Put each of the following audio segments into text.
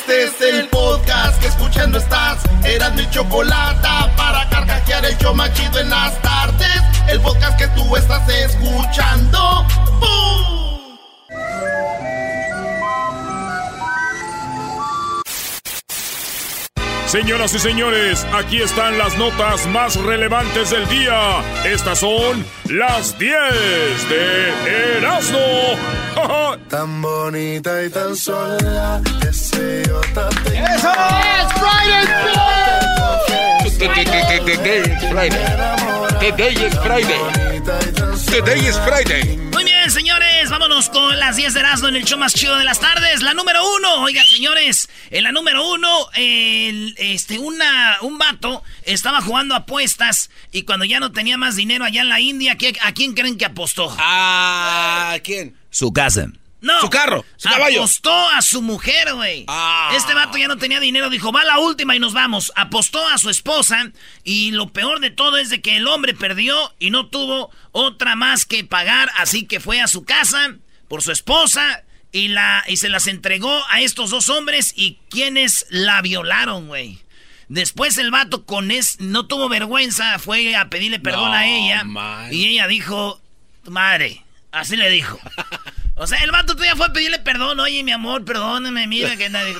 Este es el podcast que escuchando estás. Eran mi chocolate para carcajear el yo machido en las tardes. El podcast que tú estás escuchando. ¡Bum! Señoras y señores, aquí están las notas más relevantes del día. Estas son las 10 de Erasmo. tan bonita y tan sola, ese yo ¡Eso es Friday, Today is Friday. Today is Friday. Muy bien, señores, vámonos con las 10 de Erasmo en el show más chido de las tardes. La número uno, oigan, señores, en la número uno, el, este, una, un vato estaba jugando apuestas y cuando ya no tenía más dinero allá en la India, ¿qué- ¿a quién creen que apostó? ¿A quién? Su casa. No. Su carro, su caballo. Apostó a su mujer, güey. Ah. Este vato ya no tenía dinero, dijo, va la última y nos vamos. Apostó a su esposa y lo peor de todo es de que el hombre perdió y no tuvo otra más que pagar, así que fue a su casa por su esposa y, la, y se las entregó a estos dos hombres y quienes la violaron, güey. Después el vato con es, no tuvo vergüenza, fue a pedirle perdón No, a ella. man. Y ella dijo, madre, así le dijo. O sea, el vato todavía fue a pedirle perdón. Oye, mi amor, perdóname, mira que nadie...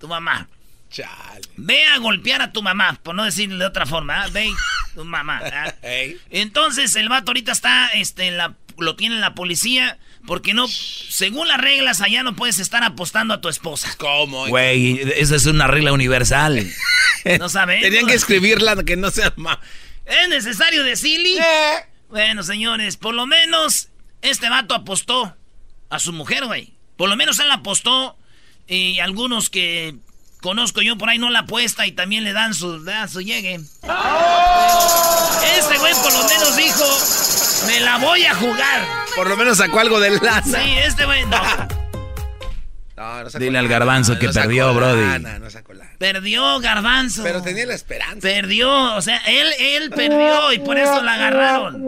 Tu mamá. Chale. Ve a golpear a tu mamá, por no decirle de otra forma. ¿ah? Ve, tu mamá. Ey. Entonces, el vato ahorita está, este, en la, lo tiene la policía, porque no, según las reglas, allá no puedes estar apostando a tu esposa. ¿Cómo? Güey, esa es una regla universal. No sabes. Tenían que escribirla que no sea más. ¿Es necesario decirle? Eh. Bueno, señores, por lo menos este vato apostó a su mujer, güey. Por lo menos él apostó y algunos que conozco yo por ahí no la apuesta y también le dan su, le dan su llegue. Este güey por lo menos dijo, me la voy a jugar. Por lo menos sacó algo del lana. Sí, este güey no. No, no sacó Dile al lana, garbanzo que sacó perdió, brody. lana, no sacó lana. Perdió Garbanzo. Pero tenía la esperanza. Perdió, o sea, él, él perdió y por eso la agarraron.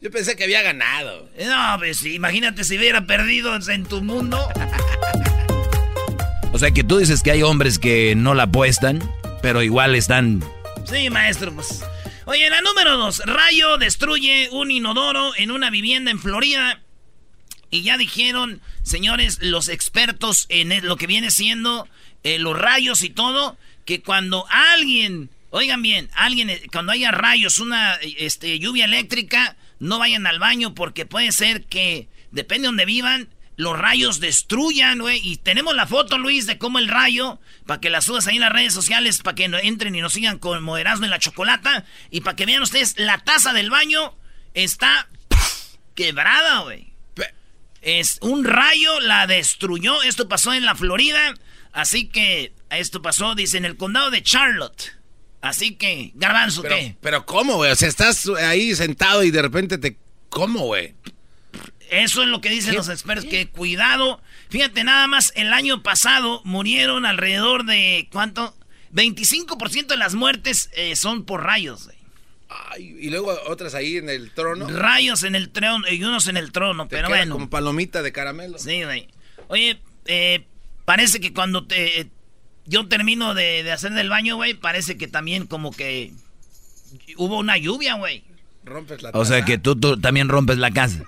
Yo pensé que había ganado. No, pues imagínate si hubiera perdido en tu mundo. O sea que tú dices que hay hombres que no la apuestan, pero igual están... Sí, maestro, pues. Oye, la número dos. Rayo destruye un inodoro en una vivienda en Florida. Y ya dijeron, señores, los expertos en el- lo que viene siendo eh, los rayos y todo, que cuando alguien, oigan bien, alguien, eh, cuando haya rayos, una este, lluvia eléctrica, no vayan al baño porque puede ser que, depende de donde vivan, los rayos destruyan, güey. Y tenemos la foto, Luis, de cómo el rayo, para que la subas ahí en las redes sociales, para que no- entren y nos sigan con Moderazno en la chocolata. Y para que vean ustedes, la taza del baño está quebrada, güey. Es un rayo la destruyó. Esto pasó en la Florida. Así que esto pasó, dice, en el condado de Charlotte. Así que, Garbanzo, Pero, ¿qué? pero ¿cómo, güey? O sea, estás ahí sentado y de repente te... ¿Cómo, güey? Eso es lo que dicen ¿Qué? los expertos, que cuidado. Fíjate, nada más el año pasado murieron alrededor de, ¿cuánto? 25% de las muertes eh, son por rayos, güey. Ay, y luego otras ahí en el trono. Rayos en el trono y unos en el trono, Te pero queda bueno. Como palomita de caramelo. Sí, güey. Oye, eh, parece que cuando te yo termino de, de hacer del baño, güey, parece que también como que hubo una lluvia, güey. Rompes la O sea que tú, tú también rompes la casa.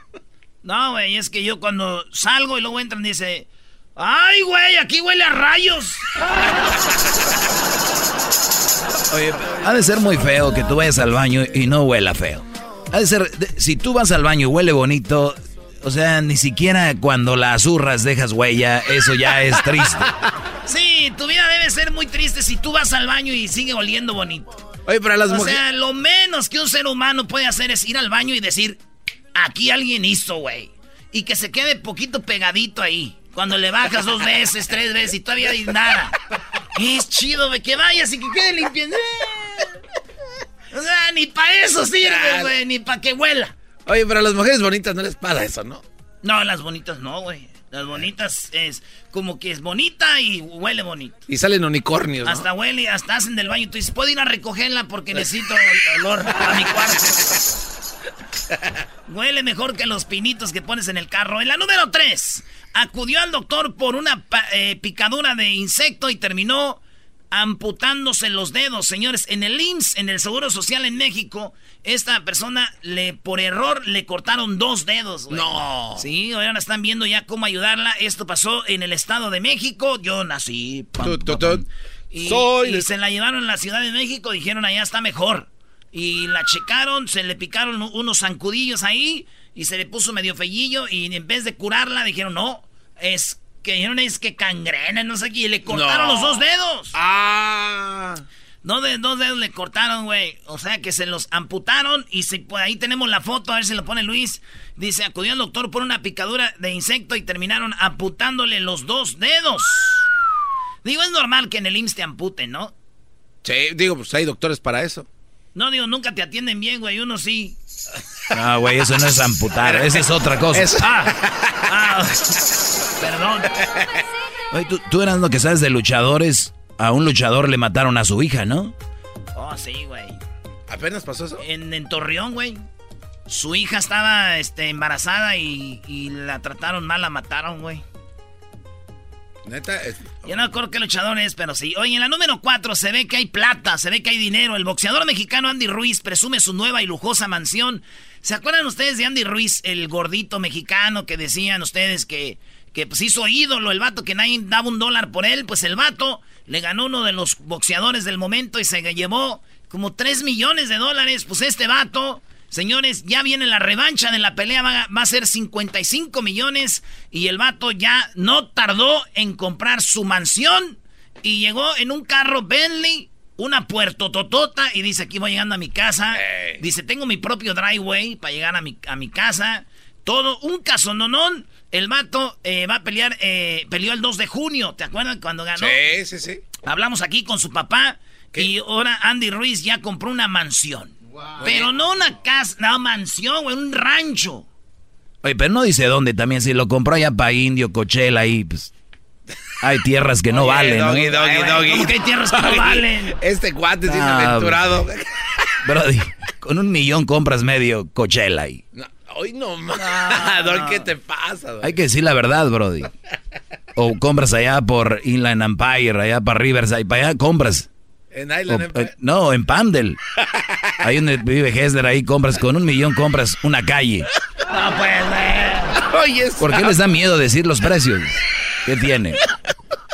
No, güey, es que yo cuando salgo y luego entran dice, ay, güey, aquí huele a rayos. Oye, ha de ser muy feo que tú vayas al baño y no huela feo. Ha de ser, si tú vas al baño y huele bonito, o sea, ni siquiera cuando la zurras dejas huella, eso ya es triste. Sí, tu vida debe ser muy triste si tú vas al baño y sigue oliendo bonito. Oye, pero a las O mujeres... sea, lo menos que un ser humano puede hacer es ir al baño y decir, aquí alguien hizo, güey. Y que se quede poquito pegadito ahí. Cuando le bajas dos veces, tres veces y todavía hay nada. Es chido, güey, que vayas y que quede limpio. O sea, ni para eso sirve, güey, ni para que huela. Oye, pero a las mujeres bonitas no les pasa eso, ¿no? No, las bonitas no, güey. Las bonitas es como que es bonita y huele bonito. Y salen unicornios, ¿no? Hasta huele, hasta hacen del baño. Tú dices, ¿puedo ir a recogerla porque necesito el olor a mi cuarto? Huele mejor que los pinitos que pones en el carro. En la número 3, acudió al doctor por una eh, picadura de insecto y terminó amputándose los dedos, señores. En el IMSS, en el Seguro Social en México, esta persona le por error le cortaron dos dedos. No. Sí, ahora están viendo ya cómo ayudarla. Esto pasó en el Estado de México. Yo nací. y, y se la llevaron a la Ciudad de México. Dijeron allá está mejor. Y la checaron, se le picaron unos zancudillos ahí y se le puso medio fellillo. Y en vez de curarla, dijeron no, es que dijeron es que cangrena, no sé qué, y le cortaron los dos dedos. Ah. Dos, de, dos dedos le cortaron, güey. O sea que se los amputaron y si, pues, ahí tenemos la foto, a ver si lo pone Luis. Dice, acudió al doctor por una picadura de insecto y terminaron amputándole los dos dedos. Digo, es normal que en el IMSS te amputen, ¿no? Sí, digo, pues hay doctores para eso. No, digo, nunca te atienden bien, güey. Uno sí. No, güey, eso no es amputar, esa es otra cosa. Ah, ah, perdón. Oye, tú, tú eras lo que sabes de luchadores. A un luchador le mataron a su hija, ¿no? Oh, sí, güey. ¿Apenas pasó eso? En, en Torreón, güey. Su hija estaba este, embarazada y, y la trataron mal, la mataron, güey. Neta. Yo no acuerdo qué luchador es, pero sí. Oye, en la número 4 se ve que hay plata, se ve que hay dinero. El boxeador mexicano Andy Ruiz presume su nueva y lujosa mansión. ¿Se acuerdan ustedes de Andy Ruiz, el gordito mexicano que decían ustedes que, que pues hizo ídolo, el vato que nadie daba un dólar por él? Pues el vato le ganó uno de los boxeadores del momento y se llevó como 3 millones de dólares. Pues este vato Señores, ya viene la revancha de la pelea, va, a ser 55 millones y el vato ya no tardó en comprar su mansión y llegó en un carro Bentley, una puerto totota y dice, aquí voy llegando a mi casa. Dice, tengo mi propio driveway para llegar a mi, a mi casa. Todo un casononón. El vato eh, va a pelear, eh, peleó el 2 de junio, ¿te acuerdas cuando ganó? Sí, sí, sí. Hablamos aquí con su papá y ahora Andy Ruiz ya compró una mansión. Pero no una casa, una mansión, güey, un rancho. Oye, pero no dice dónde también. Si lo compró allá para Indio, Cochela, ahí, pues. Hay tierras que no valen, doggy, ¿no? Doggy, doggy, ¿Cómo que hay tierras que no valen? Este cuate es aventurado. Brody, con un millón compras medio Coachella ahí. No, hoy no más. ¿Qué te pasa? Hay que decir la verdad, Brody. O compras allá por Inland Empire, allá para Riverside, para allá compras ¿En Island eh, No, en Pandel. ahí donde vive Hessler, ahí compras, con un millón compras una calle. No puede Oye, ¿Por qué les da miedo decir los precios? ¿Qué tiene?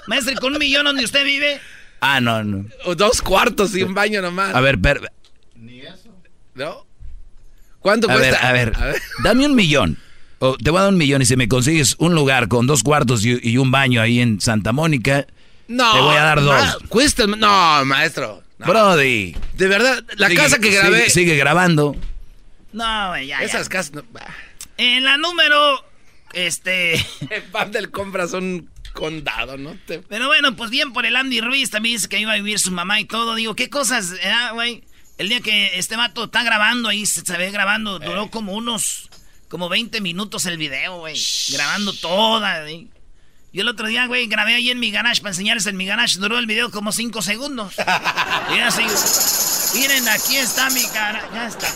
Maestro, ¿con un millón donde usted vive? Ah, no, no. dos cuartos y un baño nomás. A ver, per... Ni eso. ¿No? ¿Cuánto a cuesta? Ver, a ver, a ver, dame un millón. O te voy a dar un millón y si me consigues un lugar con dos cuartos y un baño ahí en Santa Mónica, no. Te voy a dar dos. cuesta. No, maestro. Brody. De verdad, la casa que grabé. Sigue, grabando. No, güey, ya. Esas casas. En la número. Este. El pan del compra son condado, ¿no? Pero bueno, pues bien por el Andy Ruiz. También dice que iba a vivir su mamá y todo. Digo, ¿qué cosas, eh, güey? El día que este vato está grabando ahí, se, ve grabando, duró como unos. Como 20 minutos el video, güey. Grabando toda, güey. Yo el otro día, güey, grabé ahí en mi garage para enseñarles en mi garage. Duró el video como 5 segundos. y así. Miren, aquí está mi cara. Ya está.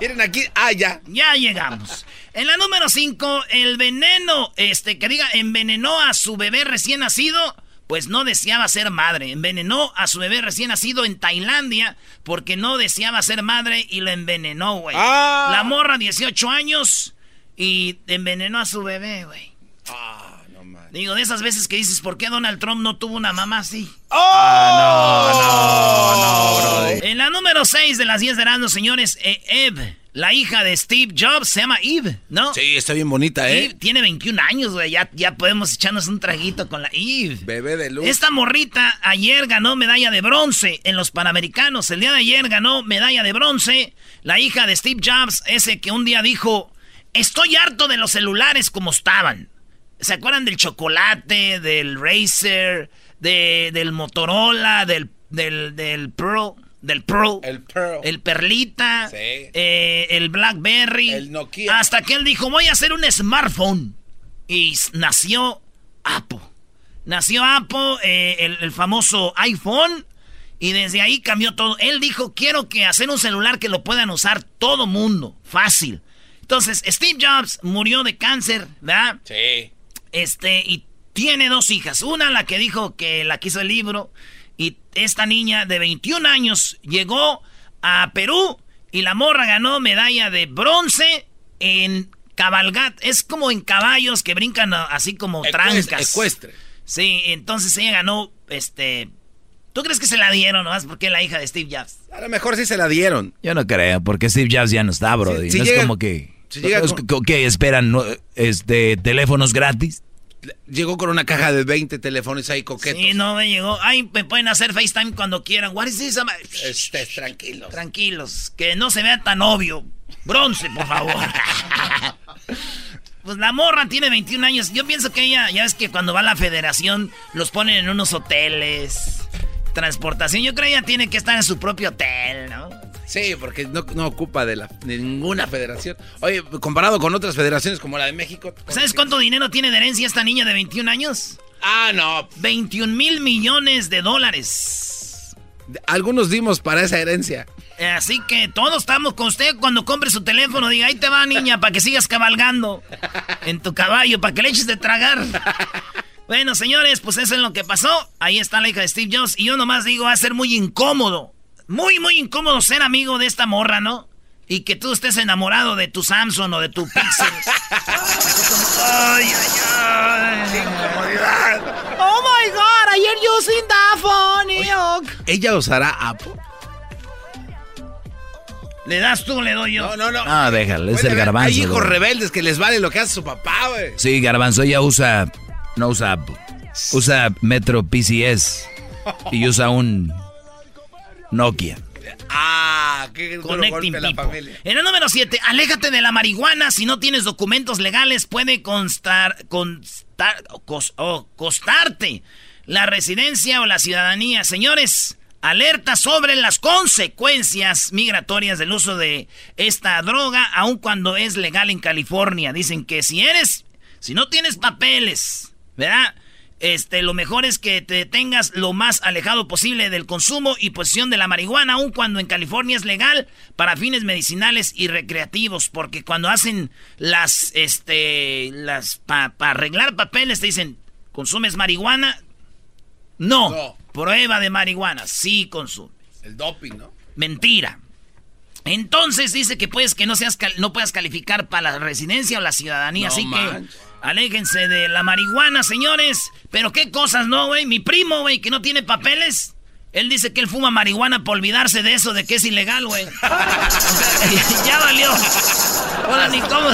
Miren aquí. Ah, ya. Ya llegamos. En la número 5, el veneno, este, que diga, envenenó a su bebé recién nacido. Pues no deseaba ser madre. Envenenó a su bebé recién nacido en Tailandia porque no deseaba ser madre y lo envenenó, güey. Ah. La morra, 18 años, y envenenó a su bebé, güey. Ah. Digo, de esas veces que dices, ¿por qué Donald Trump no tuvo una mamá así? ¡Oh! Ah, no, no, no, bro. En la número 6 de las 10 de Erasmus, señores, eh, Eve, la hija de Steve Jobs, se llama Eve, ¿no? Sí, está bien bonita, ¿eh? Eve tiene 21 años, güey, ya, ya podemos echarnos un traguito con la Eve. Bebé de luz. Esta morrita ayer ganó medalla de bronce en los Panamericanos. El día de ayer ganó medalla de bronce la hija de Steve Jobs, ese que un día dijo, estoy harto de los celulares como estaban. ¿Se acuerdan del chocolate, del Racer, de, del Motorola, del, del, del Pro? Del Pro. El Pearl. El Perlita. Sí. Eh, el Blackberry. El Nokia. Hasta que él dijo, voy a hacer un smartphone. Y nació Apple. Nació Apple, eh, el, el, famoso iPhone. Y desde ahí cambió todo. Él dijo, quiero que hacer un celular que lo puedan usar todo mundo, fácil. Entonces, Steve Jobs murió de cáncer, ¿verdad? Sí. Este, y tiene dos hijas. Una, la que dijo que la quiso el libro. Y esta niña de 21 años llegó a Perú y la morra ganó medalla de bronce en cabalgat. Es como en caballos que brincan así como trancas. Ecuestre. Sí, entonces ella ganó, este... ¿Tú crees que se la dieron nomás porque es la hija de Steve Jobs? A lo mejor sí se la dieron. Yo no creo, porque Steve Jobs ya no está, bro. no es como que... ¿Qué esperan? Este, ¿Teléfonos gratis? Llegó con una caja de 20 teléfonos ahí coquetos. Sí, no me llegó. Ay, me pueden hacer FaceTime cuando quieran. What is this? Este, tranquilos. Tranquilos. Que no se vea tan obvio. Bronce, por favor. pues la morra tiene 21 años. Yo pienso que ella, ya es que cuando va a la federación, los ponen en unos hoteles. Transportación. Yo creo que ella tiene que estar en su propio hotel, ¿no? Sí, porque no, ocupa de, la, ninguna federación. Oye, comparado con otras federaciones como la de México. ¿Sabes cuánto dinero tiene de herencia esta niña de 21 años? Ah, no. 21 mil millones de dólares. Algunos dimos para esa herencia. Así que todos estamos con usted cuando compre su teléfono. Diga, ahí te va, niña, para que sigas cabalgando en tu caballo, para que le eches de tragar. Bueno, señores, pues eso es lo que pasó. Ahí está la hija de Steve Jobs. Y yo nomás digo, va a ser muy incómodo muy, muy incómodo ser amigo de esta morra, ¿no? Y que tú estés enamorado de tu Samsung o de tu Pixel. ay, ay, ay. incomodidad. Oh my God, ayer using that phone. ¿Ella usará Apple? ¿Le das tú o le doy yo? No, no, no. Ah, déjale, es el garbanzo. Hay hijos rebeldes que les vale lo que hace su papá, güey. Sí, garbanzo ella usa, no usa Apple. Usa Metro PCS y usa un Nokia. Ah, qué Connecting la familia. En el número 7, aléjate de la marihuana. Si no tienes documentos legales, puede constar, costarte la residencia o la ciudadanía. Señores, alerta sobre las consecuencias migratorias del uso de esta droga, aun cuando es legal en California. Dicen que si eres, si no tienes papeles, ¿verdad? Este, lo mejor es que te tengas lo más alejado posible del consumo y posesión de la marihuana, aun cuando en California es legal para fines medicinales y recreativos, porque cuando hacen las, este, las, para arreglar papeles te dicen, ¿consumes marihuana? No. Prueba de marihuana, sí consumes. El doping, ¿no? Mentira. Entonces dice que puedes que no seas no puedas calificar para la residencia o la ciudadanía, así que Aléjense de la marihuana, señores. Pero qué cosas, ¿no, güey? Mi primo, güey, que no tiene papeles. Él dice que él fuma marihuana por olvidarse de eso, de que es ilegal, güey. ya valió. Ahora ni cómo.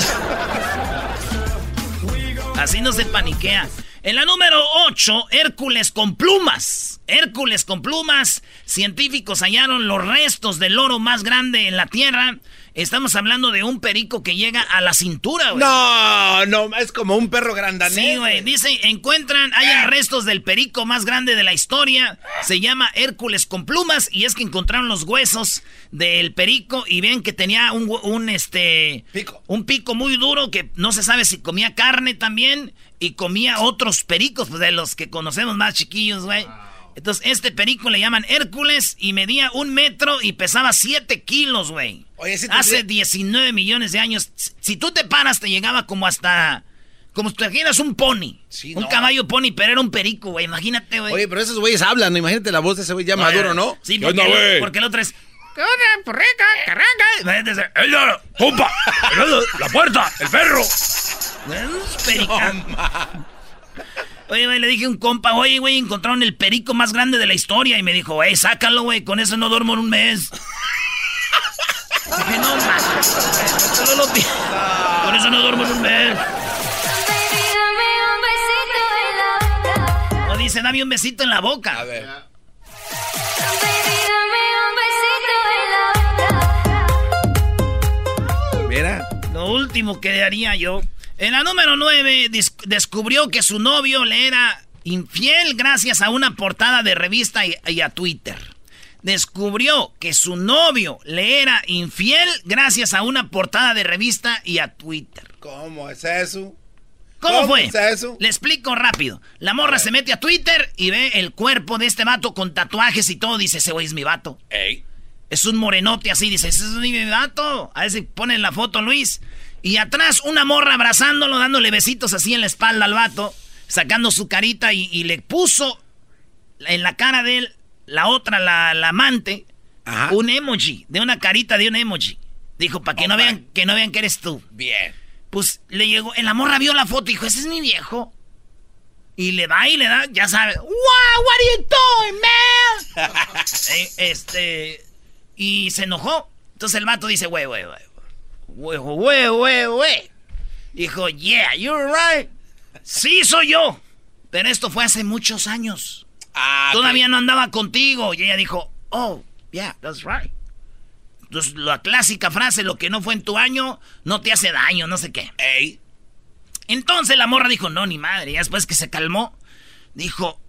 Así no se paniquea. En la número 8, Hércules con plumas. Hércules con plumas. Científicos hallaron los restos del oro más grande en la Tierra. Estamos hablando de un perico que llega a la cintura, güey. No, no, es como un perro grandanés. Sí, güey. Dice, encuentran, hay restos del perico más grande de la historia. Se llama Hércules con plumas y es que encontraron los huesos del perico y ven que tenía un, un este... Pico. Un pico muy duro que no se sabe si comía carne también y comía otros pericos, pues de los que conocemos más chiquillos, güey. Entonces, este perico le llaman Hércules y medía un metro y pesaba 7 kilos, güey. Hace 19 millones de años. Si tú te paras, te llegaba como hasta. Como si te imaginas un pony. un caballo pony, pero era un perico, güey. Imagínate, güey. Oye, pero esos güeyes hablan, Imagínate la voz de ese güey ya maduro, ¿no? Sí, porque, el, porque el otro es. ¿Qué onda, porreca? Carranca. ¡Ella! ¡Compa! ¡La puerta! ¡El perro! Perica. Oye, güey, le dije a un compa, oye, güey, encontraron el perico más grande de la historia. Y me dijo, güey, sácalo, güey, con eso no duermo en un mes. dije, no, Con eso no duermo en un mes. O dice, dame un besito en la boca. A ver. Mira. Lo último que haría yo en la número 9 descubrió que su novio le era infiel gracias a una portada de revista y, a Twitter. Descubrió que su novio le era infiel gracias a una portada de revista y a Twitter. ¿Cómo es eso? ¿Cómo, fue? Le explico rápido. La morra se mete a Twitter y ve el cuerpo de este vato con tatuajes y todo. Dice, ese güey es mi vato. Es un morenote así. Dice, ese es mi vato. A ver si pone la foto Luis. Y atrás una morra abrazándolo, dándole besitos así en la espalda al vato. Sacando su carita y, le puso en la cara de él, la otra, la, amante, un emoji. De una carita de un emoji. Dijo, para que no vean que no vean que eres tú. Bien. Pues le llegó, en la morra vio la foto y dijo, ese es mi viejo. Y le da y le da, ya sabe. Wow, what are you doing, man? Eh, este. Y se enojó. Entonces el mato dice, wey, wey, wey. Wey, wey, wey. Dijo, yeah, you're right. Sí, soy yo. Pero esto fue hace muchos años. Ah, Todavía no andaba contigo. Y ella dijo, oh, yeah, that's right. Entonces, la clásica frase, lo que no fue en tu año, no te hace daño, no sé qué. Ey. Entonces la morra dijo, no, ni madre. Y después que se calmó, dijo,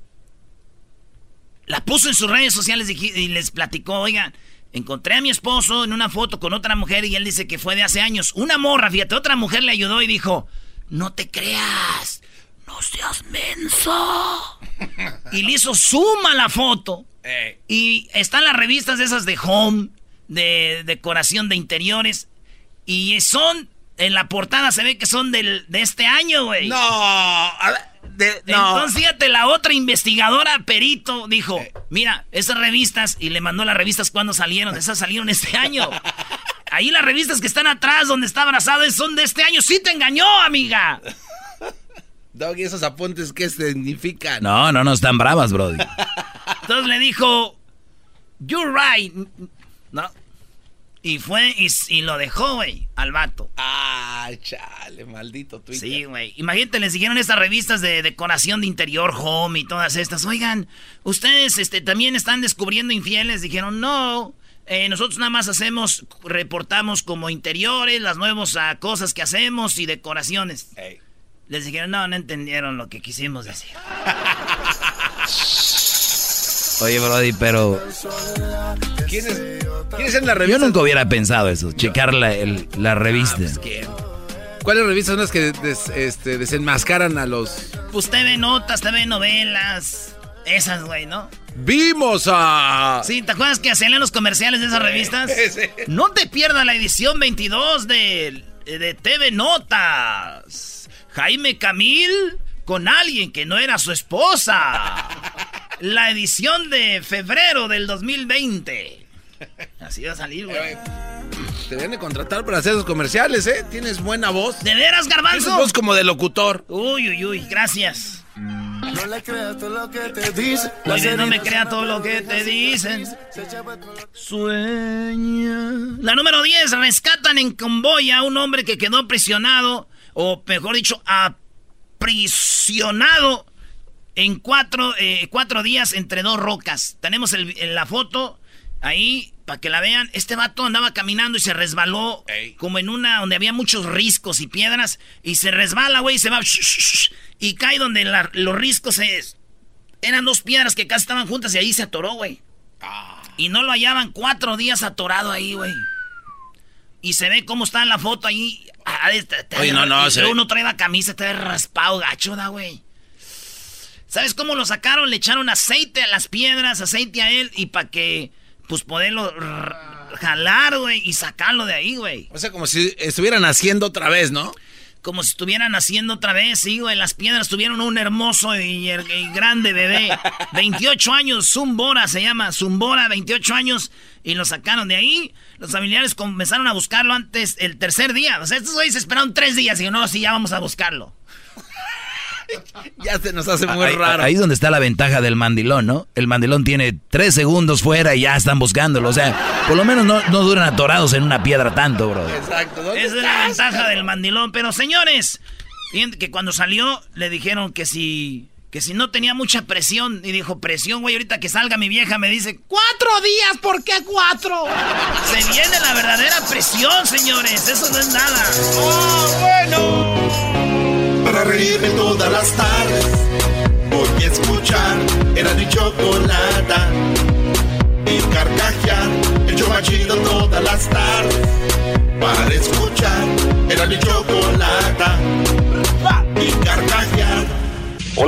la puso en sus redes sociales y les platicó, oigan, encontré a mi esposo en una foto con otra mujer y él dice que fue de hace años. Una morra, fíjate, otra mujer le ayudó y dijo, no te creas, no seas menso. y le hizo suma la foto. Y están las revistas de esas de Home de decoración de interiores. Y son, en la portada se ve que son del, de este año, güey. No, Entonces, fíjate, la otra investigadora, Perito, dijo, mira, esas revistas, y le mandó las revistas cuando salieron, esas salieron este año. Ahí las revistas que están atrás, donde está abrazado, son de este año. Sí te engañó, amiga. Dog, ¿y esos apuntes qué significan? No, no, no están bravas, Brody. Entonces le dijo, you're right. No, y fue y, lo dejó, güey, al vato. Ah, chale, maldito Twitter. Sí, güey. Imagínate, le siguieron estas revistas de decoración de interior, home y todas estas. Oigan, ustedes este, también están descubriendo infieles. Dijeron, no, eh, nosotros nada más hacemos, reportamos como interiores, las nuevas ah, cosas que hacemos y decoraciones. Les dijeron, no, no entendieron lo que quisimos decir. Oye, Brody, pero... ¿Quién es? ¿Quiénes en la revista? Yo nunca hubiera pensado eso, checar la, la revista. Ah, pues, ¿Cuáles revistas son las que este, desenmascaran a los...? Pues TV Notas, TV Novelas, esas, güey, ¿no? ¡Vimos a...! Sí, ¿te acuerdas que hacían los comerciales de esas revistas? No te pierdas la edición 22 de, de TV Notas. Jaime Camil con alguien que no era su esposa. La edición de febrero del 2020. Así va a salir, güey. Eh, te vienen a contratar para hacer esos comerciales, ¿eh? Tienes buena voz. ¿De veras, garbanzo? Tienes voz como de locutor. Uy, uy, uy, gracias. No le creas todo lo que te dicen. Oye, no me crea todo lo que te dicen. Sueña. La número 10. Rescatan en Camboya a un hombre que quedó prisionado, o mejor dicho, aprisionado en cuatro, eh, cuatro días entre dos rocas. Tenemos la foto Ahí, para que la vean, este vato andaba caminando y se resbaló como en una donde había muchos riscos y piedras. Y se resbala, güey, y se va. y cae donde los riscos es. Eran dos piedras que casi estaban juntas y ahí se atoró, güey. Ah. Y no lo hallaban cuatro días atorado ahí, güey. Y se ve cómo está en la foto ahí. Ah, Oye, no, no, se Uno trae la camisa, está raspado, gacho, da, güey. ¿Sabes cómo lo sacaron? Le echaron aceite a las piedras, aceite a él y para que pues poderlo jalar, güey, y sacarlo de ahí, güey. O sea, como si estuvieran haciendo otra vez, ¿no? Como si estuvieran haciendo otra vez, sí, güey. Las piedras tuvieron un hermoso y, grande bebé. 28 años, Zumbora se llama, Zumbora, 28 años. Y lo sacaron de ahí. Los familiares comenzaron a buscarlo antes, el tercer día. O sea, estos güeyes esperaron tres días y dijeron, no, sí, ya vamos a buscarlo. ya se nos hace muy raro. Ahí es donde está la ventaja del mandilón, ¿no? El mandilón tiene tres segundos fuera y ya están buscándolo. O sea, por lo menos no, no duran atorados en una piedra tanto, bro. Exacto. Esa es la ventaja del mandilón. Pero señores, que cuando salió le dijeron que si que si no tenía mucha presión. Y dijo, presión, güey, ahorita que salga mi vieja me dice, cuatro días, ¿por qué cuatro? Se viene la verdadera presión, señores, eso no es nada. ¡Oh, bueno! Reírme todas las tardes. Voy a escuchar era mi chocolata y carcajear el yo machido todas las tardes. Para escuchar era mi chocolata y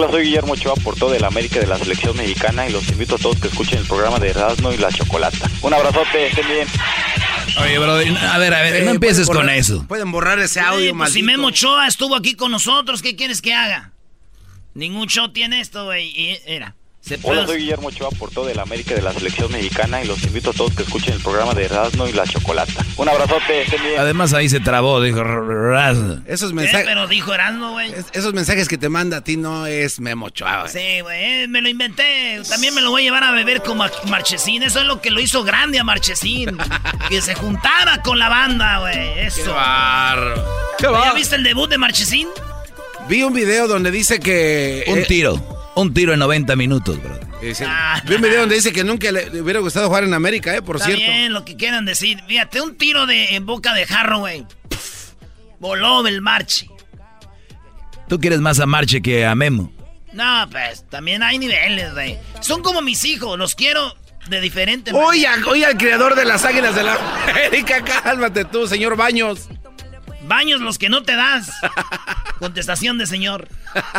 soy Guillermo Ochoa, todo de la América de la Selección Mexicana y los invito a todos que escuchen el programa de Erasmo y la Chocolata. Un abrazote, estén bien. Oye, bro, a ver, a ver, no empieces con eso. Pueden borrar ese audio, pues Si Memo Ochoa estuvo aquí con nosotros, ¿qué quieres que haga? Ningún show tiene esto, güey. Era. Hola, soy Guillermo Ochoa, todo de la América de la Selección Mexicana y los invito a todos que escuchen el programa de Erasmo y la Chocolata. Un abrazote, Además ahí se trabó, dijo Esos mensajes... pero dijo Erasmo, güey. esos mensajes que te manda a ti no es Memo Ochoa, güey. Sí, güey, eh, me lo inventé. También me lo voy a llevar a beber con Marchesín. Eso es lo que lo hizo grande a Marchesín. que se juntara con la banda, güey. Eso. Qué barro. ¿Ya viste el debut de Marchesín? Vi un video donde dice que... Un tiro. Un tiro en 90 minutos, bro. Ah, Vi un video donde dice que nunca le hubiera gustado jugar en América, ¿eh? Por Está cierto. bien, lo que quieran decir. Fíjate, un tiro de, en boca de jarro, güey. Voló el Marche. Tú quieres más a Marche que a Memo. No, pues, también hay niveles, güey. Son como mis hijos, los quiero de diferente Oye, oye, al creador de las águilas de la América, cálmate tú, señor Baños. Baños los que no te das. Contestación de señor.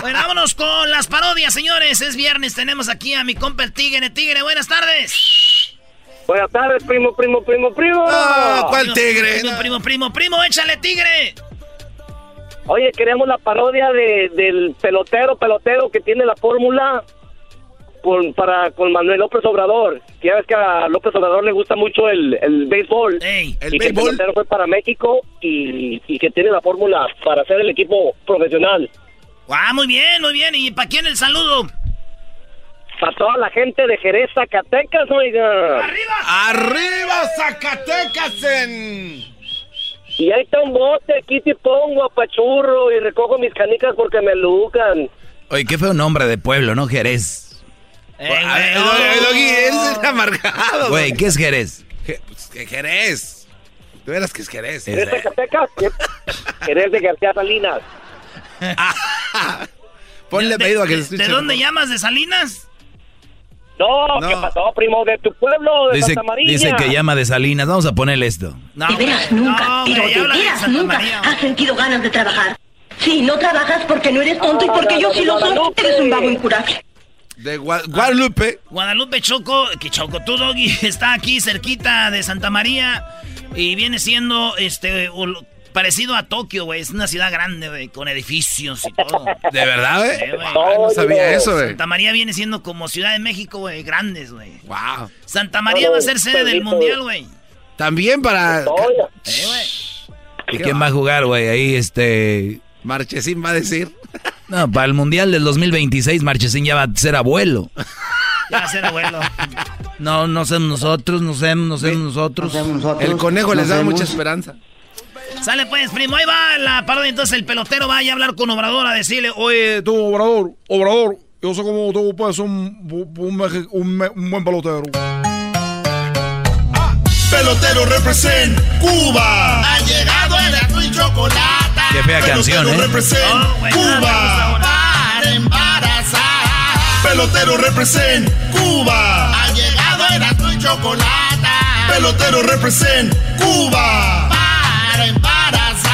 Bueno, vámonos con las parodias, señores. Es viernes, tenemos aquí a mi compa el Tigre. Tigre, buenas tardes. Buenas tardes, primo, primo, primo, primo. Ah, ¿Cuál tigre? Primo, primo, primo, primo, échale, tigre. Oye, queremos la parodia de, del pelotero, pelotero que tiene la fórmula con, para, con Manuel López Obrador. Ya ves que a López Obrador le gusta mucho el, el béisbol. el y que el fue para México y, que tiene la fórmula para ser el equipo profesional. Ah, muy bien, muy bien. ¿Y para quién el saludo? Para toda la gente de Jerez, Zacatecas, oiga. ¡Arriba! ¡Arriba, Zacatecas! En... Y ahí está un bote, aquí te pongo apachurro y recojo mis canicas porque me lucan. Oye, qué feo nombre de pueblo, ¿no? Jerez. Eh, es amargado. Güey, ¿qué es Jerez? Pues, Jerez. ¿De veras que es Jerez? ¿Jerez de Zacatecas? Jerez de García Salinas. Ponle pedido a que ¿De, ¿de dónde llamas? ¿De Salinas? No, ¿qué pasó, primo? De tu pueblo, de dice, Santa María. Dice que llama de Salinas. Vamos a ponerle esto. No, de veras nunca, pero de veras nunca has sentido ganas de trabajar. Sí, no trabajas porque no eres tonto y porque yo sí lo soy. Eres un vago incurable. De Guadalupe. Guadalupe Choco, que Choco, tú, Doggy, está aquí cerquita de Santa María y viene siendo este parecido a Tokio, güey. Es una ciudad grande, güey, con edificios y todo. ¿De verdad, güey? no sabía eso, güey. Santa María viene siendo como Ciudad de México, güey, grandes, güey. Wow. Santa María va a ser sede del Mundial, güey. También para... ¿Y quién va a jugar, güey? Ahí, este... Marchesín va a decir. No, para el Mundial del 2026 Marchesín ya va a ser abuelo. Ya va a ser abuelo. No, no somos nosotros, no somos, no somos nosotros. El conejo les da mucha esperanza. Sale pues, primo, ahí va la parodia. Entonces el pelotero va a hablar con Obrador a decirle, oye, tú, Obrador, Obrador, yo sé cómo tú puedes ser un, un, buen pelotero. Pelotero represent Cuba. Ha llegado el azul y chocolate Qué fea canción, ¿eh? Represent Cuba para embarazar. Pelotero represent Cuba. Ha llegado el azul y chocolate. Pelotero represent Cuba para embarazar.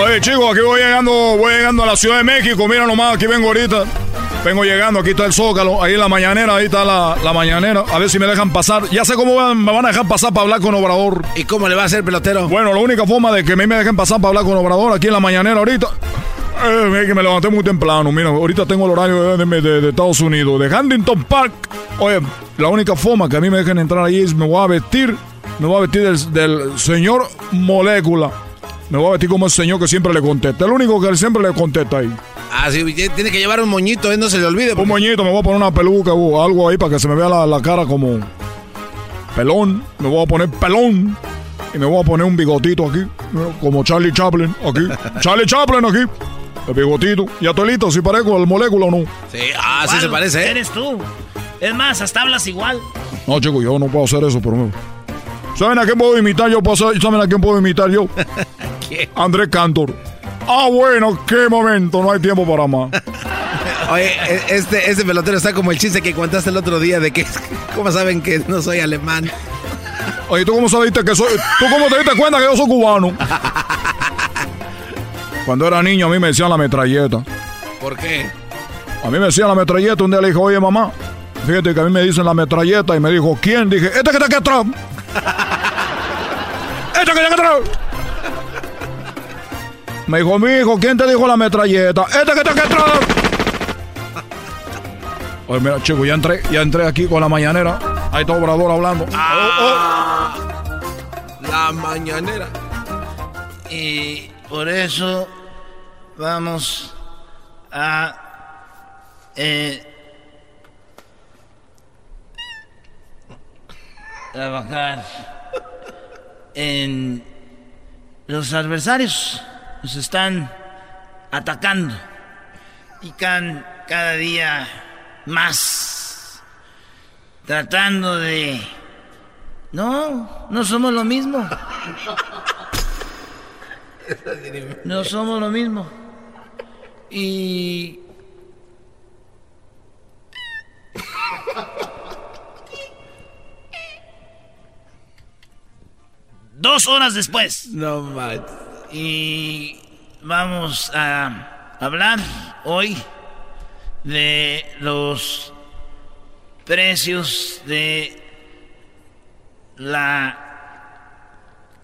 Oye, chicos, aquí voy llegando, voy llegando a la Ciudad de México. Mira nomás, aquí vengo ahorita. Vengo llegando, aquí está el Zócalo, ahí en la mañanera, ahí está la, la mañanera. A ver si me dejan pasar. Ya sé cómo me van a dejar pasar para hablar con Obrador. ¿Y cómo le va a hacer pelotero? Bueno, la única forma de que a mí me dejen pasar para hablar con Obrador aquí en la mañanera ahorita. Eh, que me levanté muy temprano. Mira, ahorita tengo el horario de, Estados Unidos, de Huntington Park. Oye, la única forma que a mí me dejen entrar ahí es me voy a vestir, me voy a vestir del, del señor Molécula. Me voy a vestir como el señor que siempre le contesta. El único que siempre le contesta ahí. Ah, sí, tiene que llevar un moñito, ¿eh? no se le olvide. Un moñito, me voy a poner una peluca o algo ahí para que se me vea la, cara como pelón. Me voy a poner pelón. Y me voy a poner un bigotito aquí, como Charlie Chaplin, aquí. Charlie Chaplin aquí. El bigotito. Y a Tuelito, si parezco al molécula o no. Sí, ah, sí se parece, ¿eh? Eres tú. Es más, hasta hablas igual. No, chico, yo no puedo hacer eso, pero... ¿Saben a quién puedo imitar yo? ¿Saben a quién puedo imitar yo? Andrés Cantor. Ah, bueno, qué momento, no hay tiempo para más. Oye, e, este, este pelotero está como el chiste que contaste el otro día de que, ¿cómo saben que no soy alemán? Oye, ¿tú cómo sabiste que soy? ¿Tú cómo te diste cuenta que yo soy cubano? Cuando era niño a mí me decían la metralleta. ¿Por qué? A mí me decían la metralleta. Un día le dije, oye mamá, fíjate que a mí me dicen la metralleta. Y me dijo, ¿quién? Dije, este que está aquí atrás. Que aquí atrás. Me dijo, mi hijo, ¿quién te dijo la metralleta? Este que está aquí atrás. Oye, mira, chico, ya entré, ya entré aquí con la mañanera. Ahí está Obrador hablando. Ah, La mañanera. Y por eso vamos a eh, trabajar en los adversarios nos están atacando y can, cada día más tratando de no no somos lo mismo no somos lo mismo. Y... Dos horas después. No más. Y vamos a hablar hoy de los precios de la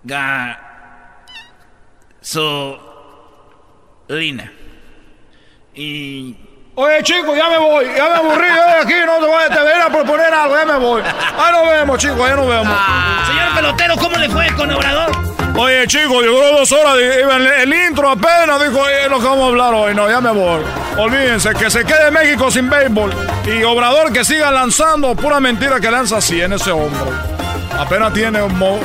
gasolina. Y Oye, chico, ya me voy. Ya me aburrí. eh, aquí no te voy a te voy a proponer algo. Ya me voy. Ahí nos vemos, chicos. Ahí nos vemos. Señor pelotero, ¿cómo le fue con Obrador? Oye, chico, duró dos horas. el intro apenas dijo, oye, lo que vamos a hablar hoy. No, ya me voy. Olvídense que se quede México sin béisbol. Y Obrador que siga lanzando. Pura mentira que lanza así en ese hombro. Apenas tiene un mo-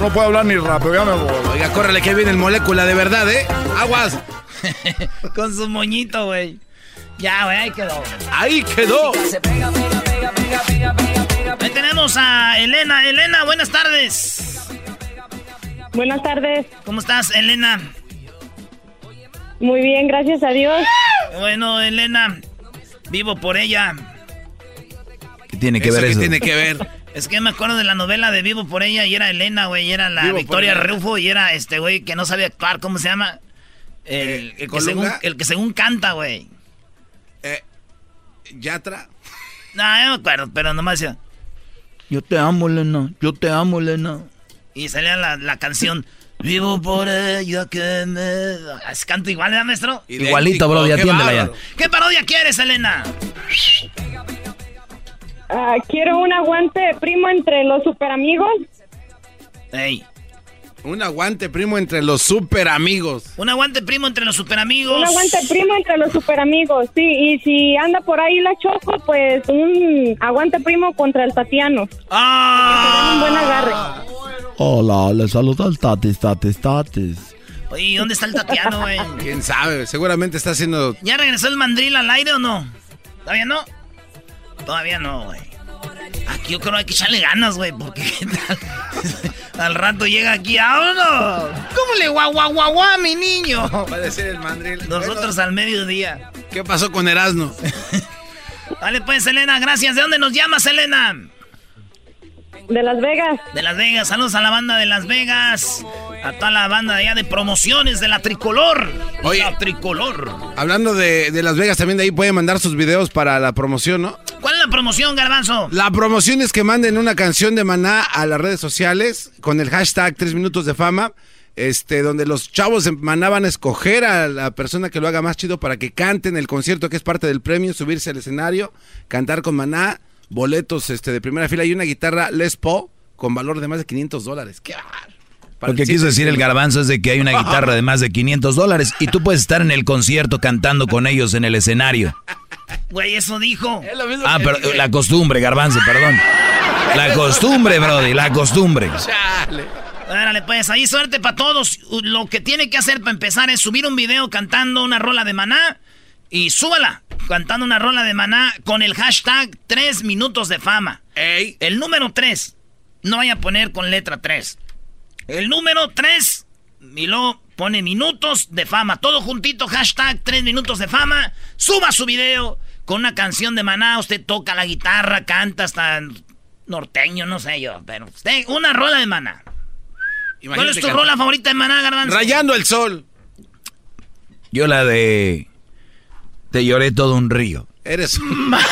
No puede hablar ni rápido. Ya me voy. Oiga, córrele que viene el molécula de verdad, ¿eh? Aguas. Con su moñito, güey. Ya, güey, ahí quedó. Ahí quedó. Ahí tenemos a Elena. Elena, buenas tardes. Buenas tardes. ¿Cómo estás, Elena? Muy bien, gracias a Dios. Bueno, Elena, vivo por ella. ¿Qué tiene que ¿Eso ver qué eso? tiene que ver? Es que me acuerdo de la novela de Vivo por ella y era Elena, güey, y era la Vivo Victoria. Rufo y era este güey que no sabe actuar, ¿cómo se llama? El, Eh, el que, ¿Colunga? según, el que según canta, güey. Yatra. No, no me acuerdo, pero nomás decía. Yo te amo, Elena. Yo te amo, Elena. Y salía la, la canción. Vivo por ella que me... Canto igual, ¿verdad, maestro? Igualito, bro, ya Qué atiéndela ya. ¿Qué parodia quieres, Elena? Ah, quiero un aguante primo entre los super amigos. Ey, Un aguante, primo, entre los super amigos. un aguante primo entre los superamigos. Un aguante primo entre los super amigos, sí. Y si anda por ahí la Choco, pues un aguante primo contra el Tatiano. ¡Ah! Un buen agarre. Hola, le saluda el Tatis, Tatis, Tatis. Oye, ¿y ¿dónde está el Tatiano, güey? ¿Quién sabe? Seguramente está haciendo... ¿Ya regresó el mandril al aire o no? ¿Todavía no? Todavía no, güey. Aquí yo creo que hay que echarle ganas, güey, porque ¿qué tal? al rato llega aquí, ¡vámonos! ¿Cómo le guau, guau, guau, guau, mi niño? Va a decir el mandril. Nosotros al mediodía. ¿Qué pasó con Erasmo? Vale, pues, Elena, gracias. ¿De dónde nos llamas, Elena? De Las Vegas. De Las Vegas. Saludos a la banda de Las Vegas. A toda la banda de allá de promociones de la tricolor. Oye. La tricolor. Hablando de, de Las Vegas, también de ahí pueden mandar sus videos para la promoción, ¿no? ¿Cuál es la promoción, Garbanzo? La promoción es que manden una canción de Maná a las redes sociales con el hashtag 3 minutos de fama, este, donde los chavos de Maná van a escoger a la persona que lo haga más chido para que canten el concierto que es parte del premio, subirse al escenario, cantar con Maná, boletos este, de primera fila y una guitarra Les Paul con valor de más de 500 dólares. ¡Qué Lo que quiso decir el garbanzo es de que hay una guitarra de más de 500 dólares y tú puedes estar en el concierto cantando con ellos en el escenario. Güey, eso dijo. Ah, pero la costumbre, garbanzo, perdón. La costumbre, brody, la costumbre. Órale, pues ahí suerte para todos. Lo que tiene que hacer para empezar es subir un video cantando una rola de maná y súbala cantando una rola de maná con el hashtag 3 minutos de fama. Ey. El número 3. No vaya a poner con letra 3. El número 3. Y luego pone minutos de fama. Todo juntito, hashtag 3 minutos de fama. Suba su video con una canción de maná. Usted toca la guitarra, canta hasta norteño, no sé yo, pero usted, una rola de maná. ¿Cuál es tu rola favorita de maná, Garbanzo? Rayando el sol. Yo la de... Te lloré todo un río. Eres más.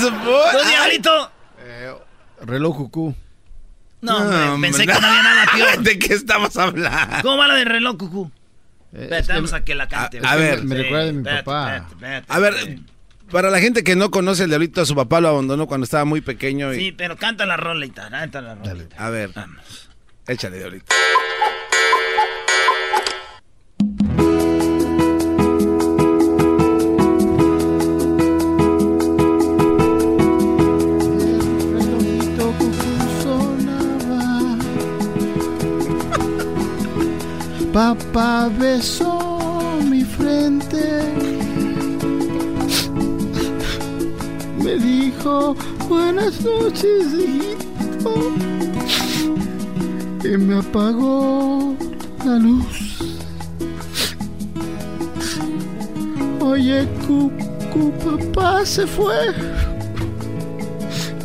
¿Tú, diablito? Eh, reloj cucú. No, no pensé que no había nada peor. ¿De qué estamos hablando? ¿Cómo va la de reloj cucú? Eh, vamos a que la cante. A, ver, me recuerda de mi papá. a ver, para la gente que no conoce el diablito, a su papá lo abandonó cuando estaba muy pequeño. Y... Sí, pero canta la rolita, canta la rolita. A ver, vamos. Échale, diablito. Papá besó mi frente. Me dijo buenas noches, hijito. Y me apagó la luz. Oye, Cucu, papá se fue.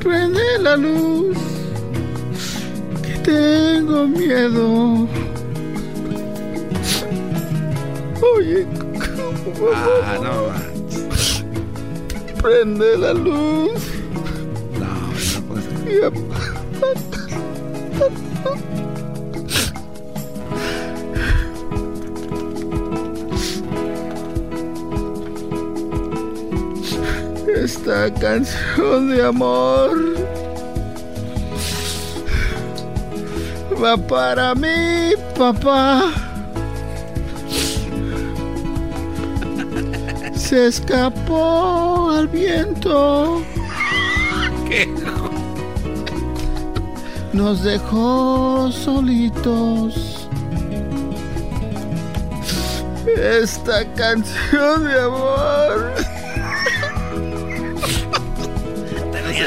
Prende la luz. Que tengo miedo. Oye, Ah, no Prende la luz. No, no puede ser. Esta canción de amor va para mí, papá. Se escapó al viento. ¿Qué? Nos dejó solitos. Esta canción de amor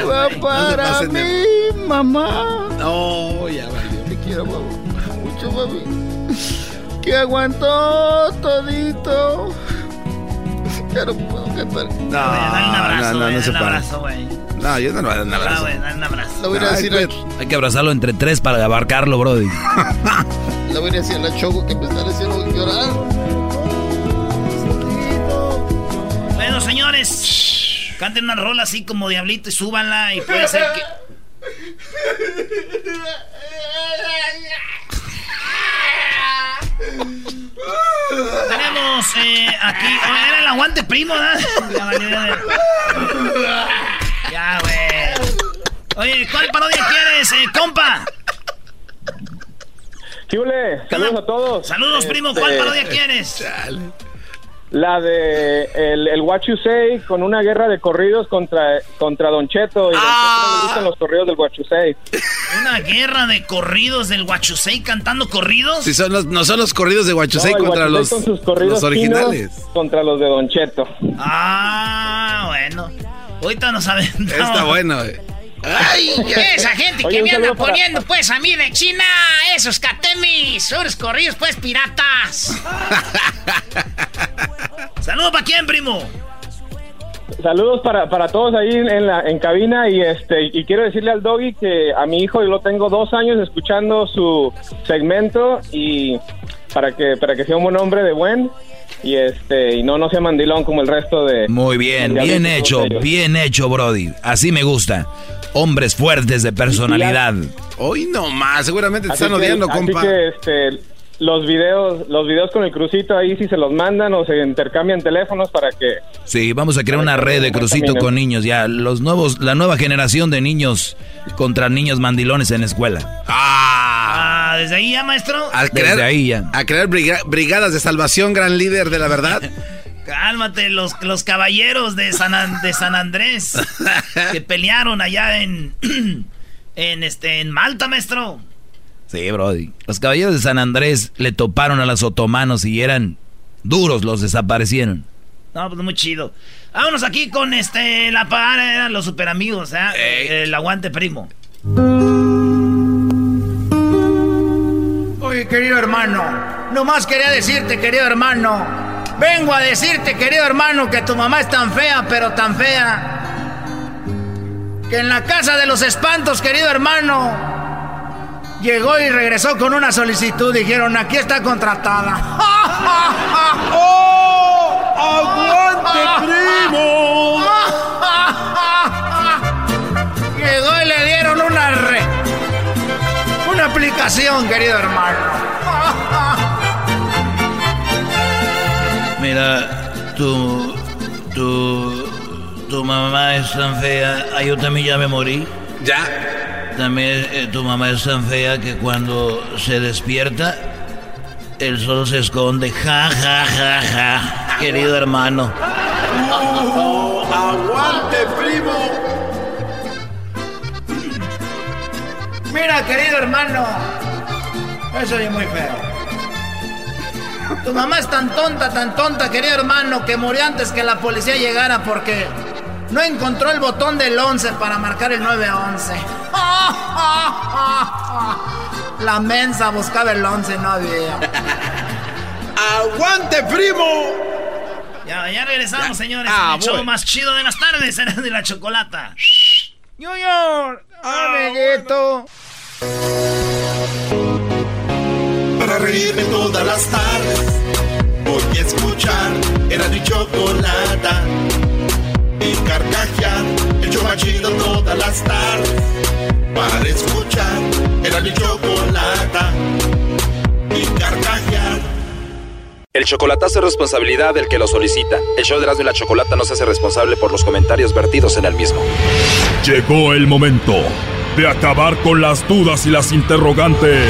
va para mí, mamá. No, ya valió. Te quiero, mamá. Mucho, mami. Que aguantó todito. Ya no puedo cantar. No, dale un abrazo, no, no, no se para. abrazo, güey. No, yo no le voy a dar un Ah, abrazo. dale un abrazo. Le voy a ir a decir, a, Hay que abrazarlo entre tres para abarcarlo, Brody. le voy a decir a la Choco que me está haciendo llorar. Bueno, señores, canten una rola así como Diablito y súbanla y puede ser que... Tenemos eh, aquí... era el aguante primo, ¿verdad? Ya güey. Oye, ¿cuál parodia quieres, eh, compa? Chule, saludos a todos. Saludos, primo. ¿Cuál Este, parodia quieres? La de el, el What You Say con una guerra de corridos contra, contra Don Cheto. Y Don Cheto no le gustan los corridos del What You Say. ¿Una guerra de corridos del Huachusei cantando corridos? Si son los, no son los corridos de No, contra What You los, Say con sus corridos los originales. Contra los de Don Cheto. Ah, bueno. Ahorita no saben. Está bueno, eh. Ay, Esa gente Oye, que me anda saludo para- poniendo, pues, a mí de China, esos catemis, esos corridos, pues, piratas. Saludos para quién, primo. Saludos para, para todos ahí en, la, en cabina y este y quiero decirle al doggy que a mi hijo yo lo tengo dos años escuchando su segmento y para que para que sea un buen hombre de buen y este y no no sea mandilón como el resto de Muy bien, de bien hecho, bien hecho, Brody. Así me gusta. Hombres fuertes de personalidad. Hoy no más, seguramente te Así están que- odiando, así compa. que este los videos los videos con el crucito ahí si se los mandan o se intercambian teléfonos para que Sí, vamos a crear una red de crucito con niños ya. Los nuevos, la nueva generación de niños contra niños mandilones en la escuela. Ah, Ah, desde ahí ya, maestro. Desde crear, ahí ya. a crear briga- brigadas de salvación, gran líder de la verdad. Cálmate, los, los caballeros de San, An- de San Andrés que pelearon allá en, en, este, en Malta, maestro. Sí, Brody. Los caballeros de San Andrés le toparon a los otomanos y eran duros, los desaparecieron. No, pues muy chido. Vámonos aquí con este, la parada, eran los super amigos, ¿eh? El aguante primo. Oye, querido hermano, nomás quería decirte, querido hermano, vengo a decirte, querido hermano, que tu mamá es tan fea, pero tan fea, que en la casa de los espantos, querido hermano, llegó y regresó con una solicitud. Dijeron, aquí está contratada. ¡Oh! ¡Aguante, primo! Llegó y le dieron una re... Una aplicación, querido hermano. Mira, tu, tu, tu mamá es tan fea. Ah, yo también ya me morí. Ya. También eh, tu mamá es tan fea que cuando se despierta, el sol se esconde. Ja, ja, ja, ja. Querido hermano. ¡Aguante, primo! Mira, querido hermano. Eso es muy feo. Tu mamá es tan tonta, tan tonta, querido hermano, que murió antes que la policía llegara porque no encontró el botón del 11 para marcar el 911. La mensa buscaba el 11, no había. ¡Aguante, primo! Ya, ya regresamos, señores. Ah, el show más chido de las tardes, era de la chocolata. Junior, amiguito. Para reírme todas las tardes escuchar Era mi chocolata Y carcajear El show más chido todas las tardes Para escuchar Era mi chocolata Y carcajear El chocolatazo es responsabilidad del que lo solicita. El show de Erasmo y la Chocolata no se hace responsable por los comentarios vertidos en el mismo. Llegó el momento de acabar con las dudas y las interrogantes.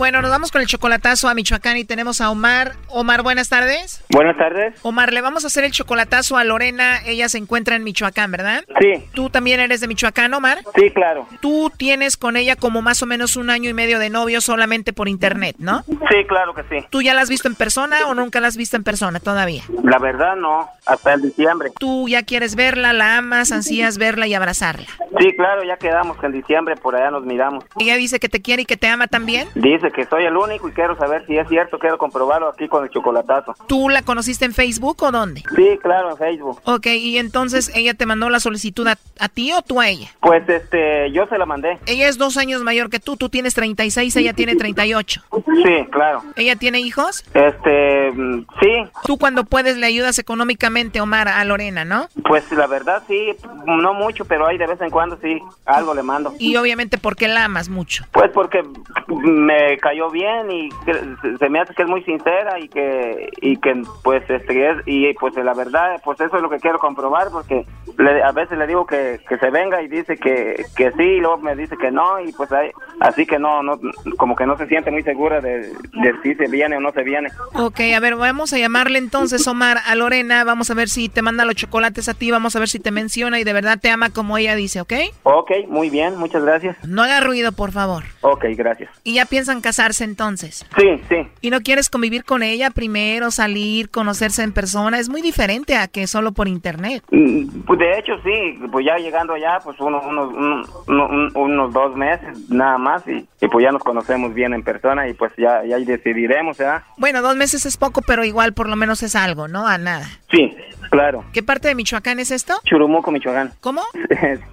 Bueno, nos vamos con el chocolatazo a Michoacán y tenemos a Omar. Omar, buenas tardes. Buenas tardes. Omar, le vamos a hacer el chocolatazo a Lorena. Ella se encuentra en Michoacán, ¿verdad? Sí. ¿Tú también eres de Michoacán, Omar? Sí, claro. Tú tienes con ella como más o menos un año y medio de novio solamente por internet, ¿no? Sí, claro que sí. ¿Tú ya la has visto en persona o nunca la has visto en persona todavía? La verdad no, hasta el diciembre. ¿Tú ya quieres verla, la amas, ansías verla y abrazarla? Sí, claro, ya quedamos que en diciembre por allá nos miramos. ¿Ella dice que te quiere y que te ama también? Dice que soy el único y quiero saber si es cierto, quiero comprobarlo aquí con el chocolatazo. ¿Tú la conociste en Facebook o dónde? Sí, claro, en Facebook. Ok, y entonces ella te mandó la solicitud a, a ti o tú a ella? Pues este, yo se la mandé. Ella es dos años mayor que tú, tú tienes 36, ella tiene 38. Sí, claro. ¿Ella tiene hijos? Este, mm, sí, Tú cuando puedes le ayudas económicamente, Omar, a Lorena, ¿no? pues la verdad sí, no mucho, pero hay de vez en cuando sí, algo le mando. Y obviamente porque la amas mucho. Pues porque me cayó bien y que- se me hace que es muy sincera y que y que pues este es y pues la verdad pues eso es lo que quiero comprobar porque le- a veces le digo que, que se venga y dice que, que sí y luego me dice que no y pues ahí- así que no no como que no se siente muy segura de, de si se viene o no se viene. Ok, a ver, vamos a llamarle entonces, Omar, a Lorena. Vamos a ver si te manda los chocolates a ti, vamos a ver si te menciona y de verdad te ama como ella dice, ¿ok? Ok, muy bien, muchas gracias. No haga ruido, por favor. Ok, gracias. Y ya piensan casarse entonces. Sí, sí. ¿Y no quieres convivir con ella primero, salir, conocerse en persona? Es muy diferente a que solo por internet. Mm, Pues de hecho sí, pues ya llegando allá, pues unos, unos, un- un- unos dos meses nada más y, y pues ya nos conocemos bien en persona y pues ya, ya decidiremos, ¿verdad? Bueno, dos meses es poco, pero igual por lo menos es algo, ¿no? A nada. Sí, claro. ¿Qué parte de Michoacán es esto? Churumuco, Michoacán. ¿Cómo?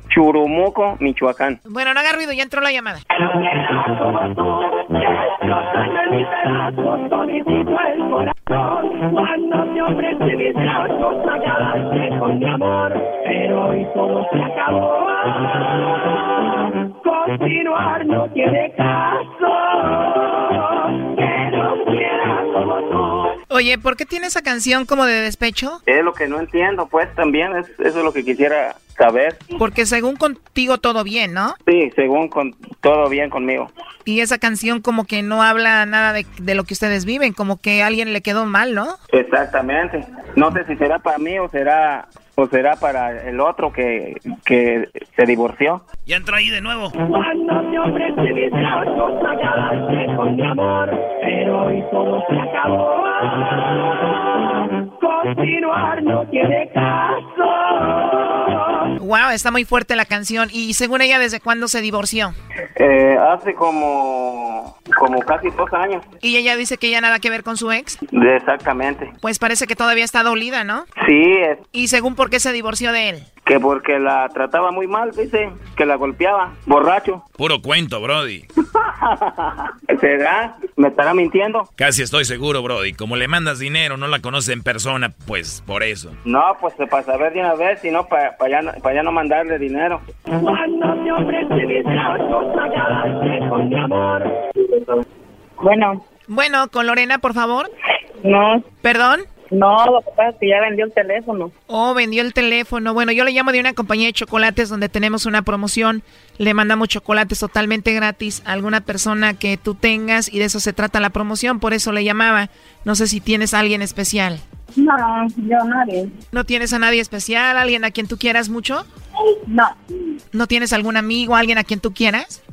Churumuco, Michoacán. Bueno, no haga ruido, ya entró la llamada. Cuando te ofrecí mis brazos, pagaste con mi amor, pero hoy todo se acabó. Continuar no tiene caso, Oye, ¿por qué tiene esa canción como de despecho? Es lo que no entiendo, pues también es, eso es lo que quisiera saber. Porque según contigo todo bien, ¿no? Sí, según con todo bien conmigo. Y esa canción como que no habla nada de, de lo que ustedes viven, como que a alguien le quedó mal, ¿no? Exactamente. No sé si será para mí o será o será para el otro que, que se divorció. Ya entró ahí de nuevo. Cuando te ofrecí mis brazos, pagaste con mi amor, pero hoy todo se acabó. continuar no tiene caso. Wow, está muy fuerte la canción. Y según ella, ¿desde cuándo se divorció? Eh, hace como, como casi dos años. Y ella dice que ya nada que ver con su ex. Exactamente. Pues parece que todavía está dolida, ¿no? Sí, es ¿Y según por qué se divorció de él? que porque la trataba muy mal, dice, que la golpeaba, borracho. Puro cuento, Brody. ¿Será? ¿Me estará mintiendo? Casi estoy seguro, Brody. Como le mandas dinero, no la conoce en persona, pues por eso. No, pues para saber de una vez, si no, para ya, no- pa' ya no mandarle dinero. Cuando me ofrece mis brazos, pagaste con mi amor. Bueno. Bueno, con Lorena, por favor. No. ¿Perdón? No, lo que pasa es que ya vendió el teléfono. Oh, vendió el teléfono. Bueno, yo le llamo de una compañía de chocolates donde tenemos una promoción. Le mandamos chocolates totalmente gratis a alguna persona que tú tengas y de eso se trata la promoción. Por eso le llamaba. No sé si tienes a alguien especial. No, yo nadie. ¿No tienes a nadie especial? ¿Alguien a quien tú quieras mucho? No. ¿No tienes algún amigo, alguien a quien tú quieras?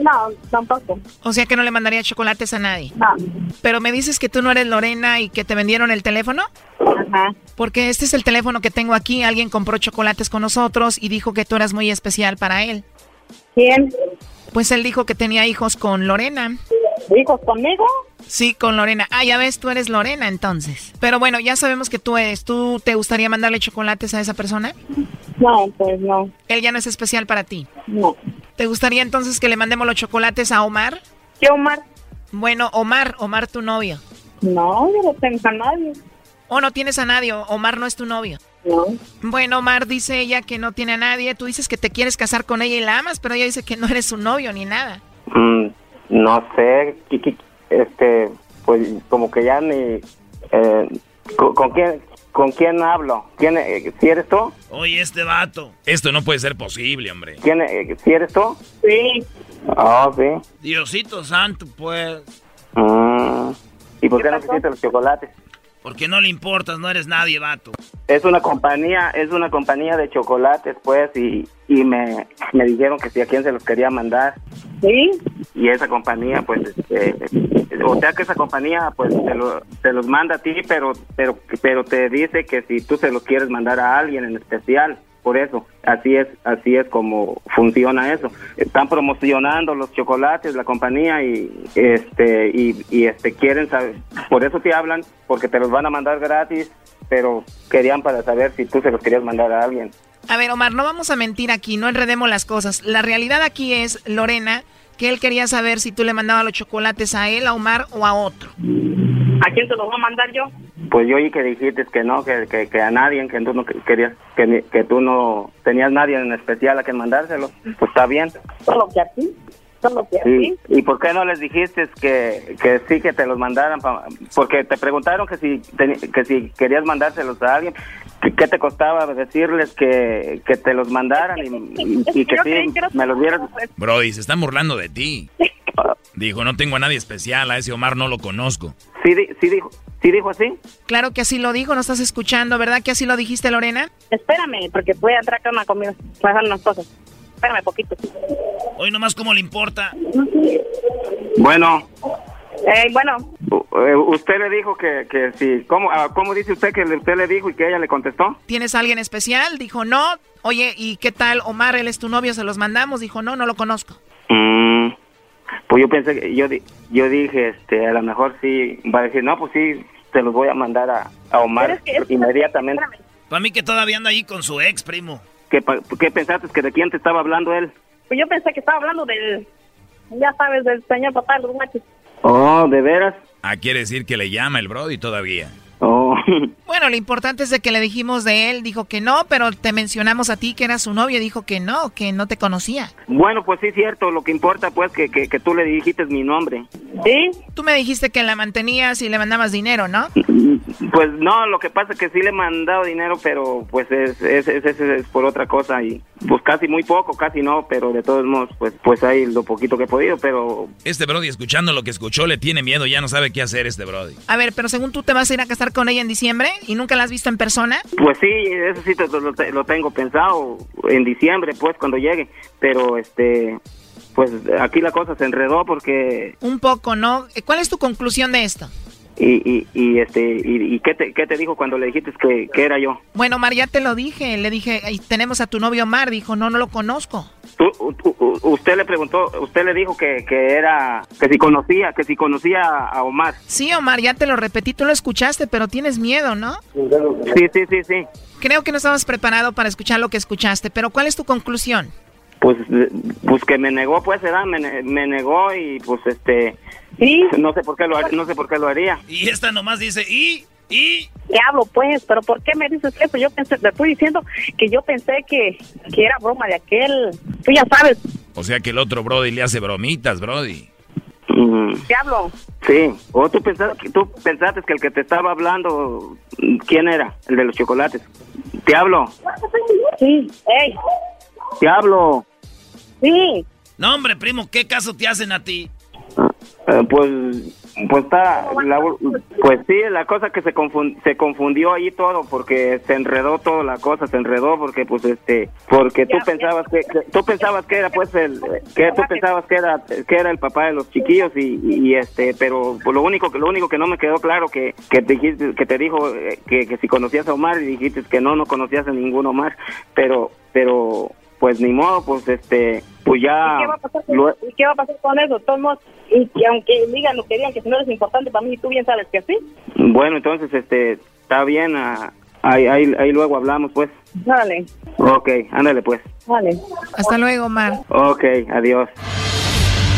No, tampoco. O sea que no le mandaría chocolates a nadie. No. Pero me dices que tú no eres Lorena y que te vendieron el teléfono. Ajá. Porque este es el teléfono que tengo aquí. Alguien compró chocolates con nosotros y dijo que tú eras muy especial para él. ¿Quién? Pues él dijo que tenía hijos con Lorena. ¿Hijos conmigo? Sí, con Lorena. Ah, ya ves, tú eres Lorena entonces. Pero bueno, ya sabemos que tú eres. ¿Tú te gustaría mandarle chocolates a esa persona? No, pues no. Él ya no es especial para ti. No. ¿Te gustaría entonces que le mandemos los chocolates a Omar? ¿Qué Omar? Bueno, Omar, Omar tu novio. No, yo no tengo a nadie. ¿O no tienes a nadie? Omar no es tu novio. No. Bueno, Omar dice ella que no tiene a nadie. Tú dices que te quieres casar con ella y la amas, pero ella dice que no eres su novio ni nada. Mm, no sé, este, pues como que ya ni... eh, ¿con, con quién, ¿Con quién hablo? ¿Quién, eh, ¿Si eres tú? Oye, este vato. Esto no puede ser posible, hombre. ¿Quién, eh, ¿Si eres tú? Sí. Ah, sí. Diosito santo, pues. Mm, ¿Y por qué, no quisiste los chocolates? Porque no le importas, no eres nadie, vato. Es una compañía, es una compañía de chocolates, pues, y, y me, me dijeron que si a quién se los quería mandar. Sí. Y esa compañía, pues, este, o sea que esa compañía, pues, te, lo- te los manda a ti, pero, pero, pero te dice que si tú se los quieres mandar a alguien en especial, por eso, así es, así es como funciona eso. Están promocionando los chocolates, la compañía, y, este, y, y este, quieren saber, por eso te hablan, porque te los van a mandar gratis, pero querían para saber si tú se los querías mandar a alguien. A ver, Omar, no vamos a mentir aquí, no enredemos las cosas. La realidad aquí es, Lorena, que él quería saber si tú le mandabas los chocolates a él, a Omar o a otro. ¿A quién se los voy a mandar yo? Pues yo oí que dijiste que no, que, que, que a nadie, que tú no que- querías, que, ni- que tú no tenías nadie en especial a quien mandárselo. Pues está bien. Solo que a ti. Solo que a ti. ¿Y por qué no les dijiste que, que sí que te los mandaran? pa- porque te preguntaron que si que si querías mandárselos a alguien. ¿Qué, te costaba decirles que, que te los mandaran y, y- y que sí me los dieras? Brody, se están burlando de ti. Dijo, no tengo a nadie especial, a ese Omar no lo conozco. ¿Sí, di- sí, dijo, ¿Sí dijo así? Claro que así lo dijo, no estás escuchando, ¿verdad que así lo dijiste, Lorena? Espérame, porque voy a entrar acá a una comida. Voy a hacer unas cosas. Espérame poquito. Hoy nomás cómo le importa. Bueno, Eh, bueno, u- usted le dijo que, que sí. ¿Cómo, ah, ¿Cómo dice usted que le- usted le dijo y que ella le contestó? ¿Tienes a alguien especial? Dijo, no. Oye, ¿y qué tal Omar? Él es tu novio, se los mandamos. Dijo, no, no lo conozco. Mm, pues yo pensé, que- yo, di- yo dije, este, a lo mejor sí, va a decir, no, pues sí, se los voy a mandar a, a Omar inmediatamente. Para mí que todavía anda ahí con su ex, primo. ¿Qué, pa- ¿Qué pensaste que de quién te estaba hablando él? pues yo pensé que estaba hablando del, ya sabes, del señor papá de los machos. Oh, ¿de veras? Ah, quiere decir que le llama el Brody todavía. Bueno, lo importante es de que le dijimos de él, dijo que no, pero te mencionamos a ti que era su novio, dijo que no, que no te conocía. Bueno, pues sí, cierto, lo que importa pues que, que, que tú le dijiste mi nombre. ¿Sí? Tú me dijiste que la mantenías y le mandabas dinero, ¿no? Pues no, lo que pasa es que sí le he mandado dinero, pero pues es, es, es, es- es por otra cosa y pues casi muy poco, casi no, pero de todos modos pues pues hay lo poquito que he podido, pero Este Brody, escuchando lo que escuchó, le tiene miedo, ya no sabe qué hacer este Brody. A ver, pero según tú te vas a ir a casar con ella en diciembre y nunca la has visto en persona. pues sí, eso sí te- lo, te- lo tengo pensado en diciembre pues cuando llegue, pero este pues aquí la cosa se enredó porque Un poco, ¿no? ¿Cuál es tu conclusión de esto? Y, y, este y, ¿qué, te, qué te dijo cuando le dijiste que, que era yo? Bueno, Mar, ya te lo dije. Le dije, tenemos a tu novio Mar. Dijo, no, no lo conozco. usted le preguntó, usted le dijo que, que era, que si conocía, que si conocía a Omar. Sí, Omar, ya te lo repetí. Tú lo escuchaste, pero tienes miedo, ¿no? Sí, sí, sí, sí. Creo que no estabas preparado para escuchar lo que escuchaste, pero ¿cuál es tu conclusión? Pues, pues que me negó, pues, edad, me, me negó y pues este ¿Y? No sé por qué lo no sé por qué lo haría. Y esta nomás dice, ¿y? ¿Y? hablo pues, pero ¿por qué me dices eso? Yo pensé, te estoy diciendo que yo pensé que, que era broma de aquel, tú ya sabes. O sea que el otro Brody le hace bromitas, Brody. ¿Qué hablo? Sí, o tú pensaste, tú pensaste que el que te estaba hablando, ¿quién era? El de los chocolates. ¿Te hablo? Sí, hey. ¿Te hablo? Sí. No, hombre, primo, ¿qué caso te hacen a ti? Eh, pues pues está pues sí la cosa que se se confundió ahí todo porque se enredó toda la cosa se enredó porque pues este porque tú pensabas que, tú pensabas que era pues el que tú pensabas que era que era el papá de los chiquillos y, este pero lo único que lo único que no me quedó claro que que te dijiste que te dijo eh, que, que si conocías a Omar y dijiste que no no conocías a ningún Omar pero pero pues ni modo, pues este, pues ya... ¿Y qué va a pasar con, qué va a pasar con eso? Todos y que aunque digan lo que digan, que si no eres importante para mí, tú bien sabes que sí. Bueno, entonces, este, está bien, ah, ahí, ahí, ahí luego hablamos, pues. Dale. Ok, ándale, pues. Vale. Hasta luego, Mar. Ok, adiós.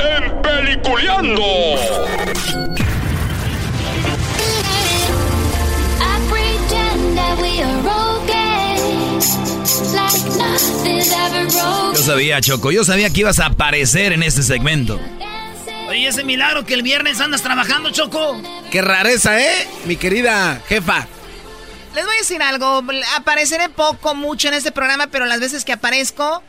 en Peliculeando. Yo sabía, Choco, yo sabía que ibas a aparecer en este segmento. Oye, ese milagro que el viernes andas trabajando, Choco. Qué rareza, ¿eh? Mi querida jefa. Les voy a decir algo. Apareceré poco, mucho en este programa, pero las veces que aparezco,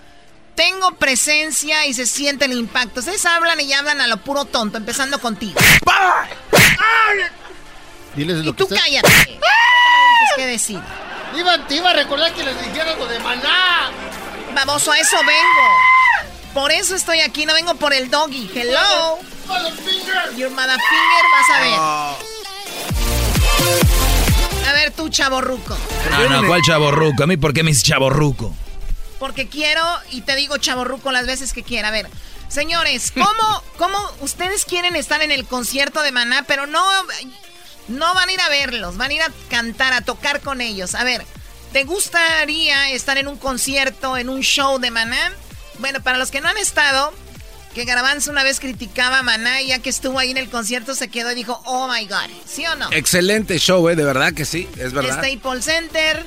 tengo presencia y se siente el impacto. Ustedes hablan y hablan a lo puro tonto, empezando contigo. Diles lo y tú cállate. ¿Qué qué decir? Iba, te iba a recordar que les dijera algo de maná. Baboso, a eso vengo. Por eso estoy aquí, no vengo por el doggy. Hello. Your motherfinger, vas a ver. Oh. A ver tú, chaborruco. No, no, ¿cuál chaborruco? A mí, ¿por qué me dices chaborruco? Porque quiero y te digo chaborruco las veces que quiera. A ver, señores, ¿cómo, ¿cómo ustedes quieren estar en el concierto de Maná, pero no no van a ir a verlos, van a ir a cantar, a tocar con ellos. A ver, ¿te gustaría estar en un concierto, en un show de Maná? Bueno, para los que no han estado, que Garbanzo una vez criticaba a Maná y ya que estuvo ahí en el concierto se quedó y dijo, oh my god, ¿sí o no? Excelente show, ¿eh? De verdad que sí, es verdad. Staples Center.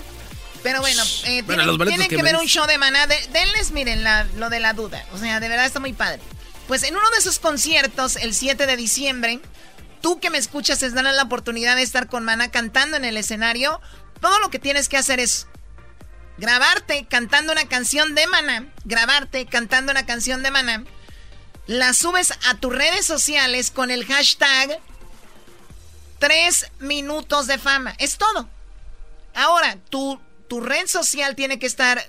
Pero bueno, eh, tienen, que, ver un show de Maná. denles, miren, lo de la duda. O sea, de verdad está muy padre. Pues en uno de esos conciertos, el 7 de diciembre, tú que me escuchas es darle la oportunidad de estar con Mana cantando en el escenario, todo lo que tienes que hacer es grabarte cantando una canción de Mana, grabarte cantando una canción de Mana, la subes a tus redes sociales con el hashtag 3 minutos de fama. Es todo. Ahora, tu, tu red social tiene que estar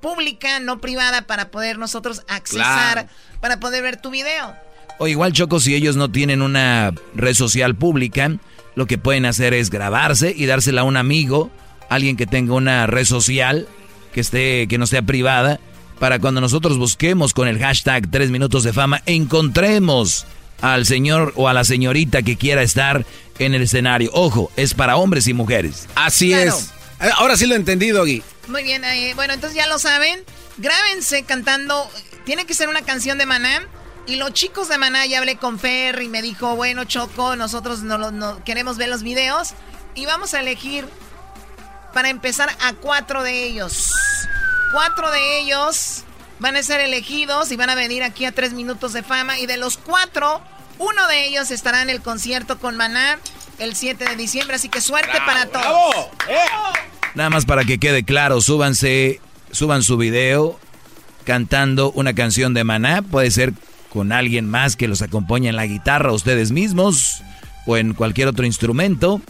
pública, no privada, para poder nosotros accesar, para poder ver tu video. O igual, Choco, si ellos no tienen una red social pública, lo que pueden hacer es grabarse y dársela a un amigo, alguien que tenga una red social que, esté, que no sea privada, para cuando nosotros busquemos con el hashtag 3 minutos de fama, encontremos al señor o a la señorita que quiera estar en el escenario. Ojo, es para hombres y mujeres. Así es. Eh, ahora sí lo entendí, Doggy. Muy bien, eh, bueno, entonces ya lo saben. Grábense cantando. Tiene que ser una canción de Maná. Y los chicos de Maná, ya hablé con Fer y me dijo, bueno, Choco, nosotros no, queremos ver los videos. Y vamos a elegir, para empezar, a cuatro de ellos. Cuatro de ellos van a ser elegidos y van a venir aquí a tres minutos de fama. Y de los cuatro, uno de ellos estará en el concierto con Maná el 7 de diciembre. Así que suerte para todos. Nada más para que quede claro, súbanse, suban su video cantando una canción de Maná. Puede ser con alguien más que los acompañe en la guitarra, ustedes mismos o en cualquier otro instrumento.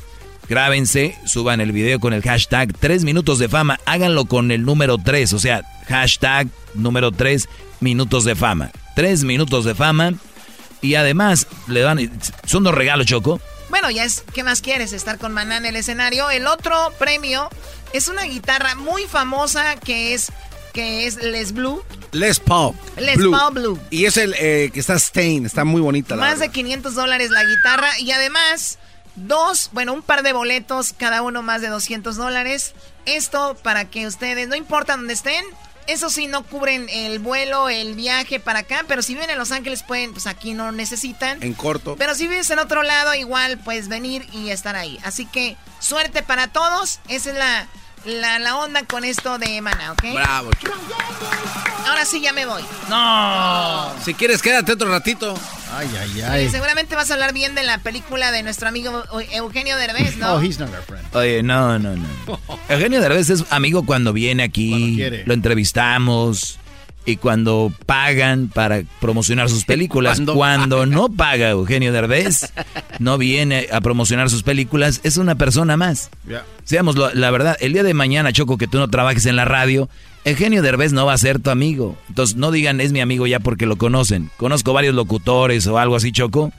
Grábense, suban el video con el hashtag 3 minutos de fama. Háganlo con el número 3, o sea, hashtag número 3 minutos de fama. 3 minutos de fama. Y además, le dan. Son dos regalos, Choco. Bueno, ya es. ¿Qué más quieres? Estar con Maná en el escenario. El otro premio es una guitarra muy famosa que es que es Les Blue. Les Paul. Les Paul Blue. Y es el eh, que está Stain, está muy bonita. Más de 500 dólares la guitarra y además dos, bueno, un par de boletos, cada uno más de 200 dólares. Esto para que ustedes, no importa dónde estén, eso sí, no cubren el vuelo, el viaje para acá, pero si viven en Los Ángeles pueden, pues aquí no necesitan. En corto. Pero si vives en otro lado, igual puedes venir y estar ahí. Así que suerte para todos. Esa es la la, la onda con esto de Mana, ¿ok? Bravo, Ahora sí ya me voy. No. Si quieres, quédate otro ratito. Ay, ay, ay. seguramente vas a hablar bien de la película de nuestro amigo Eugenio Derbez, ¿no? Oh, he's not our friend. Oye, no, no, no. Eugenio Derbez es amigo cuando viene aquí. Lo entrevistamos y cuando pagan para promocionar sus películas. Cuando, no paga Eugenio Derbez, no viene a promocionar sus películas, es una persona más. Seamos la verdad, el día de mañana, Choco, que tú no trabajes en la radio, Eugenio Derbez no va a ser tu amigo. Entonces no digan es mi amigo ya porque lo conocen. Conozco varios locutores o algo así, Choco,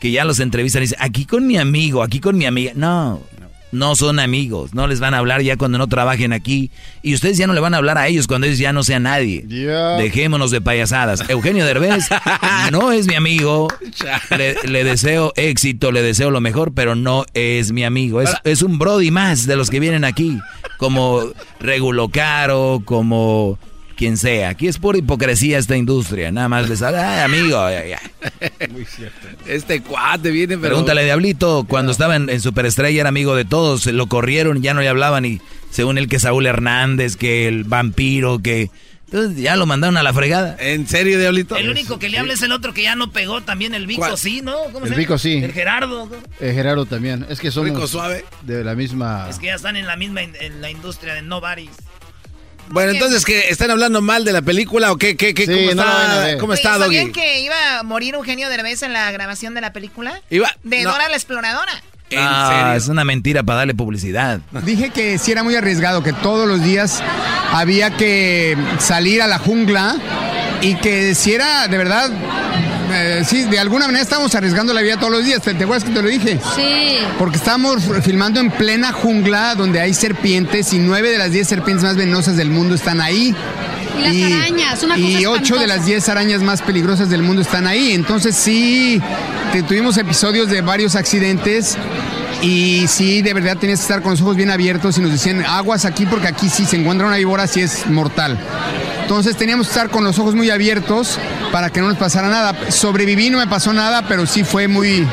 que ya los entrevistan y dicen, aquí con mi amigo, aquí con mi amiga. No, no son amigos, no les van a hablar ya cuando no trabajen aquí. Y ustedes ya no le van a hablar a ellos cuando ellos ya no sean nadie. Dejémonos de payasadas. Eugenio Derbez no es mi amigo. Le, deseo éxito, le deseo lo mejor, pero no es mi amigo. Es, es un Brody más de los que vienen aquí. Como Regulo Caro, como quien sea. Aquí es pura hipocresía esta industria. Nada más les habla, amigo. Muy cierto. Este cuate viene, pero... Pregúntale, Diablito, cuando estaba en, Superestrella era amigo de todos, lo corrieron, ya no le hablaban y según él que Saúl Hernández, que el vampiro, que... Entonces ya lo mandaron a la fregada. ¿En serio, Diablito? El único que le habla es el otro que ya no pegó también, el Vico, sí, ¿no? ¿Cómo el Vico, sí. El Gerardo. El Gerardo también. Es que somos Rico suave. de la misma... Es que ya están en la misma en la industria de Nobody's. Bueno, entonces, ¿que están hablando mal de la película o qué? qué, qué ¿Cómo está, ¿cómo está Doggy? ¿Sabían que iba a morir Eugenio Derbez en la grabación de la película? Iba, de Dora la Exploradora. Ah, es una mentira para darle publicidad. Dije que sí era muy arriesgado, que todos los días había que salir a la jungla y que si era de verdad eh, sí, de alguna manera estamos arriesgando la vida todos los días. ¿Te, acuerdas que te lo dije? Sí. Porque estamos filmando en plena jungla donde hay serpientes y nueve de las diez serpientes más venenosas del mundo están ahí. Y las arañas, una Y ocho de las diez arañas más peligrosas del mundo están ahí. Entonces sí, tuvimos episodios de varios accidentes y sí, de verdad tenías que estar con los ojos bien abiertos y nos decían aguas aquí porque aquí sí se encuentra una víbora, sí es mortal. Entonces teníamos que estar con los ojos muy abiertos para que no nos pasara nada. Sobreviví, no me pasó nada, pero sí fue muy,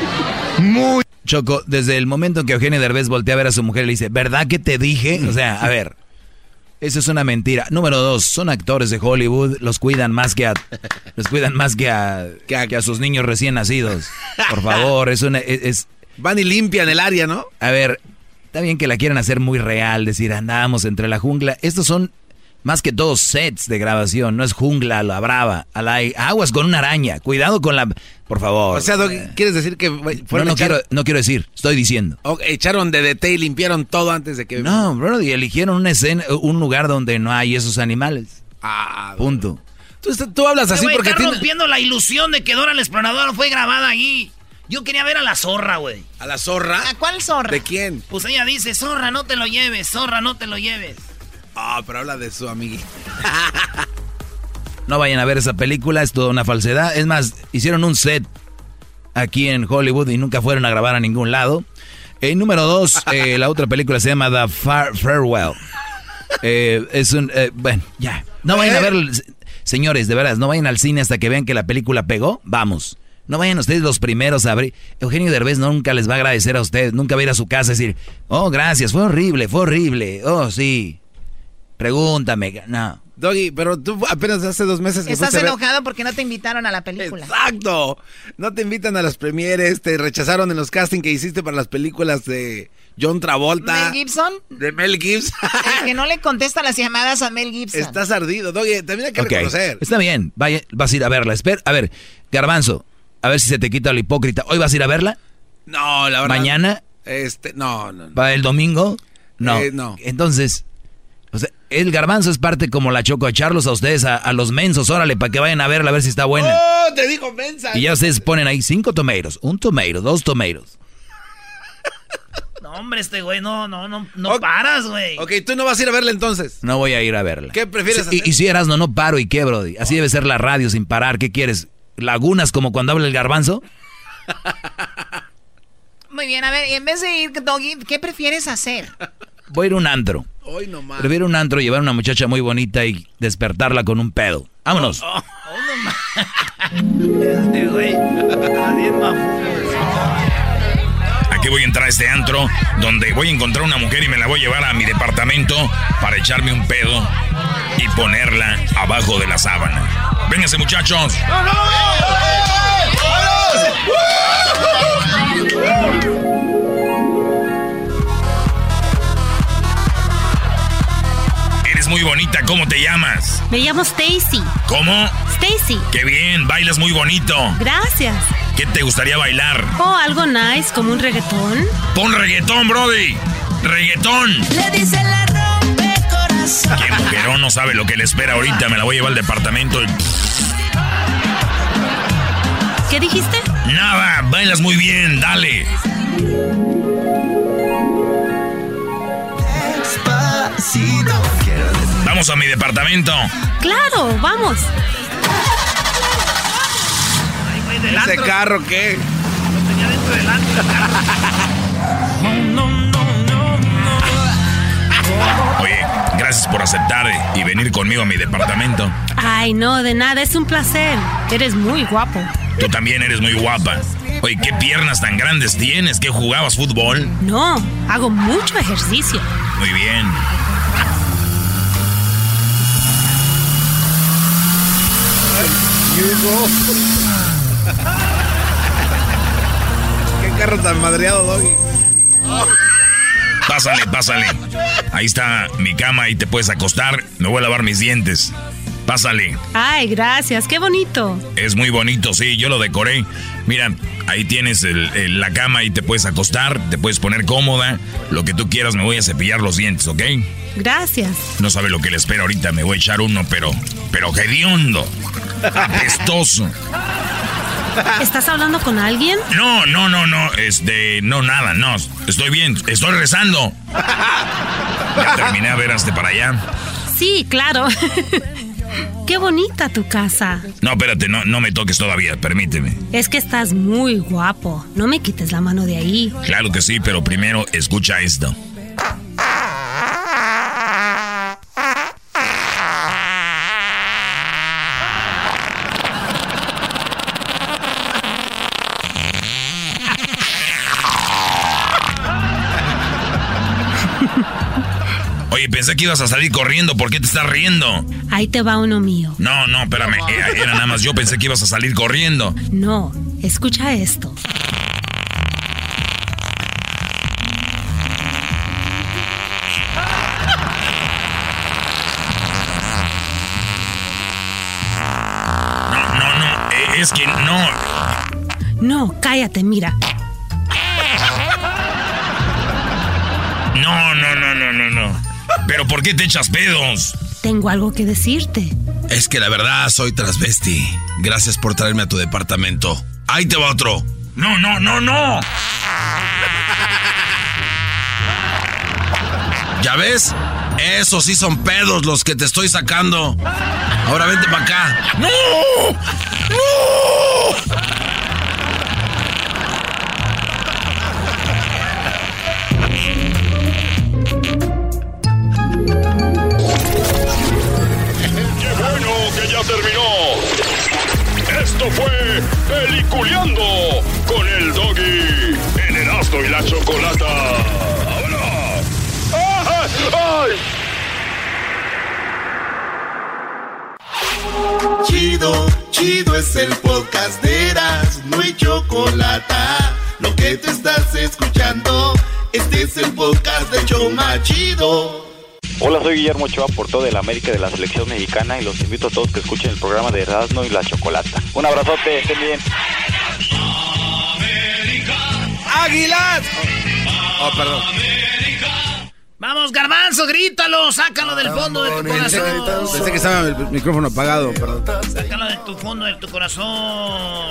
muy... Choco, desde el momento en que Eugenio Derbez voltea a ver a su mujer y le dice, ¿verdad que te dije? O sea, a ver, eso es una mentira. Número dos, son actores de Hollywood, los cuidan más que a, los cuidan más que a, que a, sus niños recién nacidos. Por favor, es una, es, Van y limpian el área, ¿no? A ver, está bien que la quieran hacer muy real, decir, andamos entre la jungla. Estos son más que todos sets de grabación, no es jungla, la brava, aguas con una araña, cuidado con la... Por favor. O sea, ¿quieres decir que no, no, quiero, no quiero decir, estoy diciendo. echaron de DT y limpiaron todo antes de que... No, bro, y eligieron una escena, un lugar donde no hay esos animales. Ah, Punto. Tú, tú hablas así porque... Estás rompiendo la ilusión de que Dora la Exploradora fue grabada ahí. Yo quería ver a la zorra, güey. ¿A la zorra? ¿A cuál zorra? ¿De quién? Pues ella dice, zorra, no te lo lleves, zorra, no te lo lleves. Ah, pero habla de su amiguita. no vayan a ver esa película, es toda una falsedad. Es más, hicieron un set aquí en Hollywood y nunca fueron a grabar a ningún lado. Eh, número dos, eh, la otra película se llama The Farewell. Eh, es un... Eh, bueno, ya. No vayan a ver... Señores, de verdad, no vayan al cine hasta que vean que la película pegó. Vamos. No vayan ustedes los primeros a abrir. Eugenio Derbez nunca les va a agradecer a ustedes. Nunca va a ir a su casa y decir, oh, gracias, fue horrible, fue horrible. Oh, sí. Pregúntame. No. Doggy, pero tú apenas hace dos meses que Estás enojado porque no te invitaron a la película. Exacto. No te invitan a las premieres, te rechazaron en los castings que hiciste para las películas de John Travolta. ¿Mel Gibson? De Mel Gibson. que no le contesta las llamadas a Mel Gibson. Estás ardido, Doggy. También hay que reconocer. Está bien. Vaya, vas a ir a verla. Espera, a ver, Garbanzo, a ver si se te quita la hipócrita. ¿Hoy vas a ir a verla? No, la verdad. ¿Mañana? Este, no, no. ¿Para el domingo? No. Eh, no. Entonces, el garbanzo es parte como la choco, echarlos a ustedes, a, los mensos, órale, para que vayan a verla, a ver si está buena. ¡Oh, te digo mensa! Y ya ustedes ponen ahí cinco tomatoes, un tomato, dos tomatoes. No, hombre, este güey, no, no, no, no paras, güey. Ok, tú no vas a ir a verla entonces. No voy a ir a verla. ¿Qué prefieres hacer? Y, si eras no, no paro y qué, Brody. Así debe ser la radio sin parar. ¿Qué quieres? ¿Lagunas como cuando habla el garbanzo? Muy bien, a ver, en vez de ir, Doggy, ¿qué prefieres hacer? Voy a ir a un antro. Hoy nomás. Prefiero un antro, llevar a una muchacha muy bonita y despertarla con un pedo. Vámonos. Oh, este Aquí voy a entrar a este antro donde voy a encontrar una mujer y me la voy a llevar a mi departamento para echarme un pedo y ponerla abajo de la sábana. Vénganse muchachos. Muy bonita. ¿Cómo te llamas? Me llamo Stacy. ¿Cómo? Stacy. Qué bien, bailas muy bonito. Gracias. ¿Qué te gustaría bailar? Oh, algo nice, como un reggaetón. Pon reggaetón, Brody. Reggaetón. Le dice la rompe corazón. Qué mujerón no sabe lo que le espera ahorita. Me la voy a llevar al departamento. ¿Qué dijiste? Nada, bailas muy bien, dale. Vamos a mi departamento. Claro, vamos. ¿Ese carro qué? Lo tenía dentro del Oye, gracias por aceptar y venir conmigo a mi departamento. Ay, no, de nada, es un placer. Eres muy guapo. Tú también eres muy guapa. Oye, ¿qué piernas tan grandes tienes? ¿Qué jugabas fútbol? No, hago mucho ejercicio. Muy bien. Qué carro tan madreado, Doggy. Pásale, pásale. Ahí está mi cama y te puedes acostar. Me voy a lavar mis dientes. Pásale. Ay, gracias, qué bonito. Es muy bonito, sí, yo lo decoré. Mira, ahí tienes la cama y te puedes acostar, te puedes poner cómoda, lo que tú quieras, me voy a cepillar los dientes, ¿ok? Gracias. No sabe lo que le espera ahorita, me voy a echar uno, pero, pero hediondo, apestoso. ¿Estás hablando con alguien? No, no, no, no, este, no, nada, no, estoy bien, estoy rezando. Ya terminé a ver hasta para allá. Sí, claro. Qué bonita tu casa. No, espérate, no, no me toques todavía, permíteme. Es que estás muy guapo. No me quites la mano de ahí. Claro que sí, pero primero escucha esto. Pensé que ibas a salir corriendo. ¿Por qué te estás riendo? Ahí te va uno mío. No, no, espérame. Era, nada más yo pensé que ibas a salir corriendo. No, escucha esto. No, no, no. E, es que no. No, cállate, mira. No, no, no, no, no, no. ¿Pero por qué te echas pedos? Tengo algo que decirte. Es que la verdad soy transvesti. Gracias por traerme a tu departamento. Ahí te va otro. No, no, no, no. ¿Ya ves? Esos sí son pedos los que te estoy sacando. Ahora vente para acá. ¡No! ¡No! terminó. Esto fue Peliculeando con el Doggy en el asno y la Chocolata. ¡Ay! ¡Ay! Chido, chido es el podcast de Eras, no hay chocolata. Lo que te estás escuchando, este es el podcast de Choma Chido. Hola, soy Guillermo Ochoa, todo de la América de la Selección Mexicana y los invito a todos que escuchen el programa de Erasmo y la Chocolata. Un abrazote, estén bien. ¡Águilas! Oh, perdón. Vamos, garbanzo, grítalo, sácalo del fondo de tu corazón. Pensé que estaba el micrófono apagado, perdón. Sácalo de tu fondo de tu corazón.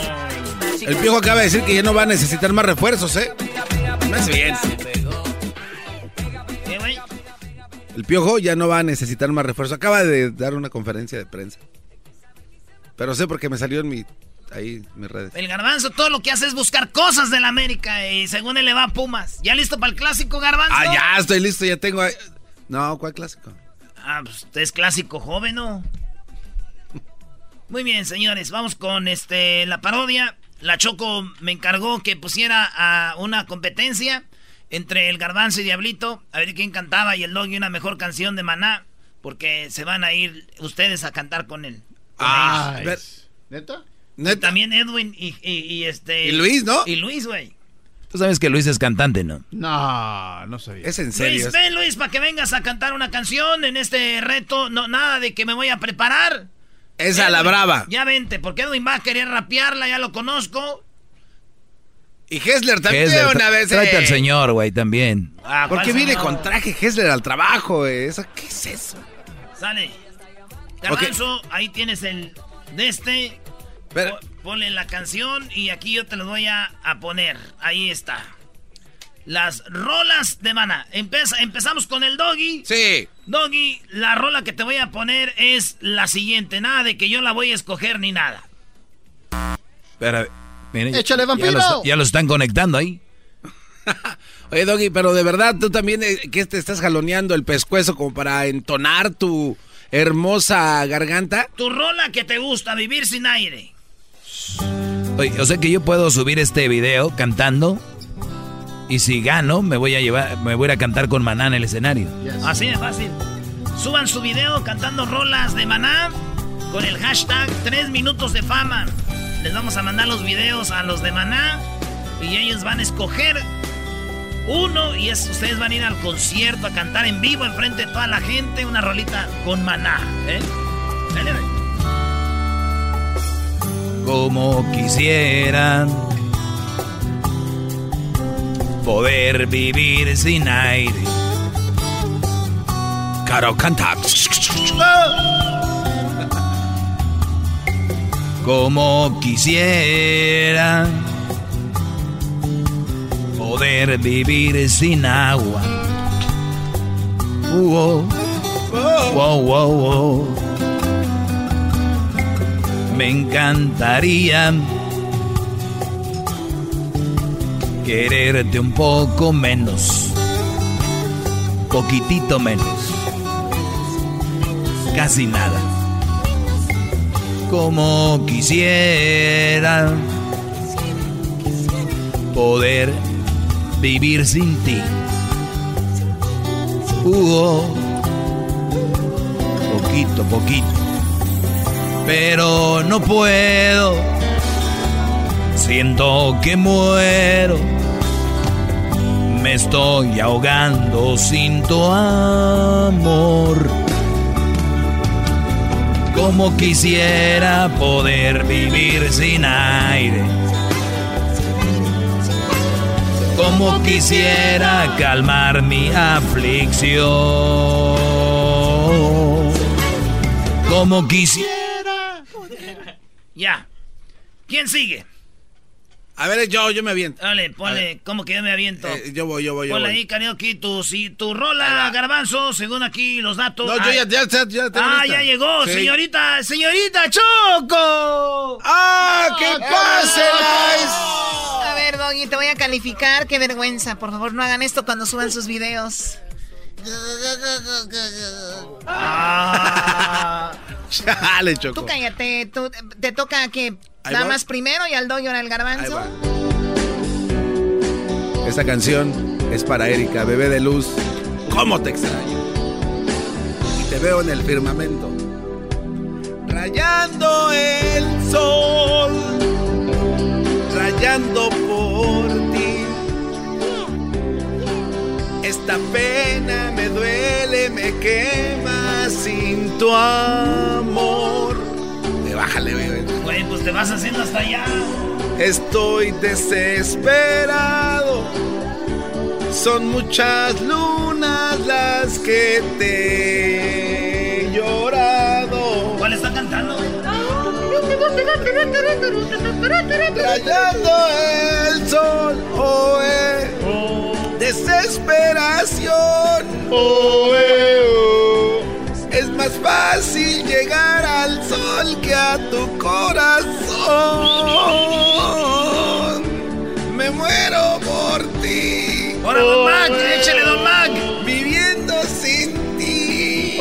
El viejo acaba de decir que ya no va a necesitar más refuerzos, ¿eh? Me hace bien. El piojo ya no va a necesitar más refuerzos. Acaba de dar una conferencia de prensa. Pero sé porque me salió en mi ahí mis redes. El garbanzo todo lo que hace es buscar cosas del América y según él le va a Pumas. ¿Ya listo para el clásico, garbanzo? Ah, ya estoy listo, ya tengo. ahí- No, ¿cuál clásico? Ah, pues usted es clásico joven, ¿no? Muy bien, señores, vamos con este la parodia. La Choco me encargó que pusiera a una competencia entre el Garbanzo y Diablito, a ver quién cantaba y el Doggy una mejor canción de Maná, porque se van a ir ustedes a cantar con él. con Ah, ellos. ver- ¿Neta? Y También Edwin y, y- y este Y Luis, ¿no? Y Luis, güey. Tú sabes que Luis es cantante, ¿no? No, no sabía. Es en Luis, ven Luis para que vengas a cantar una canción en este reto. No, nada de que me voy a preparar. Esa la Edwin, brava. Ya vente, porque Edwin va a querer rapearla, ya lo conozco. Y Hessler también Hessler, una vez. Tráete eh, al señor, güey, también. Ah, ¿Por ¿cuál qué viene señor? con traje Hessler al trabajo? ¿Eso, ¿Qué es eso? Sale. Garbanzo, ahí tienes el de este. Po- Ponle la canción y aquí yo te lo voy a, a poner. Ahí está. Las rolas de mana. Empeza- empezamos con el doggy. Sí. Doggy, la rola que te voy a poner es la siguiente. Nada de que yo la voy a escoger ni nada. Espera, miren, ya- Échale, ya vampiro. los- Ya lo están conectando ahí. Oye, Doggy, pero de verdad tú también eh, que te estás jaloneando el pescuezo como para entonar tu hermosa garganta. Tu rola que te gusta, vivir sin aire. Oye, o sea que yo puedo subir este video cantando y si gano me voy a llevar, me voy a cantar con Maná en el escenario. Así de fácil. Suban su video cantando rolas de maná con el hashtag 3 minutos de fama. Les vamos a mandar los videos a los de maná y ellos van a escoger uno y es, ustedes van a ir al concierto a cantar en vivo enfrente de toda la gente una rolita con maná. ¿eh? Dale, dale. Como quisieran poder vivir sin aire. Caro, canta. Como quisiera poder vivir sin agua. Wow, wow, wow, wow. Me encantaría quererte un poco menos, poquitito menos, casi nada como quisiera poder vivir sin ti. Uh, poquito, poquito. Pero no puedo. Siento que muero. Me estoy ahogando sin tu amor. Como quisiera poder vivir sin aire. Como quisiera calmar mi aflicción. Como quisiera. Ya. ¿Quién sigue? A ver, yo, yo me aviento. Dale, ponle, ¿cómo que yo me aviento? Eh, yo voy, yo voy, yo Ponle voy. ahí, karaoke, tu, si, tu rola, garbanzo, según aquí los datos. No, yo Ay. ya, ya, ya, ya tengo Ah, lista. ya llegó, Sí. señorita, señorita Choco. ¡Ah, qué pase, A ver, Doggy, te voy a calificar. Qué vergüenza. Por favor, no hagan esto cuando suban sus videos. Ah. Chale, Choco. Tú cállate. Tú, te toca que Damas voy. primero y al Doggy ahora el garbanzo. Esta canción es para Erika, bebé de luz. ¿Cómo te extraño? Y te veo en el firmamento. rayando el sol, rayando por ti. Esta pena me duele, me quema sin tu amor. Bájale, güey. Te vas haciendo hasta allá. Estoy desesperado. Son muchas lunas las que te he llorado. ¿Cuál está cantando? Rayando el sol, oh, eh. Desesperación, oh, eh, oh. Es más fácil llegar al sol que a tu corazón. Me muero por ti. ¡Ahora, don Mac! Oh, eh, ¡Échale, don Mac! Viviendo sin ti.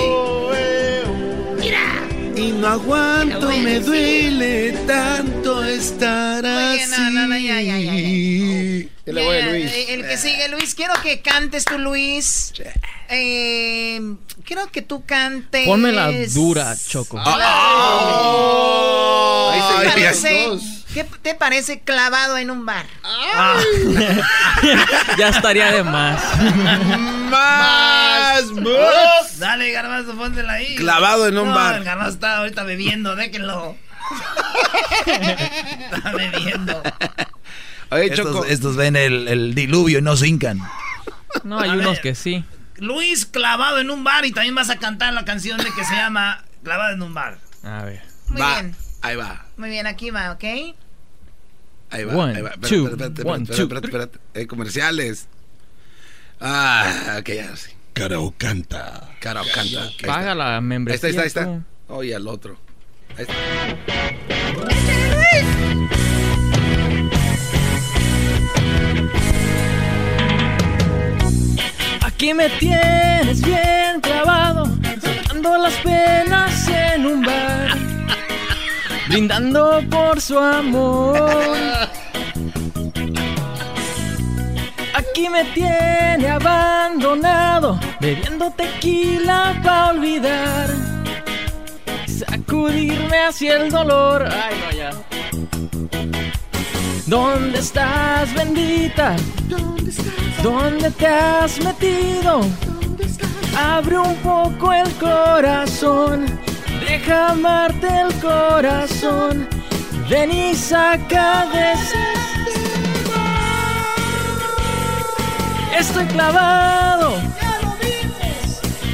Mira. Y no aguanto, me duele tanto estar Oye, así. no, no, no, ya, ya, ya, ya. Yo le voy a Ya, Luis. eh, El que sigue, Luis, quiero que cantes tú, Luis. Eh, quiero que tú cantes. Ponme la dura, Choco. ¿Qué Ay, te ay, parece- ay. ¿Qué te parece clavado en un bar? Ah. ya estaría de más. Más, Dale, garbanzo, póntela ahí. Clavado en un No, bar. El garbanzo está ahorita bebiendo, déjenlo. está bebiendo. Oye, Estos, Choco. estos ven el, el diluvio y no se hincan. No, hay A unos ver. que sí. Luis clavado en un bar y también vas a cantar la canción de que se llama Clavado en un bar. A ver. Muy Va, bien. Ahí va. Muy bien, aquí va, ¿ok? Ahí va, One, ahí va. Espérate, two, espérate, espérate, one, espérate, two, espérate. Eh, comerciales. Ah, ok, ya sí. Carao canta. Caro canta. Ahí. Paga la Ahí membresía. está, ahí está, ahí está. Oye, al otro. Ahí está. Aquí me tienes bien clavado, soltando las penas en un bar, brindando por su amor. Aquí me tiene abandonado, bebiendo tequila para olvidar, sacudirme hacia el dolor. Ay, no, ya. ¿Dónde estás, bendita? ¿Dónde te has metido? Abre un poco el corazón, deja amarte el corazón. Ven y saca de Estoy clavado,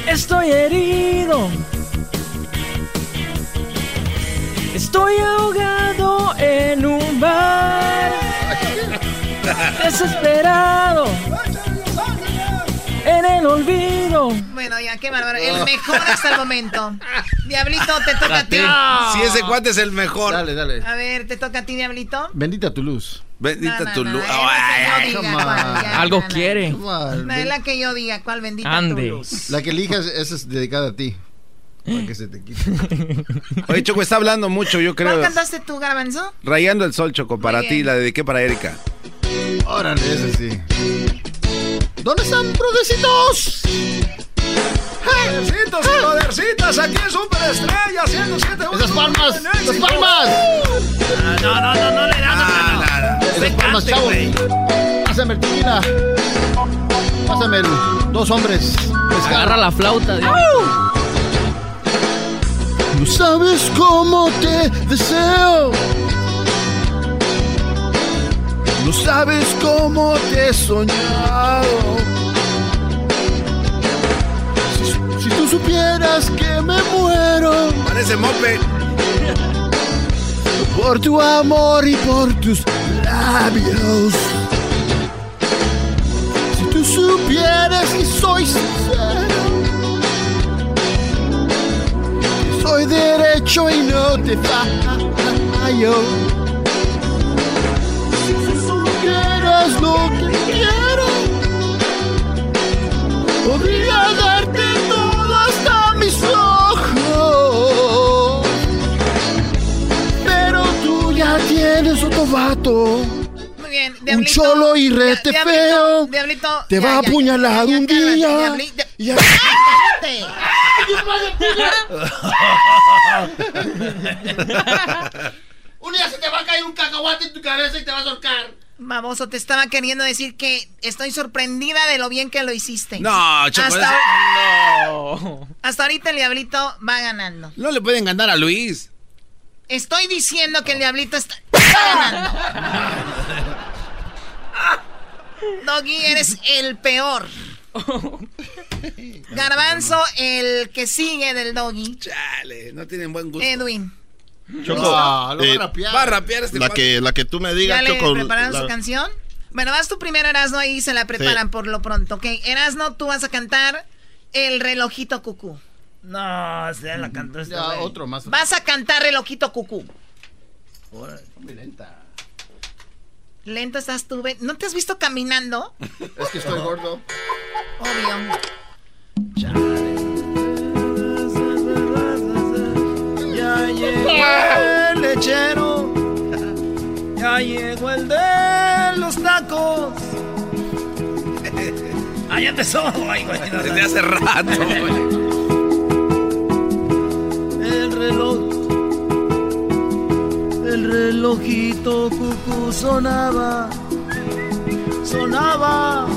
estoy herido, estoy ahogado en un bar, desesperado, en el olvido. Bueno, ya, qué bárbaro. El mejor hasta el momento. Diablito, te toca a ti. Si ese cuate es el mejor. Dale, dale. A ver, te toca a ti, Diablito. Bendita tu luz. Bendita No, no, tu no, luz. cuál, Algo quiere. No, es la que yo diga, ¿cuál bendita tu Ande. luz? La que elijas, esa es dedicada a ti. Para que se te quite. Oye, Choco, está hablando mucho, yo ¿Cuál creo. cantaste tú, Garbanzo? Rayando el sol, Choco, para ti, la dediqué para Erika. Órale, ese sí. ¿Dónde están, prodecitos? Podercitos y podercitas, aquí en Superestrella, 107. ¡Esas palmas! ¡Las palmas! Ah, no, no, no, no le da, no, no, no. Esas palmas, chavos. Pásame el tequila. Pásame el dos hombres. Agarra la flauta. Dios. No sabes cómo te deseo. No sabes cómo te he soñado. Si, tú supieras que me muero Parece mope. por tu amor y por tus labios. Si tú supieras que soy sincero, soy derecho y no te fallo. Supieras lo que quiero, podría darte todo hasta mis ojos. Pero tú ya tienes otro vato. Muy bien, Un cholo y rete feo. Diablito, Te ya, va a ya, apuñalar ya, ya, un día. Un día se te va a caer un cacahuate en tu cabeza y te vas a ahorcar. Baboso, te estaba queriendo decir que estoy sorprendida de lo bien que lo hiciste. No, Chocolate. Hasta, No. hasta ahorita el diablito va ganando. No le pueden ganar a Luis. Estoy diciendo que el diablito está ganando. Doggy, eres el peor. Garbanzo, el que sigue del doggy. Chale, no tienen buen gusto. Edwin. Choco, No, lo va a eh, rapear. Va a rapear este la que, la que tú me digas, ¿Ya le Choco. prepararon la- su canción? Bueno, vas tú primero, Erasno, y se la preparan Sí. por lo pronto, ¿ok? Erasno, tú vas a cantar El relojito cucú. No, se la cantó este Ya, otro más. Vas a cantar relojito cucú. Muy lenta. Lento estás tú, ¿no te has visto caminando? Es que estoy gordo. Obvio. Ya llegó el lechero. Ya llegó el de los tacos. Ah, ya empezó. Güey, no, Desde hace rato, El reloj. El relojito cucú sonaba. Sonaba.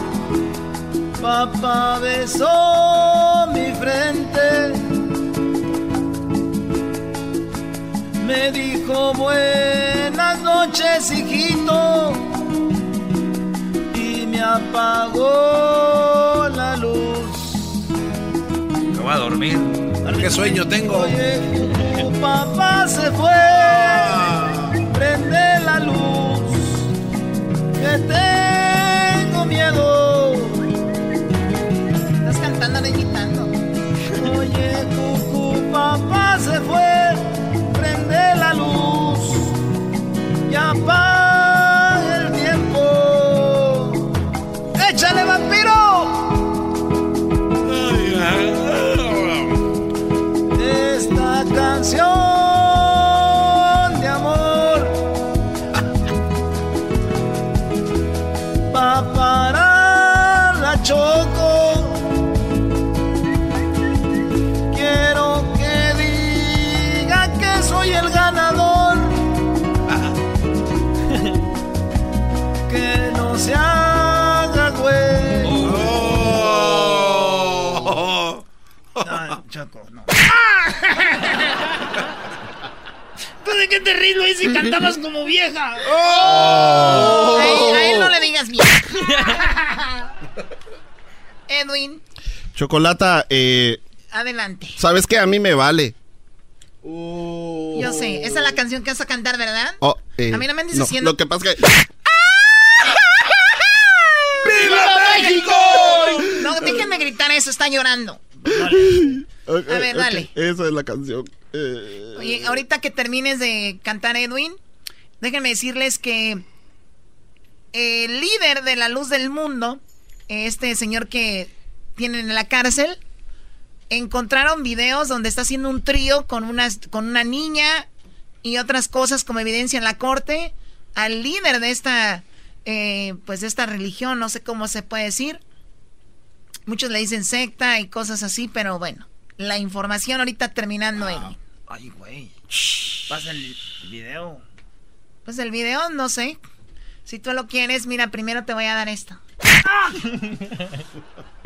Papá besó mi frente. Me dijo buenas noches, hijito. Y me apagó la luz. Me voy a dormir. ¿Qué sueño tengo? Oye, tu papá se fue. Prende la luz. Que tengo miedo. Estás cantando, no imitando. Oye, cucú, papá se fue. Luz. Y apaga el tiempo. ¡Échale, vampiro! ¿Tú de qué te ríes, Luis, si cantabas como vieja? A él, a él no le digas bien. Edwin, Chocolata, eh, adelante. ¿sabes qué? A mí me vale. Yo sé, esa es la canción que vas a cantar, ¿verdad? Oh, eh, A mí no me andes no, diciendo- Lo que pasa es que... ¡Viva México! No, déjenme gritar eso, está llorando. A ver, dale. Esa es la canción. Eh, Oye, ahorita que termines de cantar Edwin, déjenme decirles que el líder de la luz del mundo, este señor que tienen en la cárcel, encontraron videos donde está haciendo un trío con, unas, con una niña y otras cosas como evidencia en la corte. Al líder de esta, eh, pues de esta religión, no sé cómo se puede decir. Muchos le dicen secta y cosas así, pero bueno, la información ahorita terminando Edwin. Ay, güey. Pasa el video. Pues el video, no sé. Si tú lo quieres, mira, primero te voy a dar esto.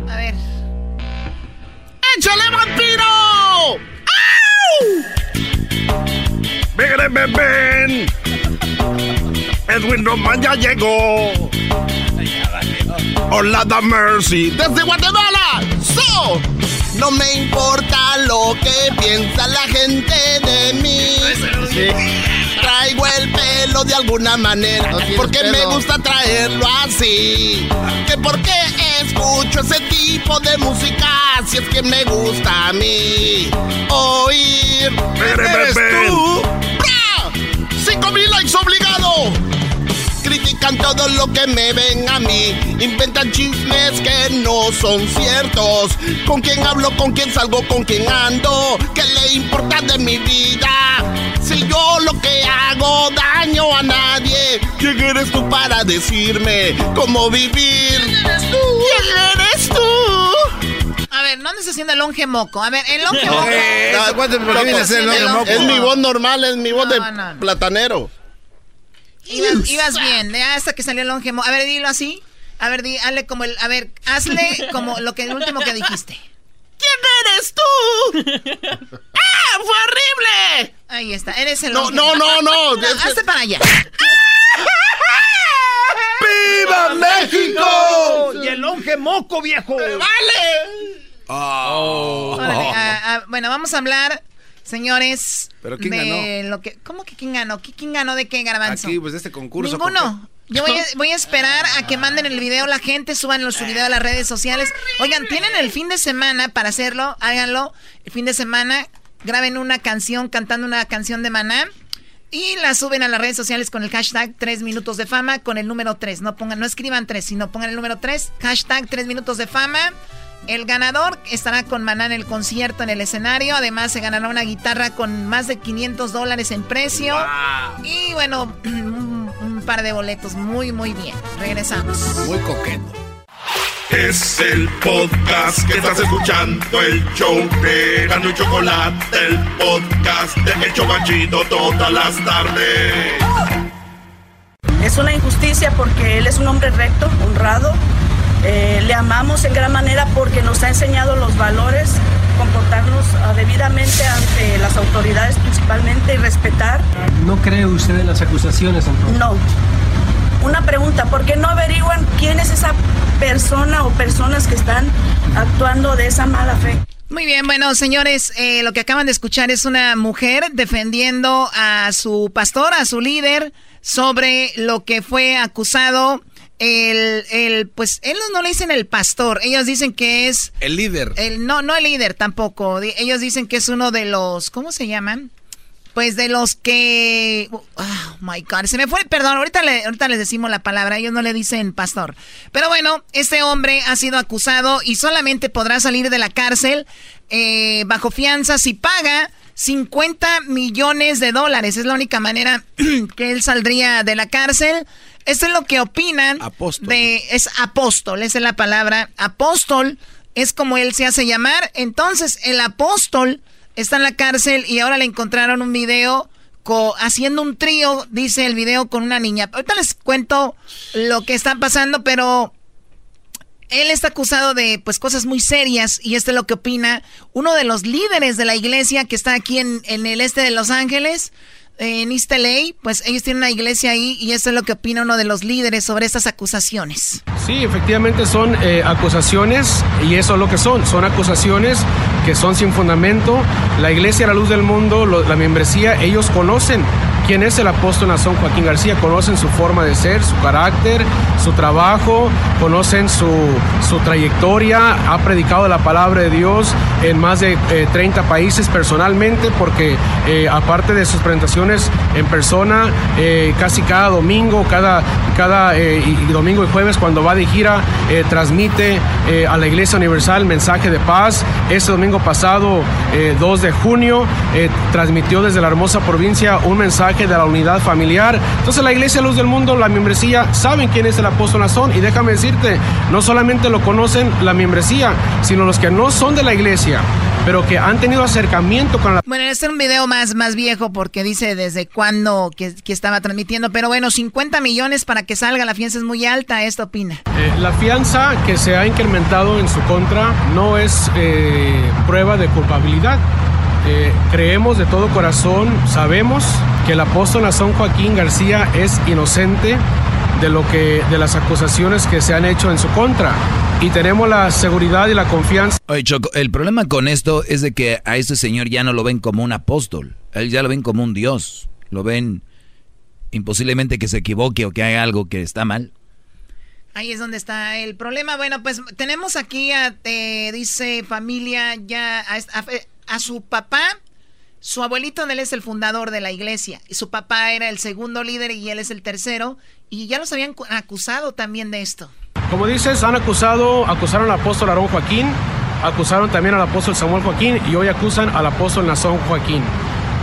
A ver. ¡Échale vampiro! ¡Ven, ven, ven! Edwin Román ya llegó. Hola, da Mercy. Desde Guatemala. So. No me importa lo que piensa la gente de mí. Traigo el pelo de alguna manera. porque me gusta traerlo así. Que porque escucho ese tipo de música. Si es que me gusta a mí. Oír. ¿Eres tú? ¡Bra! ¡Cinco mil likes obligado! Critican todo lo que me ven a mí. Inventan chismes que no son ciertos. ¿Con quién hablo? ¿Con quién salgo? ¿Con quién ando? ¿Qué le importa de mi vida? Si yo lo que hago daño a nadie. ¿Quién eres tú para decirme cómo vivir? ¿Quién eres tú? A ver, no andes haciendo el longe moco. A ver, el longe moco. Eh, No, ¿cuánto- por qué viene a hacer el longe moco? Es mi voz normal, es mi voz de No, no, no. platanero. Ibas, ibas bien, hasta que salió el longe moco. A ver, dilo así. A ver, di, hazle como el. A ver, hazle como lo que el último que dijiste. ¿Quién eres tú? ¡Ah! ¡Fue horrible! Ahí está, eres el No, longe no, moco. no, no, hazte para allá. ¡Viva México! Y el longe moco, viejo. ¡Vale! Órale, ah, ah, bueno, vamos a hablar, señores. ¿Pero quién de Lo que, ¿Cómo que quién ganó? ¿Qui- ¿Quién ganó de qué, Garbanzo? Aquí, pues de este concurso. Ninguno. Yo voy a, voy a esperar a que manden el video la gente, suban su video a las redes sociales. Oigan, tienen el fin de semana para hacerlo, háganlo. El fin de semana graben una canción cantando una canción de Maná y la suben a las redes sociales con el hashtag 3 minutos de fama con el número 3. No pongan, no escriban 3, sino pongan el número 3, hashtag 3 minutos de fama. El ganador estará con Maná en el concierto en el escenario. Además, se ganará una guitarra con más de 500 dólares en precio. Y bueno, un, un par de boletos. Muy, muy bien. Regresamos. Muy coqueto. Es el podcast que estás escuchando, el show de Gano y Chocolate, el podcast de El Chobachito todas las tardes. Es una injusticia porque él es un hombre recto, honrado. Eh, le amamos en gran manera porque nos ha enseñado los valores, comportarnos ah, debidamente ante las autoridades principalmente y respetar. ¿No cree usted en las acusaciones, entonces? No. Una pregunta, ¿por qué no averiguan quién es esa persona o personas que están actuando de esa mala fe? Muy bien, bueno, señores, eh, lo que acaban de escuchar es una mujer defendiendo a su pastor, a su líder, sobre lo que fue acusado. El, el, pues, ellos no le dicen el pastor, ellos dicen que es El líder. el, no, no el líder tampoco. Ellos dicen que es uno de los, ¿cómo se llaman? Pues de los que, oh my God, se me fue, perdón, ahorita, le- ahorita les decimos la palabra, ellos no le dicen pastor. Pero bueno, este hombre ha sido acusado y solamente podrá salir de la cárcel eh, bajo fianza si paga 50 millones de dólares. Es la única manera que él saldría de la cárcel. Esto es lo que opinan de es apóstol, esa es la palabra. Apóstol es como él se hace llamar. Entonces, el apóstol está en la cárcel y ahora le encontraron un video co- haciendo un trío, dice el video, con una niña. Ahorita les cuento lo que está pasando, pero él está acusado de pues cosas muy serias y esto es lo que opina uno de los líderes de la iglesia que está aquí en, en el este de Los Ángeles, en East pues ellos tienen una iglesia ahí y esto es lo que opina uno de los líderes sobre estas acusaciones. Sí, efectivamente son eh, acusaciones y eso es lo que son. Son acusaciones que son sin fundamento. La Iglesia La Luz del Mundo, la membresía, ellos conocen quién es el apóstol Nazón Joaquín García, conocen su forma de ser, su carácter, su trabajo, conocen su, su trayectoria, ha predicado la palabra de Dios en más de eh, 30 países personalmente, porque eh, aparte de sus presentaciones en persona, eh, casi cada domingo, cada, cada eh, domingo y jueves cuando va de gira, transmite a la Iglesia Universal mensaje de paz. Este domingo pasado, eh, 2 de junio, transmitió desde la hermosa provincia un mensaje de la unidad familiar. Entonces la Iglesia Luz del Mundo, la membresía, saben quién es el apóstol Nazón y déjame decirte, no solamente lo conocen la membresía, sino los que no son de la iglesia, pero que han tenido acercamiento con la... Bueno, este es un video más, más viejo porque dice desde cuándo que, que estaba transmitiendo, pero bueno, 50 millones para que salga, la fianza es muy alta, esto opina. Eh, la fianza que se ha incrementado en su contra no es eh, prueba de culpabilidad. Eh, creemos de todo corazón, sabemos que el apóstol Nazón Joaquín García es inocente de lo que de las acusaciones que se han hecho en su contra y tenemos la seguridad y la confianza Oye, Choco, el problema con esto es de que a este señor ya no lo ven como un apóstol, él ya lo ven como un dios, lo ven imposiblemente que se equivoque o que haga algo que está mal. Ahí es donde está el problema. Bueno, pues tenemos aquí a, eh, dice familia, ya a, a- a su papá, su abuelito, él es el fundador de la iglesia, y su papá era el segundo líder y él es el tercero, y ya los habían cu- acusado también de esto. Como dices, han acusado, acusaron al apóstol Aarón Joaquín, acusaron también al apóstol Samuel Joaquín y hoy acusan al apóstol Nazón Joaquín.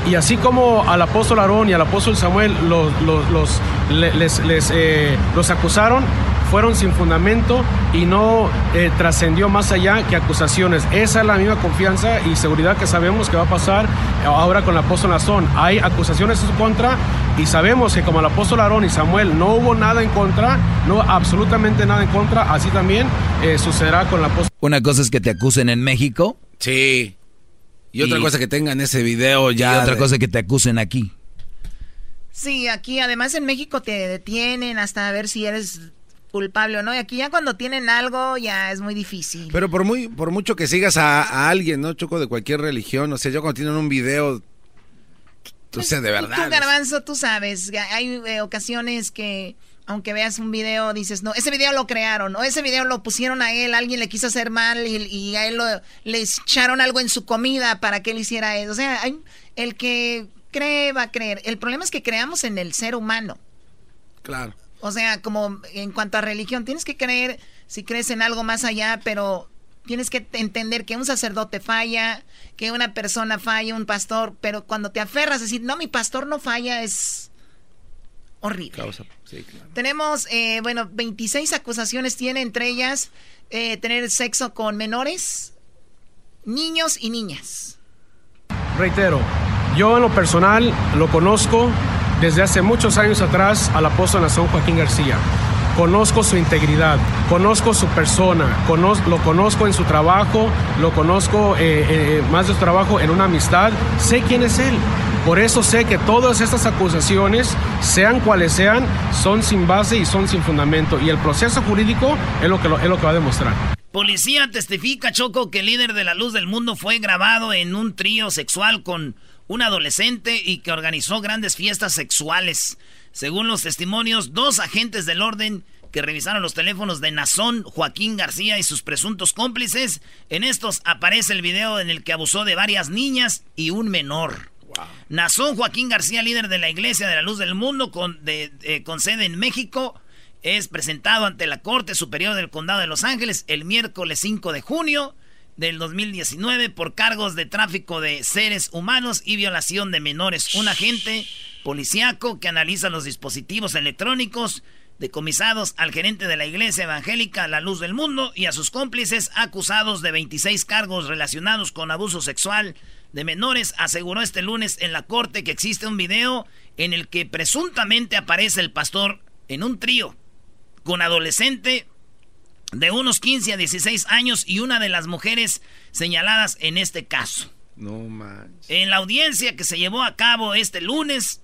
Y así como al apóstol Aarón y al apóstol Samuel los, los, los- le- les, les, eh, los acusaron, fueron sin fundamento y no eh, trascendió más allá que acusaciones. Esa es la misma confianza y seguridad que sabemos que va a pasar ahora con el apóstol Nazón. Hay acusaciones en su contra y sabemos que como el apóstol Aarón y Samuel no hubo nada en contra, no absolutamente nada en contra, así también eh, sucederá con el apóstol. Una cosa es que te acusen en México. Sí. Y, otra cosa que tengan ese video ya. Y otra cosa que te acusen aquí. Sí, aquí además en México te detienen hasta ver si eres culpable o no. Y aquí ya cuando tienen algo ya es muy difícil. Pero por muy por mucho que sigas a, alguien, ¿no? Choco de cualquier religión, o sea, yo cuando tienen un video, tú sé de verdad. Tú, Garbanzo, tú sabes, hay eh, ocasiones que aunque veas un video, dices, no, ese video lo crearon, o ese video lo pusieron a él, alguien le quiso hacer mal y, a él lo, le echaron algo en su comida para que él hiciera eso. O sea, hay, el que cree va a creer. El problema es que creamos en el ser humano. Claro. O sea, como en cuanto a religión, tienes que creer si crees en algo más allá, pero tienes que entender que un sacerdote falla, que una persona falla, un pastor, pero cuando te aferras a decir, no, mi pastor no falla, es horrible. Tenemos, eh, bueno, 26 acusaciones tiene, entre ellas eh, tener sexo con menores, niños y niñas. Reitero, yo en lo personal lo conozco desde hace muchos años atrás al apóstol Nazón Joaquín García. Conozco su integridad, conozco su persona, lo conozco en su trabajo, lo conozco eh, eh, más de su trabajo en una amistad, sé quién es él. Por eso sé que todas estas acusaciones, sean cuales sean, son sin base y son sin fundamento. Y el proceso jurídico es lo que, es lo que va a demostrar. Policía testifica, Choco, que el líder de la luz del mundo fue grabado en un trío sexual con un adolescente y que organizó grandes fiestas sexuales. Según los testimonios, dos agentes del orden que revisaron los teléfonos de Nazón, Joaquín García y sus presuntos cómplices, en estos aparece el video en el que abusó de varias niñas y un menor. Nazón Joaquín García, líder de la Iglesia de la Luz del Mundo con, con sede en México, es presentado ante la Corte Superior del Condado de Los Ángeles el miércoles 5 de junio del 2019 por cargos de tráfico de seres humanos y violación de menores. Un agente policíaco que analiza los dispositivos electrónicos decomisados al gerente de la iglesia evangélica La Luz del Mundo y a sus cómplices acusados de 26 cargos relacionados con abuso sexual de menores, aseguró este lunes en la corte que existe un video en el que presuntamente aparece el pastor en un trío con adolescente de unos 15 a 16 años y una de las mujeres señaladas en este caso. No manches. En la audiencia que se llevó a cabo este lunes,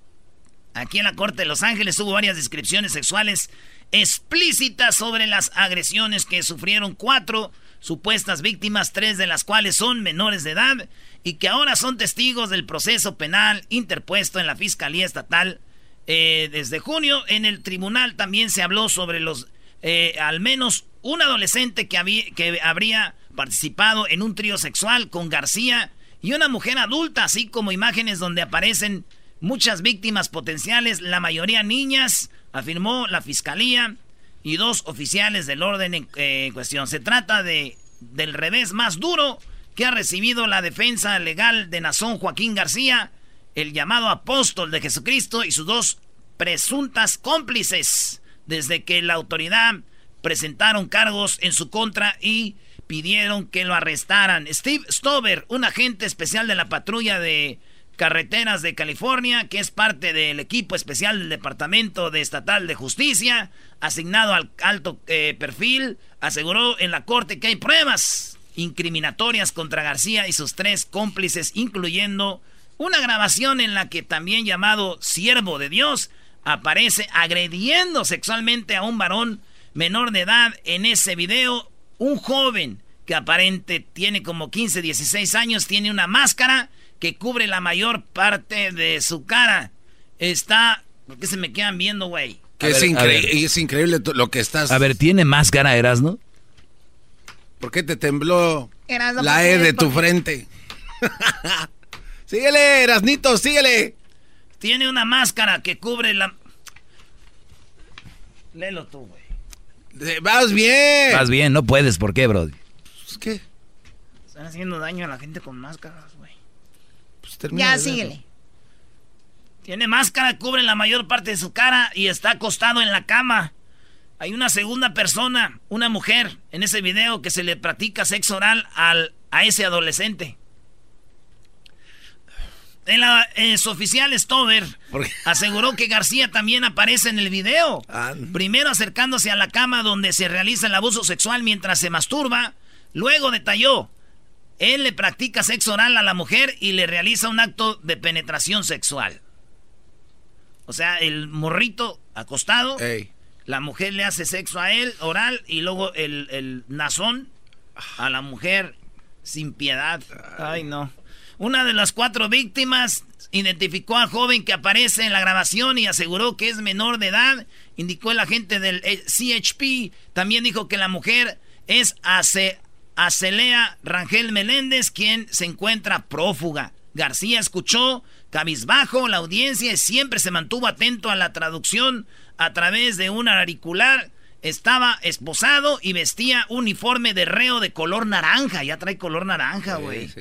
aquí en la Corte de Los Ángeles, hubo varias descripciones sexuales explícitas sobre las agresiones que sufrieron cuatro supuestas víctimas, tres de las cuales son menores de edad y que ahora son testigos del proceso penal interpuesto en la Fiscalía Estatal. Eh, desde junio en el tribunal también se habló sobre los eh, al menos un adolescente que, había, que habría participado en un trío sexual con García y una mujer adulta, así como imágenes donde aparecen muchas víctimas potenciales, la mayoría niñas, afirmó la fiscalía y dos oficiales del orden en eh, cuestión. Se trata de del revés más duro que ha recibido la defensa legal de Nazón Joaquín García, el llamado apóstol de Jesucristo y sus dos presuntas cómplices desde que la autoridad presentaron cargos en su contra y pidieron que lo arrestaran. Steve Stover, un agente especial de la patrulla de carreteras de California, que es parte del equipo especial del Departamento de Estatal de Justicia, asignado al alto eh, perfil, aseguró en la corte que hay pruebas incriminatorias contra García y sus tres cómplices, incluyendo una grabación en la que también llamado siervo de Dios aparece agrediendo sexualmente a un varón menor de edad en ese video. Un joven que aparente tiene como 15, 16 años, tiene una máscara que cubre la mayor parte de su cara. Está... ¿Por qué se me quedan viendo, güey? es, es, increíble lo que estás... A ver, ¿tiene máscara, Erasno? ¿Por qué te tembló la E de tu frente? síguele, Erasnito, síguele. Tiene una máscara que cubre la... Léelo tú, güey. Vas bien. Vas bien, no puedes. ¿Por qué, bro? Pues, ¿Qué? Están haciendo daño a la gente con máscaras, güey. Pues ya, síguele. Tiene máscara, cubre la mayor parte de su cara y está acostado en la cama. Hay una segunda persona, una mujer, en ese video que se le practica sexo oral al, a ese adolescente. En la, eh, su oficial Stover aseguró que García también aparece en el video. Primero acercándose a la cama donde se realiza el abuso sexual mientras se masturba. Luego detalló, él le practica sexo oral a la mujer y le realiza un acto de penetración sexual. O sea, el morrito acostado, la mujer le hace sexo a él, oral, y luego el, el nazón a la mujer sin piedad. Ay, no. Una de las cuatro víctimas identificó al joven que aparece en la grabación y aseguró que es menor de edad. Indicó el agente del eh, CHP. También dijo que la mujer es Acelea Rangel Meléndez, quien se encuentra prófuga. García escuchó cabizbajo la audiencia y siempre se mantuvo atento a la traducción a través de un auricular. Estaba esposado y vestía uniforme de reo de color naranja. Ya trae color naranja, güey.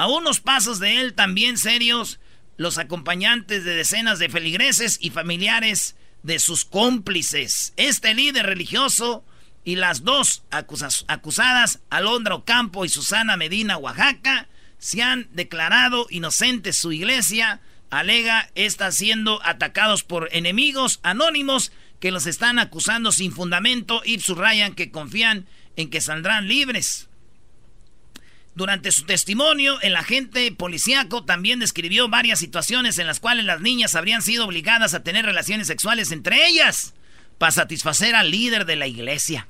A unos pasos de él, también serios, los acompañantes de decenas de feligreses y familiares de sus cómplices. Este líder religioso y las dos acusadas, Alondra Ocampo y Susana Medina, Oaxaca, se han declarado inocentes. Su iglesia alega está siendo atacados por enemigos anónimos que los están acusando sin fundamento y subrayan que confían en que saldrán libres. Durante su testimonio, el agente policíaco también describió varias situaciones en las cuales las niñas habrían sido obligadas a tener relaciones sexuales entre ellas para satisfacer al líder de la iglesia.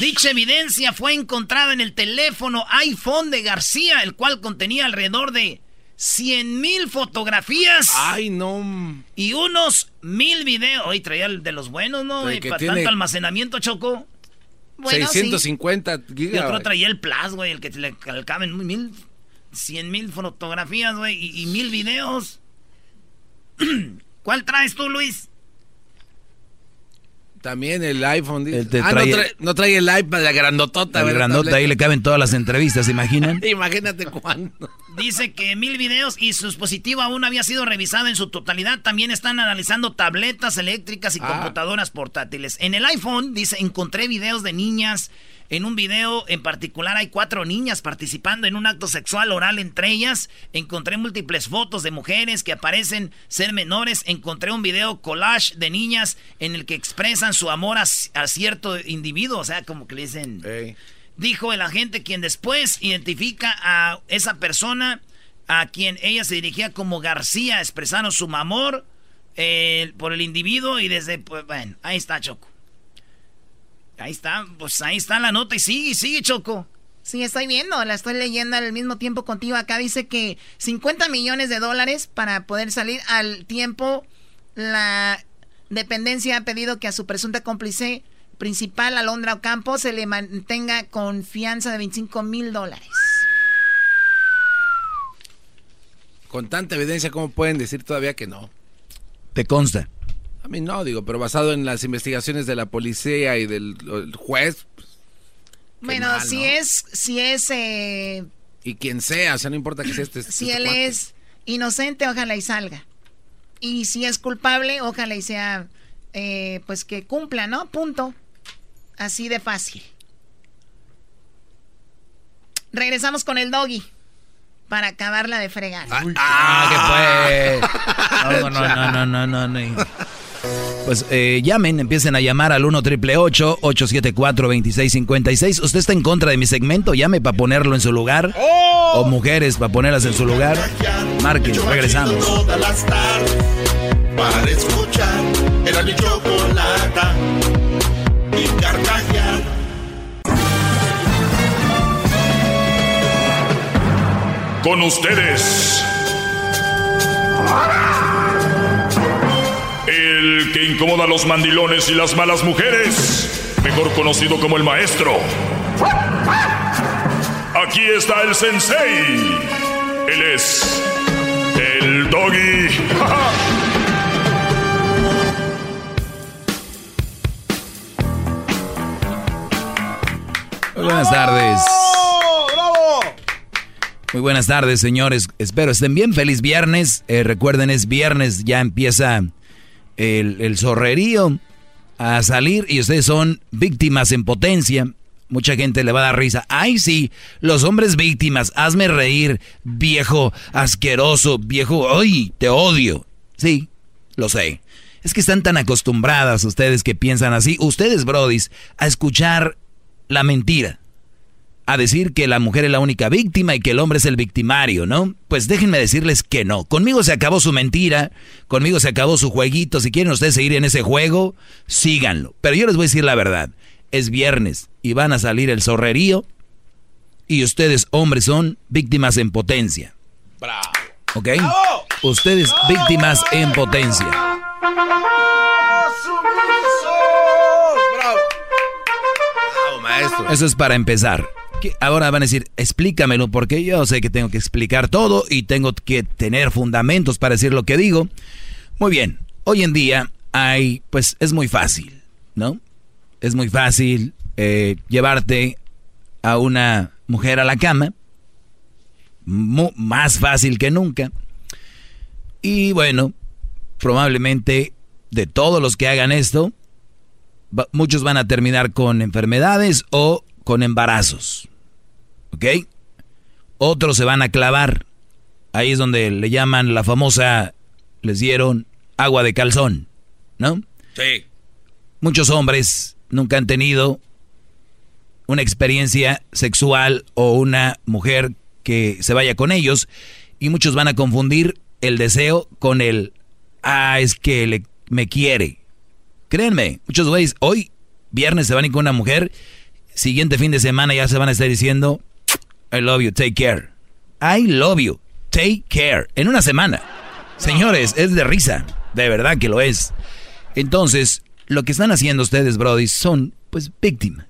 Dicha evidencia fue encontrada en el teléfono iPhone de García, el cual contenía alrededor de 100 mil fotografías. Ay, no. Y unos mil videos. Hoy traía el de los buenos, ¿no? Y para tanto almacenamiento, Choco. 650 gigas. Yo creo traía el Plus, güey, el que le caben mil, cien mil fotografías, güey, y, mil videos. ¿Cuál traes tú, Luis? También el iPhone. ah, no, trae, el iPad, la grandotota. La grandota, ahí le caben todas las entrevistas, ¿se imaginan? Imagínate cuándo. Dice que mil videos y su dispositivo aún había sido revisado en su totalidad. También están analizando tabletas eléctricas y ah. computadoras portátiles. En el iPhone, dice, encontré videos de niñas en un video en particular hay cuatro niñas participando en un acto sexual oral entre ellas. Encontré múltiples fotos de mujeres que aparecen ser menores. Encontré un video collage de niñas en el que expresan su amor a, cierto individuo. O sea, como que le dicen... Dijo el agente quien después identifica a esa persona a quien ella se dirigía como García. Expresaron su amor eh, por el individuo y desde... Pues, bueno, ahí está Choco. Ahí está, pues ahí está la nota y sigue, sigue, Choco. Sí, estoy viendo, la estoy leyendo al mismo tiempo contigo. Acá dice que 50 millones de dólares para poder salir al tiempo. La dependencia ha pedido que a su presunta cómplice principal, Alondra Ocampo, se le mantenga confianza de 25 mil dólares. Con tanta evidencia, ¿cómo pueden decir todavía que no? ¿Te consta? A mí no, digo, pero basado en las investigaciones de la policía y del juez. Pues, bueno, si es, si es... Eh, y quien sea, o sea, no importa que sea este... Si él es inocente, ojalá y salga. Y si es culpable, ojalá y sea, eh, pues que cumpla, ¿no? Punto. Así de fácil. Regresamos con el doggy para acabarla de fregar. Ah, ah que pues. No, no, no, no, no, no. Pues eh, llamen, empiecen a llamar al 1 triple 874 2656. ¿Usted está en contra de mi segmento? Llame para ponerlo en su lugar. ¡Oh! O mujeres para ponerlas en su lugar. Marquen, regresamos. Para escuchar, era mi chocolata y carcajear. Con ustedes. El que incomoda a los mandilones y las malas mujeres, mejor conocido como el maestro. Aquí está el sensei. Él es el doggy. Muy buenas tardes. Muy buenas tardes, señores. Espero estén bien. Feliz viernes. Eh, recuerden, es viernes, ya empieza el, zorrerío. a salir y ustedes son víctimas en potencia. Mucha gente le va a dar risa. Ay, sí, los hombres víctimas, hazme reír, viejo asqueroso, viejo, ay, te odio. Sí, lo sé. Es que están tan acostumbradas ustedes que piensan así, ustedes, brodis, a escuchar la mentira. A decir que la mujer es la única víctima y que el hombre es el victimario, ¿no? Pues déjenme decirles que no. Conmigo se acabó su mentira, conmigo se acabó su jueguito. Si quieren ustedes seguir en ese juego, síganlo. Pero yo les voy a decir la verdad. Es viernes y van a salir el zorrerío y ustedes, hombres, son víctimas en potencia. Bravo. ¿Ok? Ustedes víctimas en potencia. ¡Bravo! ¡Bravo, maestro! Eso es para empezar. Ahora van a decir, explícamelo, porque yo sé que tengo que explicar todo y tengo que tener fundamentos para decir lo que digo. Muy bien, hoy en día hay, pues es muy fácil, ¿no? Es muy fácil eh, llevarte a una mujer a la cama, más fácil que nunca. Y bueno, probablemente de todos los que hagan esto, muchos van a terminar con enfermedades o con embarazos. ¿Ok? Otros se van a clavar. Ahí es donde le llaman la famosa, les dieron agua de calzón, ¿no? Sí. Muchos hombres nunca han tenido una experiencia sexual o una mujer que se vaya con ellos y muchos van a confundir el deseo con el ah es que le- me quiere. Créanme, muchos güeyes hoy viernes se van a ir con una mujer, siguiente fin de semana ya se van a estar diciendo I love you, take care. I love you, take care. En una semana. Señores, es de risa, de verdad que lo es. Entonces, lo que están haciendo ustedes, Brody, son pues víctimas.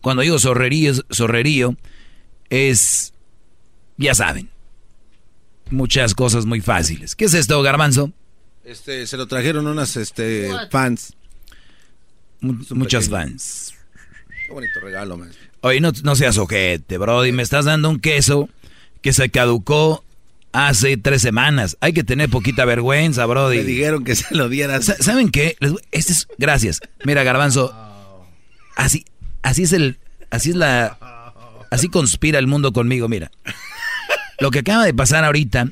Cuando digo zorrerío, zorrerío es, ya saben, muchas cosas muy fáciles. ¿Qué es esto, garbanzo? Este, se lo trajeron unas este, fans. Mu- muchas fans. Qué bonito regalo, maestro. Oye, no, no seas ojete, Brody. Me estás dando un queso que se caducó hace tres semanas. Hay que tener poquita vergüenza, Brody. Me dijeron que se lo dieras. Sa- ¿Saben qué? Este es, gracias. Mira, Garbanzo. Así, así es el, así es la, así conspira el mundo conmigo. Mira, lo que acaba de pasar ahorita.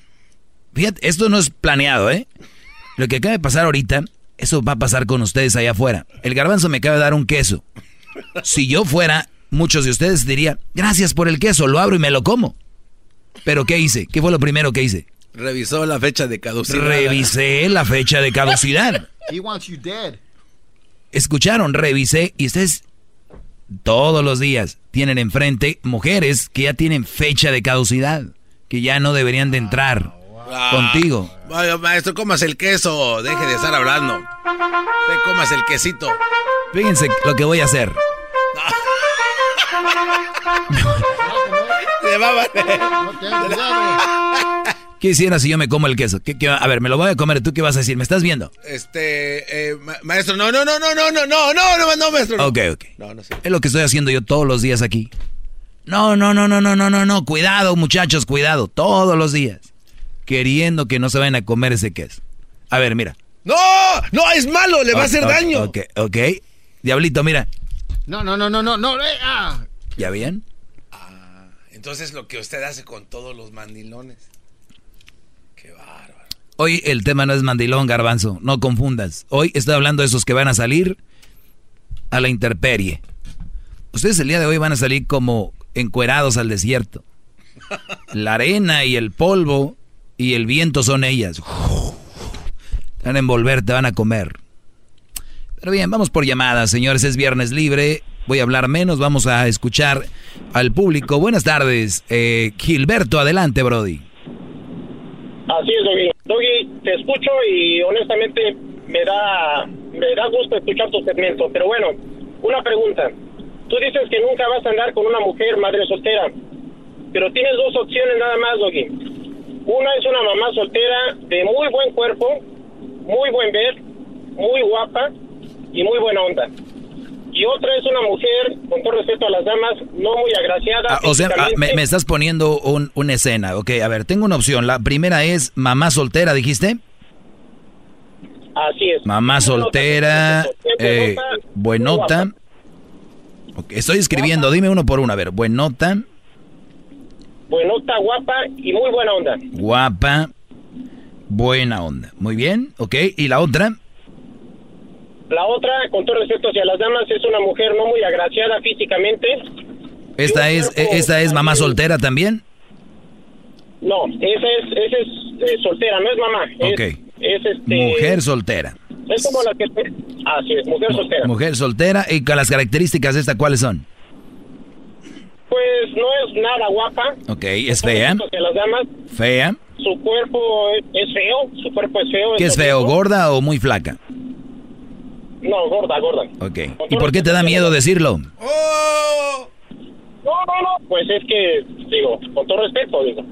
Fíjate, esto no es planeado, ¿eh? Lo que acaba de pasar ahorita, eso va a pasar con ustedes allá afuera. El Garbanzo me acaba de dar un queso. Si yo fuera, muchos de ustedes dirían, gracias por el queso, lo abro y me lo como. Pero ¿qué hice? ¿Qué fue lo primero que hice? Revisó la fecha de caducidad. Revisé la fecha de caducidad. He wants you dead. Escucharon, revisé y ustedes todos los días tienen enfrente mujeres que ya tienen fecha de caducidad, que ya no deberían de entrar contigo. Vaya, maestro, comas el queso. Deje de estar hablando. Usted comas el quesito. Fíjense lo que voy a hacer. Se va a ¿Qué hiciera si yo me como el queso? ¿Qué- qué- a ver, me lo voy a comer. ¿Tú qué vas a decir? ¿Me estás viendo? Este, eh, ma- maestro, no, no, no, no, no, no, no, no, no, no, maestro. no. Ok, ok. No, no sé. Es lo que estoy haciendo yo todos los días aquí. No, no, no, no, no, no, no, no. Cuidado, muchachos, cuidado. Todos los días. Queriendo que no se vayan a comer ese queso. A ver, mira. No, no, es malo, le va a hacer daño. Ok, ok. Diablito, mira. No, no, no, no, no, no. eh, ah. ¿Ya bien? Entonces lo que usted hace con todos los mandilones. Hoy el tema no es mandilón, garbanzo. No confundas. Hoy estoy hablando de esos que van a salir a la interperie. Ustedes el día de hoy van a salir como encuerados al desierto. La arena y el polvo y el viento son ellas. Te van a envolver, te van a comer. Pero bien, vamos por llamadas, señores. Es viernes libre. Voy a hablar menos. Vamos a escuchar al público. Buenas tardes. Eh, Gilberto, adelante, Brody. Así es, Doggy. Doggy, te escucho y honestamente me da, me da gusto escuchar tu segmento. Pero bueno, una pregunta. Tú dices que nunca vas a andar con una mujer madre soltera, pero tienes dos opciones nada más, Doggy. Una es una mamá soltera de muy buen cuerpo, muy buen ver, muy guapa y muy buena onda. Y otra es una mujer, con todo respeto a las damas, no muy agraciada. Ah, o sea, ah, me, estás poniendo un, una escena. Ok, a ver, tengo una opción. La primera es mamá soltera, dijiste. Así es. Mamá soltera, eh, buenota. Ok, Estoy escribiendo, dime uno por uno. A ver, buenota, Buenota, guapa y muy buena onda. guapa, buena onda. Muy bien, ok. ¿Y la otra? La otra, con todo respeto hacia las damas, es una mujer no muy agraciada físicamente. ¿Esta es, esta es mamá soltera también? No, esa es, esa es eh, soltera, no es mamá. Ok. Es, este. Mujer soltera. Es como la que. Así es, mujer soltera. Mujer soltera. ¿Y con las características de esta cuáles son? Pues no es nada guapa. Ok, es fea. Las damas, Fea. su cuerpo es, feo, su cuerpo es feo. ¿Qué es feo? ¿Gorda o muy flaca? No, gorda, gorda. Ok. ¿Y por qué te da miedo decirlo? No, no, no, pues es que, digo, con todo respeto, digo.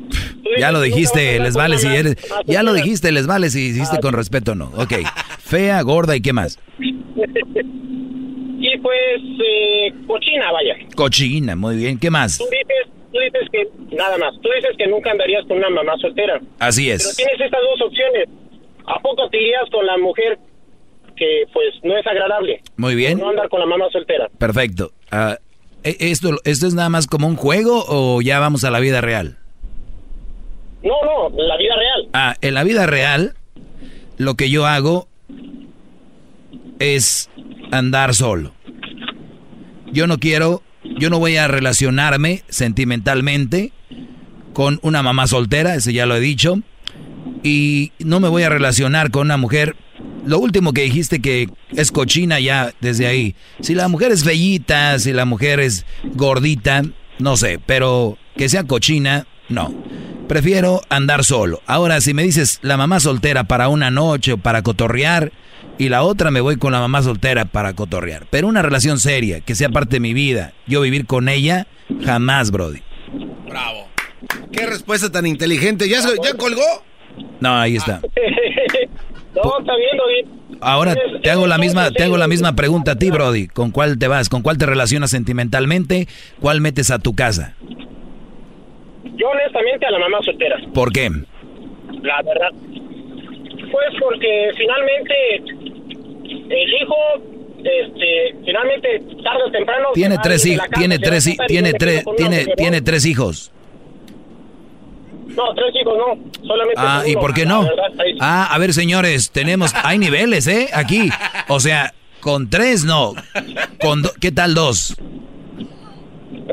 Tú Ya lo dijiste, les vale si eres... Ah, Ya lo dijiste, les vale si hiciste con respeto o no. Ok. Fea, gorda y qué más. Y pues, eh, cochina, vaya. Cochina, muy bien. ¿Qué más? Tú dices, tú dices que, nada más, tú dices que nunca andarías con una mamá soltera. Así Pero es. tienes estas dos opciones. ¿A poco te irías con la mujer que, pues, no es agradable? Muy bien. No andar con la mamá soltera. Perfecto. ¿e- ¿esto, ¿Esto es nada más como un juego o ya vamos a la vida real? No, no, la vida real. Ah, en la vida real, lo que yo hago es andar solo. Yo no quiero, yo no voy a relacionarme sentimentalmente con una mamá soltera, ese ya lo he dicho, y no me voy a relacionar con una mujer. Lo último que dijiste que es cochina ya desde ahí. Si la mujer es bellita, si la mujer es gordita, no sé, pero que sea cochina, no. Prefiero andar solo. Ahora, si me dices la mamá soltera para una noche o para cotorrear, y la otra me voy con la mamá soltera para cotorrear. Pero una relación seria, que sea parte de mi vida, yo vivir con ella, jamás, Brody. Bravo. Qué respuesta tan inteligente. ¿Ya, ya colgó? No, ahí está. no, está bien. Ahora te hago la misma, te hago la misma pregunta a ti, Brody. ¿Con cuál te vas? ¿Con cuál te relacionas sentimentalmente? ¿Cuál metes a tu casa? Yo honestamente a la mamá soltera. ¿Por qué? La verdad. Pues porque finalmente el hijo, este, finalmente tarde o temprano. Tiene tres hijos, tiene tres, tiene tres, tiene, tiene tres hijos. No, tres hijos no, solamente. Ah, ¿y por qué no? verdad, Ah, a ver, señores, tenemos, hay niveles, ¿eh? Aquí. O sea, con tres no. Con do- ¿Qué tal dos?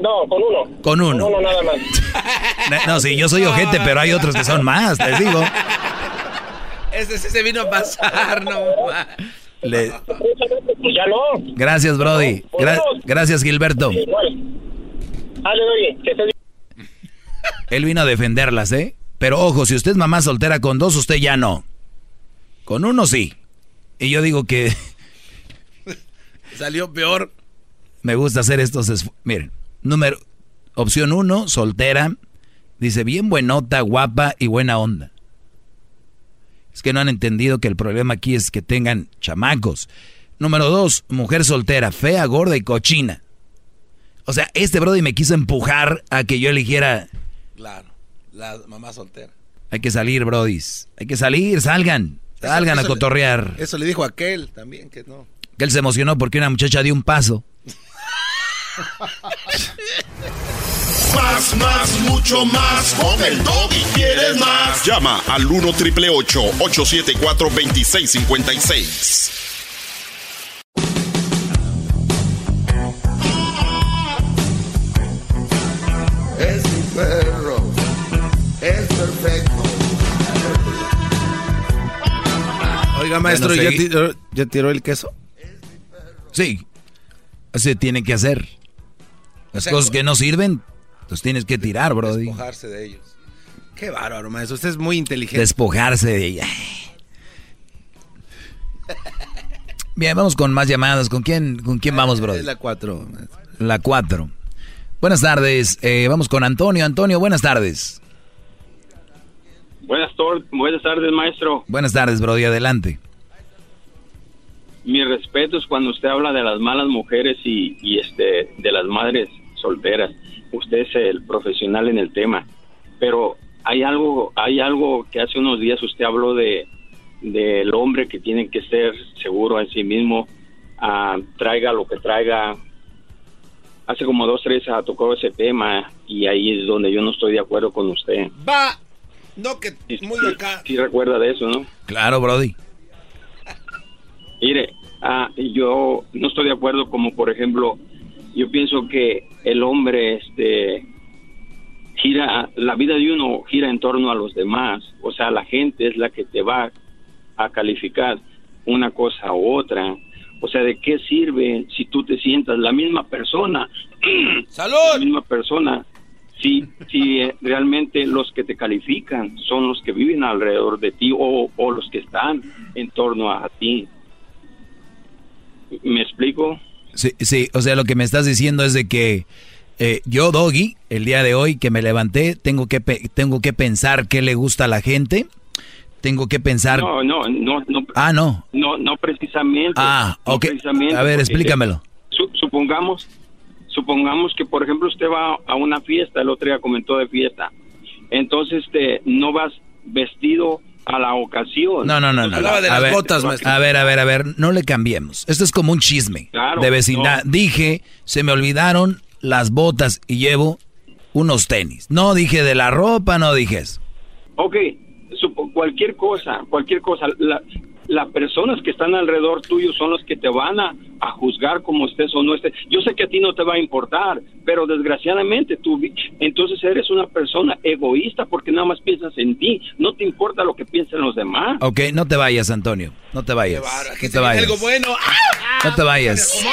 No, con uno. Con uno. Con uno nada más. No, sí, yo soy ojete, pero hay otros que son más, les digo. Ese sí se vino a pasar, no. ma. Le- Pues ya no. Gracias, Brody. Gra- gracias, Gilberto. Te Él vino a defenderlas, ¿eh? Pero ojo, si usted es mamá soltera con dos, usted ya no. Con uno sí. Y yo digo que Salió peor. me gusta hacer estos Miren, número, opción uno, soltera. Dice, bien buenota, guapa y buena onda. Es que no han entendido que el problema aquí es que tengan chamacos. Número dos, mujer soltera, fea, gorda y cochina. O sea, este Brody me quiso empujar a que yo eligiera Claro, la mamá soltera. Hay que salir, brodis. Hay que salir, salgan. Salgan a Eso cotorrear. Eso le dijo aquel también, que no. Que él se emocionó porque una muchacha dio un paso. Más, más, mucho más. Con el y quieres más. Llama al 1 triple 874 2656. Es mi perro. Es perfecto. Oiga, maestro, Bueno, ¿ya, tiró, ya tiró el queso? Sí. Así tienen que hacer. Las O sea, cosas que no sirven, los tienes que tirar, brody. Despojarse de ellos. Qué bárbaro, maestro. Usted es muy inteligente. Despojarse de ella. Bien, vamos con más llamadas. ¿Con quién, con quién vamos, brody? Es la 4. La 4. Buenas tardes. Eh, vamos con Antonio. Antonio, buenas tardes. Buenas, tardes, maestro. Buenas tardes, brody. Adelante. Mi respeto es cuando usted habla de las malas mujeres y, y, este de las madres solteras. Usted es el profesional en el tema, pero hay algo hay algo que hace unos días usted habló de del hombre que tiene que ser seguro en sí mismo, ah, traiga lo que traiga. Hace como dos, tres ah, tocó ese tema y ahí es donde yo no estoy de acuerdo con usted. Va, no que muy de acá. Sí recuerda de eso, ¿no? Claro, Brody. Mire, ah, yo no estoy de acuerdo como por ejemplo, yo pienso que el hombre, este, gira, la vida de uno gira en torno a los demás, o sea, la gente es la que te va a calificar una cosa u otra. O sea, ¿de qué sirve si tú te sientas la misma persona? ¡Salud! La misma persona. Si, si eh, realmente los que te califican son los que viven alrededor de ti o, o los que están en torno a ti. ¿Me explico? Sí, sí, o sea, lo que me estás diciendo es de que eh, yo, Doggy, el día de hoy que me levanté, tengo que, pe- tengo que pensar qué le gusta a la gente. Tengo que pensar... No, no, no, no. Ah, no. No, no precisamente. Ah, No ok. precisamente, A ver, explícamelo. su- supongamos, supongamos que, por ejemplo, usted va a una fiesta, el otro día comentó de fiesta. Entonces, este, no vas vestido a la ocasión. No, no, no, no. Hablaba de a, las ver, botas, maestro. a ver, a ver, a ver, no le cambiemos. Esto es como un chisme Claro, de vecindad. no. Dije, se me olvidaron las botas y llevo unos tenis. No dije de la ropa, no dije eso. Ok, supo- cualquier cosa, cualquier cosa. La- las personas que están alrededor tuyo son los que te van a, a juzgar como estés o no estés. Yo sé que a ti no te va a importar, pero desgraciadamente tú vi- entonces eres una persona egoísta porque nada más piensas en ti. No te importa lo que piensen los demás. Ok, no te vayas, Antonio. No te vayas. No te vayas. Algo bueno. No te vayas.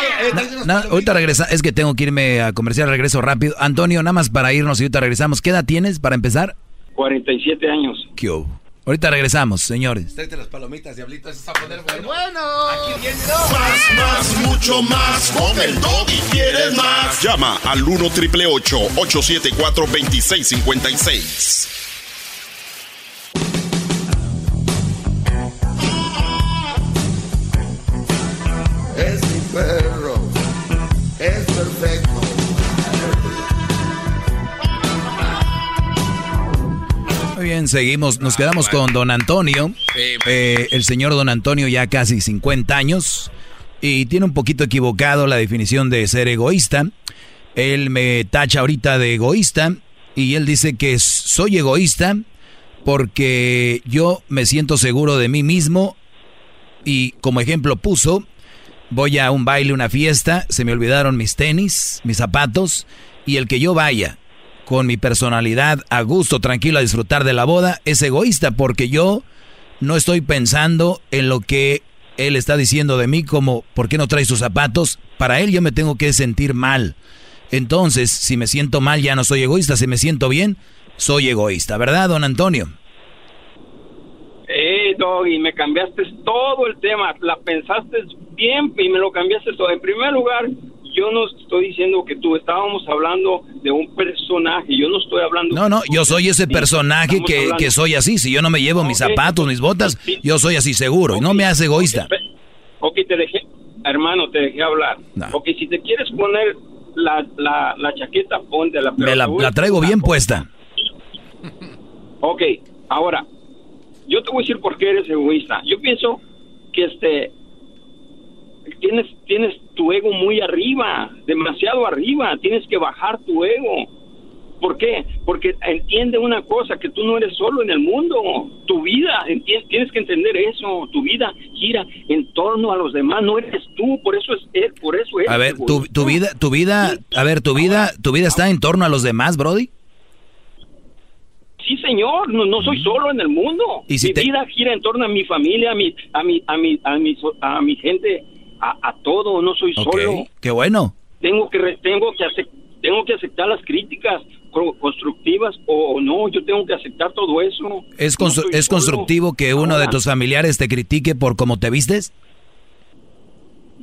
Ahorita regresa, es que tengo que irme a comercial, regreso rápido. Antonio, nada más para irnos y ahorita regresamos. ¿Qué edad tienes para empezar? 47 años. ¿Qué hubo? Ahorita regresamos, señores. Tráete las palomitas, diablito, eso está a poner bueno. Bueno. Aquí viene. Más, más, mucho más. Con el y quieres más. Llama al 1 triple 874 2656. Es mi perro. Es perfecto. Muy bien, seguimos. Nos quedamos con don Antonio. Eh, el señor don Antonio ya casi 50 años y tiene un poquito equivocado la definición de ser egoísta. Él me tacha ahorita de egoísta y él dice que soy egoísta porque yo me siento seguro de mí mismo y como ejemplo puso, voy a un baile, una fiesta, se me olvidaron mis tenis, mis zapatos y el que yo vaya con mi personalidad a gusto, tranquilo a disfrutar de la boda, es egoísta porque yo no estoy pensando en lo que él está diciendo de mí como ¿por qué no traes tus zapatos? Para él yo me tengo que sentir mal. Entonces, si me siento mal ya no soy egoísta, si me siento bien, soy egoísta, ¿verdad, don Antonio? Eh, Doggy, me cambiaste todo el tema. La pensaste bien y me lo cambiaste todo. En primer lugar, yo no estoy diciendo que tú estábamos hablando de un personaje. Yo no estoy hablando. No, no, yo soy ese personaje que, que soy así. Si yo no me llevo mis Ok. zapatos, mis botas, yo soy así seguro y no me hace egoísta. Ok, te dejé, hermano, te dejé hablar. Ok, si te quieres poner la, la, la chaqueta, ponte la. Me la, la traigo bien puesta. Ok, ahora, yo te voy a decir por qué eres egoísta. Yo pienso que este tienes tienes tu ego muy arriba, demasiado arriba, tienes que bajar tu ego. ¿Por qué? Porque entiende una cosa, que tú no eres solo en el mundo. Tu vida, tienes que entender eso, tu vida gira en torno a los demás, no eres tú, por eso es él, por eso es A ver, tu, tu vida, tu vida, a ver, tu vida, tu vida está en torno a los demás, Brody. Sí, señor, no, no soy solo en el mundo. ¿Y si mi te- vida gira en torno a mi familia, a mi, a mi, a mi, a mi, a mi gente, a, a todo. No soy solo. qué bueno. Tengo que, re- tengo que, acep- tengo que aceptar las críticas co- constructivas o, o no. Yo tengo que aceptar todo eso. ¿Es, constru- ¿Es constructivo que uno de tus familiares te critique por cómo te vistes?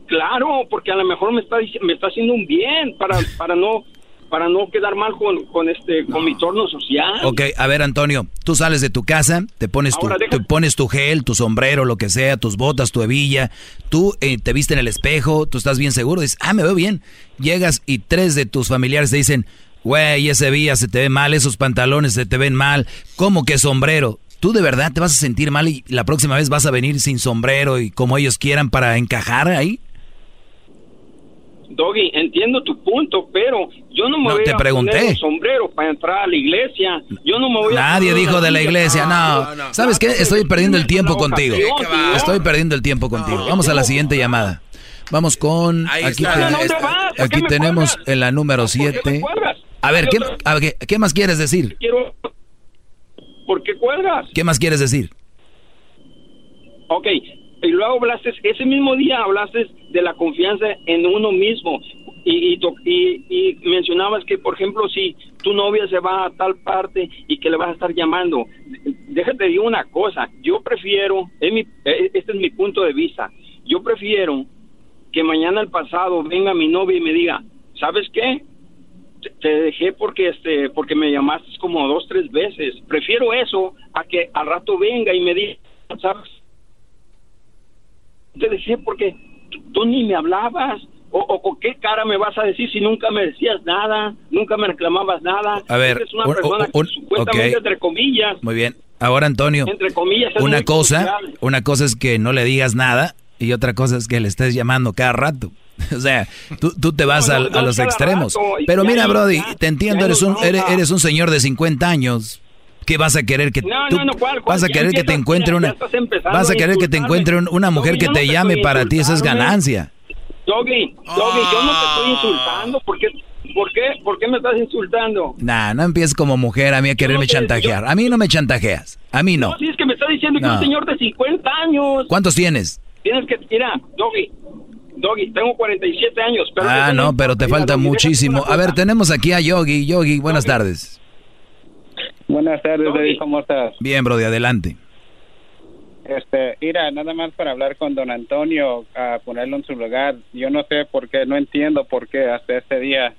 Claro, porque a lo mejor me está me está haciendo un bien para, para no para no quedar mal con, con este con mi entorno social. Ok, a ver, Antonio, tú sales de tu casa, te pones, tu, deja- te pones tu gel, tu sombrero, lo que sea, tus botas, tu hebilla, tú eh, te viste en el espejo, tú estás bien seguro, dices, ah, me veo bien. Llegas y tres de tus familiares te dicen, güey, ese hebilla se te ve mal, esos pantalones se te ven mal, ¿cómo que sombrero? ¿tú de verdad te vas a sentir mal y la próxima vez vas a venir sin sombrero y como ellos quieran para encajar ahí? Doggy, entiendo tu punto, pero yo no me voy te a pregunté. poner un sombrero para entrar a la iglesia. Yo no me voy a Nadie dijo de la iglesia, no. ¿Sabes qué? Estoy perdiendo el tiempo contigo. Estoy perdiendo el tiempo contigo. Vamos a la siguiente llamada. Vamos con... Ahí Aquí, está. ten- ¿Dónde vas? ¿Por aquí tenemos cuelgas? en la número ¿Por qué me 7. cuelgas? A ver, ¿qué, a ver, ¿qué- ¿qué más quieres decir? Quiero... ¿Por qué cuelgas? ¿Qué más quieres decir? Ok, y luego hablaste, ese mismo día hablaste de la confianza en uno mismo y, y, y- mencionabas que, por ejemplo, si tu novia se va a tal parte y que le vas a estar llamando, déjate digo una cosa, yo prefiero, eh, este es mi punto de vista, yo prefiero que mañana al pasado venga mi novia y me diga, ¿sabes qué? Te dejé porque este porque me llamaste como dos tres veces prefiero eso a que al rato venga y me diga sabes te dejé porque tú, ni me hablabas. O, o con qué cara me vas a decir si nunca me decías nada, nunca me reclamabas nada. A ver, Eres una un- persona un- que supuestamente, entre comillas, Muy bien. Ahora, Antonio, entre comillas, una cosa, una cosa es que no le digas nada y otra cosa es que le estés llamando cada rato. O sea, tú, tú te vas No, a los extremos. rato, Pero mira, Brody, te entiendo, eres un, eres, eres un señor de 50 años. ¿Qué vas a querer que No, tú- no, no, ¿cuál, cuál? vas a querer que te encuentre una vas a querer que te encuentre un- una mujer que te te llame para ti, eso es insultando. ganancia. Doggy, Doggy, yo no te estoy insultando. ¿Por qué, por qué, por qué me estás insultando? Nah, no empieces como mujer a mí a quererme chantajear. A mí no me chantajeas. A mí no. No, si es que me estás diciendo que un señor de 50 años. ¿Cuántos tienes? Tienes que, mira, Doggy, Doggy, tengo 47 años. Pero Ah, no, pero te falta muchísimo. A ver, tenemos aquí a Yogi. Yogi, buenas tardes. Buenas tardes, David, ¿cómo estás? Bien, Brody, adelante. Este, mira, nada más para hablar con don Antonio, a ponerlo en su lugar. Yo no sé por qué, no entiendo por qué hasta este día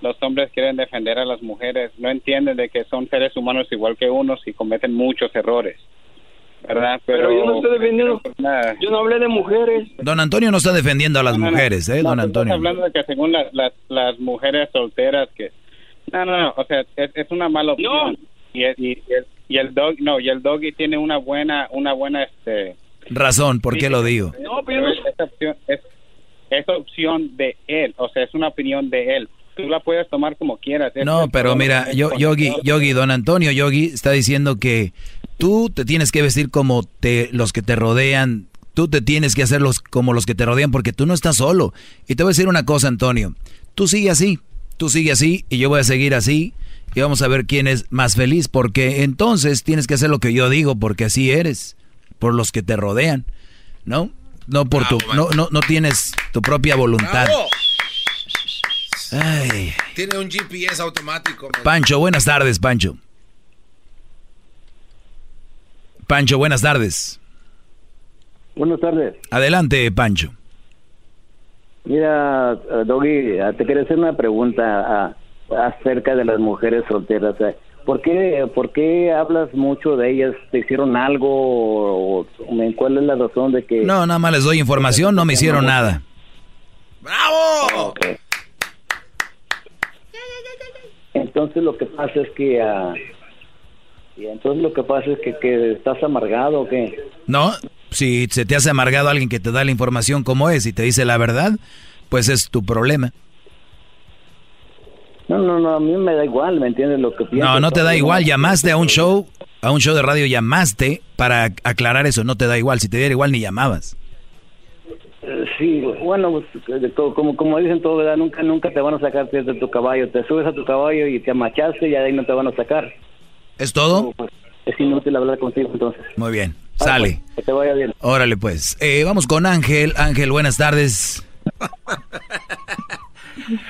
los hombres quieren defender a las mujeres. No entienden de que son seres humanos igual que unos y cometen muchos errores, ¿verdad? Pero, Pero yo no estoy defendiendo. nada. Yo no hablé de mujeres. Don Antonio no está defendiendo a las No, no, mujeres, ¿eh? no, Don estás Antonio. hablando de que según la- las- las mujeres solteras que... No, no, no, o sea, es, es una mala opinión. Y, el- y, el, y el dog, no, y el doggy tiene una buena, una buena, este... Razón, ¿por qué lo digo? No, pero es, opción, es, es opción de él, o sea, es una opinión de él. Tú la puedes tomar como quieras. No, pero mira, yo, Yogi, Yogi, don Antonio, Yogi está diciendo que tú te tienes que vestir como te, los que te rodean, tú te tienes que hacer los, como los que te rodean porque tú no estás solo. Y te voy a decir una cosa, Antonio, tú sigue así, tú sigue así y yo voy a seguir así y vamos a ver quién es más feliz porque entonces tienes que hacer lo que yo digo porque así eres, por los que te rodean, ¿no? No por tu, no, no, no tienes tu propia voluntad. Ay. Tiene un GPS automático. man. Pancho, buenas tardes, Pancho. Pancho, buenas tardes. Buenas tardes. Adelante, Pancho. Mira, Doggy, te quería hacer una pregunta ah, acerca de las mujeres solteras. eh. ¿Por qué, ¿Por qué hablas mucho de ellas? ¿Te hicieron algo? O, ¿Cuál es la razón de que...? No, nada más les doy información, no me hicieron nada. ¡Bravo! Entonces lo que pasa es que... ah, y entonces lo que pasa es que, que estás amargado o qué? No, si se te hace amargado alguien que te da la información como es y te dice la verdad, pues es tu problema. No, no, no, a mí me da igual, ¿me entiendes lo que pienso? No, no te da igual, llamaste a un show, a un show de radio, llamaste para aclarar eso, no te da igual, si te diera igual ni llamabas. Eh, Sí, bueno, pues, de todo- como, como dicen todo, ¿verdad? Nunca, nunca te van a sacar de tu caballo. Te subes a tu caballo y te amachaste y de ahí no te van a sacar. ¿Es todo? Pues, es inútil hablar contigo entonces. Muy bien, sale. Que te vaya bien. Órale pues, Eh, vamos con Ángel. Ángel, buenas tardes.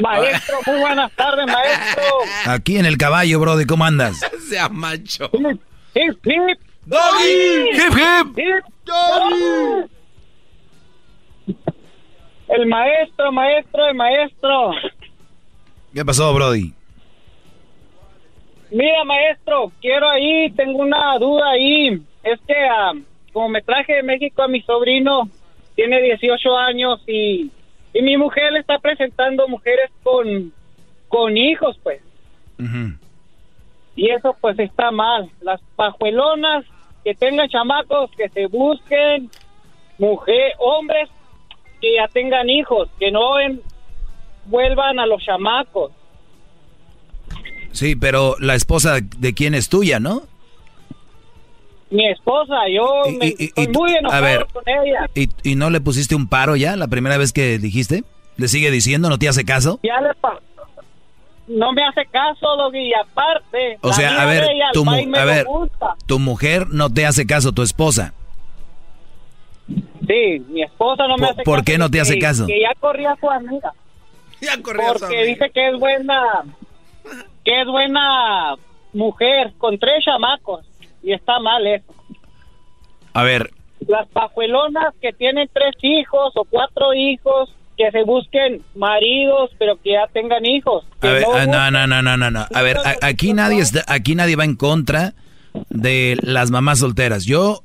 Maestro, muy buenas tardes, maestro. Aquí en el caballo, Brody, ¿cómo andas? Sea macho. Hip, hip. Doggy. Hip, hip. Hip, doggy. El maestro, maestro, el maestro. ¿Qué pasó, Brody? Mira, maestro, quiero ahí, tengo una duda ahí. Es que, ah, como me traje de México a mi sobrino, tiene 18 años y, y mi mujer le está presentando mujeres con, con hijos, pues. Y eso, pues, está mal. Las pajuelonas que tengan chamacos, que se busquen mujer, hombres que ya tengan hijos, que no en- vuelvan a los chamacos. Sí, pero la esposa de quién es tuya, ¿no? Mi esposa, yo me, estoy muy enojado a ver, con ella. ¿y, ¿y no le pusiste un paro ya la primera vez que dijiste? ¿Le sigue diciendo, no te hace caso? Ya le no me hace caso, Doggy, y aparte. O sea, a ver, ella, tu, a ver, tu mujer no te hace caso, tu esposa. Sí, mi esposa no me ¿Por- hace por caso. qué no te hace que- caso? Que ya corría a su amiga. Ya corría a su Porque amiga. dice que es buena, que es buena mujer con tres chamacos. Y está mal eso. A ver, Las pajuelonas que tienen tres hijos o cuatro hijos, que se busquen maridos, pero que ya tengan hijos. a ver, no ah, no, no, no, no, no. A ver, aquí nadie está, aquí nadie va en contra de las mamás solteras. Yo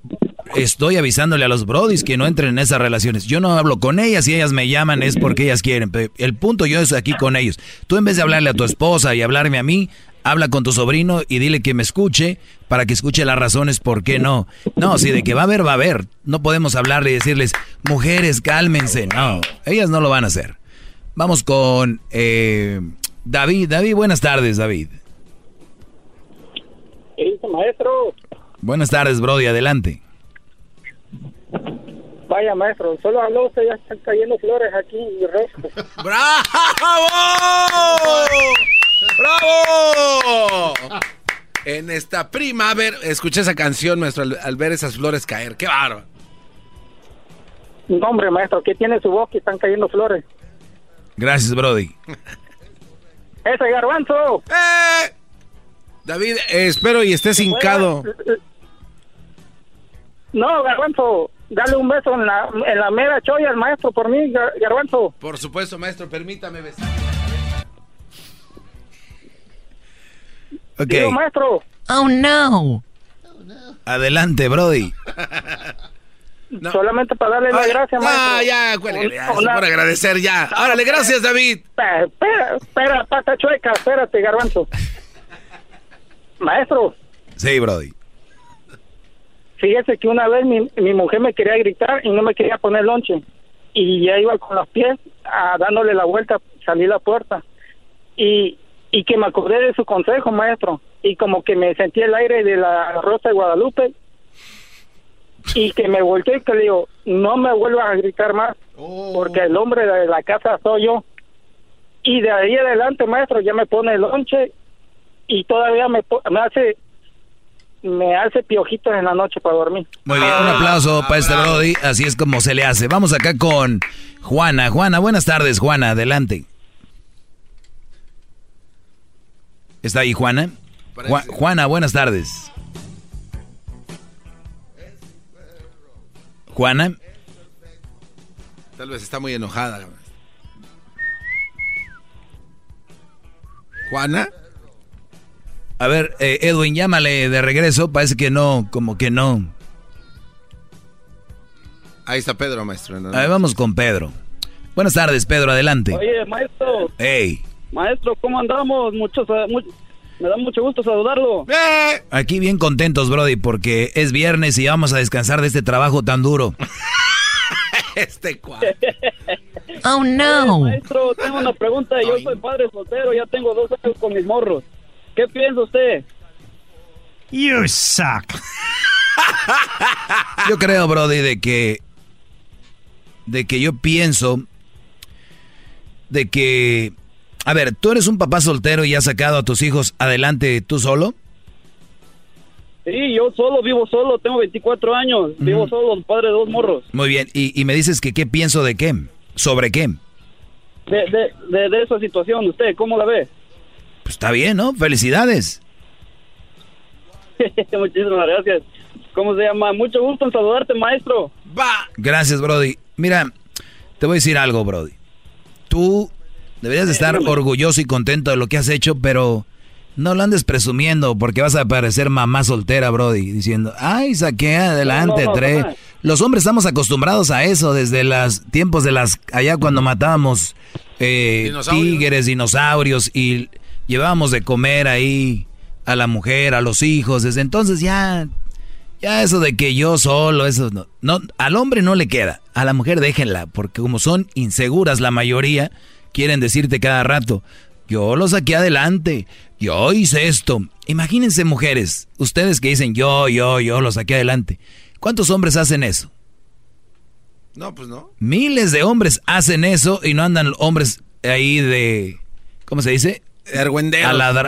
estoy avisándole a los brodis que no entren en esas relaciones. Yo no hablo con ellas y ellas me llaman es porque ellas quieren. Pero el punto yo es aquí con ellos. Tú en vez de hablarle a tu esposa y hablarme a mí, habla con tu sobrino y dile que me escuche para que escuche las razones por qué no. No, si de que va a haber, va a haber. No podemos hablarle y decirles, mujeres, cálmense. No, ellas no lo van a hacer. Vamos con eh, David. David, buenas tardes, David. ¿Qué dice, maestro? Buenas tardes, Brody, adelante. Vaya, maestro, solo habló usted, ya están cayendo flores aquí y rosas. ¡Bravo! ¡Bravo! En esta primavera, escuché esa canción, maestro, al, al ver esas flores caer. ¡Qué bárbaro! No, hombre, maestro, ¿qué tiene su voz que están cayendo flores? Gracias, Brody. ¡Ese garbanzo! ¡Eh! David, eh, espero y estés hincado. No, garbanzo, dale un beso en la, en la mera cholla al maestro por mí, Gar- garbanzo. Por supuesto, maestro, permítame besar. Ok, Digo, maestro, Oh, no. adelante, Brody. solamente para darle las gracias, maestro. Ah, ya, Una- por agradecer ya. Órale, gracias, David. Espera, espera, pata chueca, espérate, garbanzo. Maestro, Sí, Brody. fíjese que una vez mi, mi mujer me quería gritar y no me quería poner lonche. Y ya iba con los pies ah, dándole la vuelta, salí a la puerta. Y, y que me acordé de su consejo, maestro. Y como que me sentí el aire de la Rosa de Guadalupe. Y que me volteé y que le digo, no me vuelvas a gritar más, porque el hombre de la casa soy yo. Y de ahí adelante, maestro, ya me pone el lonche y todavía me, po- me hace me hace piojitos en la noche para dormir. Muy bien, un aplauso para este Brody. Así es como se le hace. Vamos acá con Juana. Juana, buenas tardes, Juana. Adelante. ¿Está ahí Juana? Ju- Juana, buenas tardes. Juana. Tal vez está muy enojada. Juana. A ver, eh, Edwin, llámale de regreso. Parece que no, como que no. Ahí está Pedro, maestro. A ver, vamos con Pedro. Buenas tardes, Pedro, adelante. Oye, maestro, Hey, maestro, ¿cómo andamos? Mucho, sa- mu- me da mucho gusto saludarlo. aquí bien contentos, Brody, porque es viernes y vamos a descansar de este trabajo tan duro. este cual. Oh, no. Maestro, tengo una pregunta. Yo soy padre soltero, ya tengo dos años con mis morros. ¿Qué piensa usted? You suck. Yo creo, Brody, de que. De que yo pienso. De que. A ver, tú eres un papá soltero y has sacado a tus hijos adelante tú solo. Sí, yo solo, vivo solo, tengo 24 años, vivo solo, padre de dos morros. Muy bien. Y, y me dices que qué pienso de qué. ¿Sobre qué? De, de, de, de esa situación, ¿usted cómo la ve? Pues está bien, ¿no? Felicidades. Muchísimas gracias. ¿Cómo se llama? Mucho gusto en saludarte, maestro. Va. Gracias, Brody. Mira, te voy a decir algo, Brody. Tú deberías de estar orgulloso y contento de lo que has hecho, pero no lo andes presumiendo porque vas a parecer mamá soltera, Brody, diciendo, ay, saqué adelante, No, no, no, tre-". jamás. Los hombres estamos acostumbrados a eso desde los tiempos de las, allá cuando matábamos eh, Dinosaurios. tigres, dinosaurios y llevábamos de comer ahí a la mujer, a los hijos. Desde entonces ya Ya eso de que yo solo, eso no, no. Al hombre no le queda. A la mujer déjenla, porque como son inseguras la mayoría, quieren decirte cada rato, yo lo saqué adelante, yo hice esto. Imagínense mujeres, ustedes que dicen yo, yo, yo lo saqué adelante. ¿Cuántos hombres hacen eso? No, pues no. Miles de hombres hacen eso y no andan hombres ahí de, ¿cómo se dice?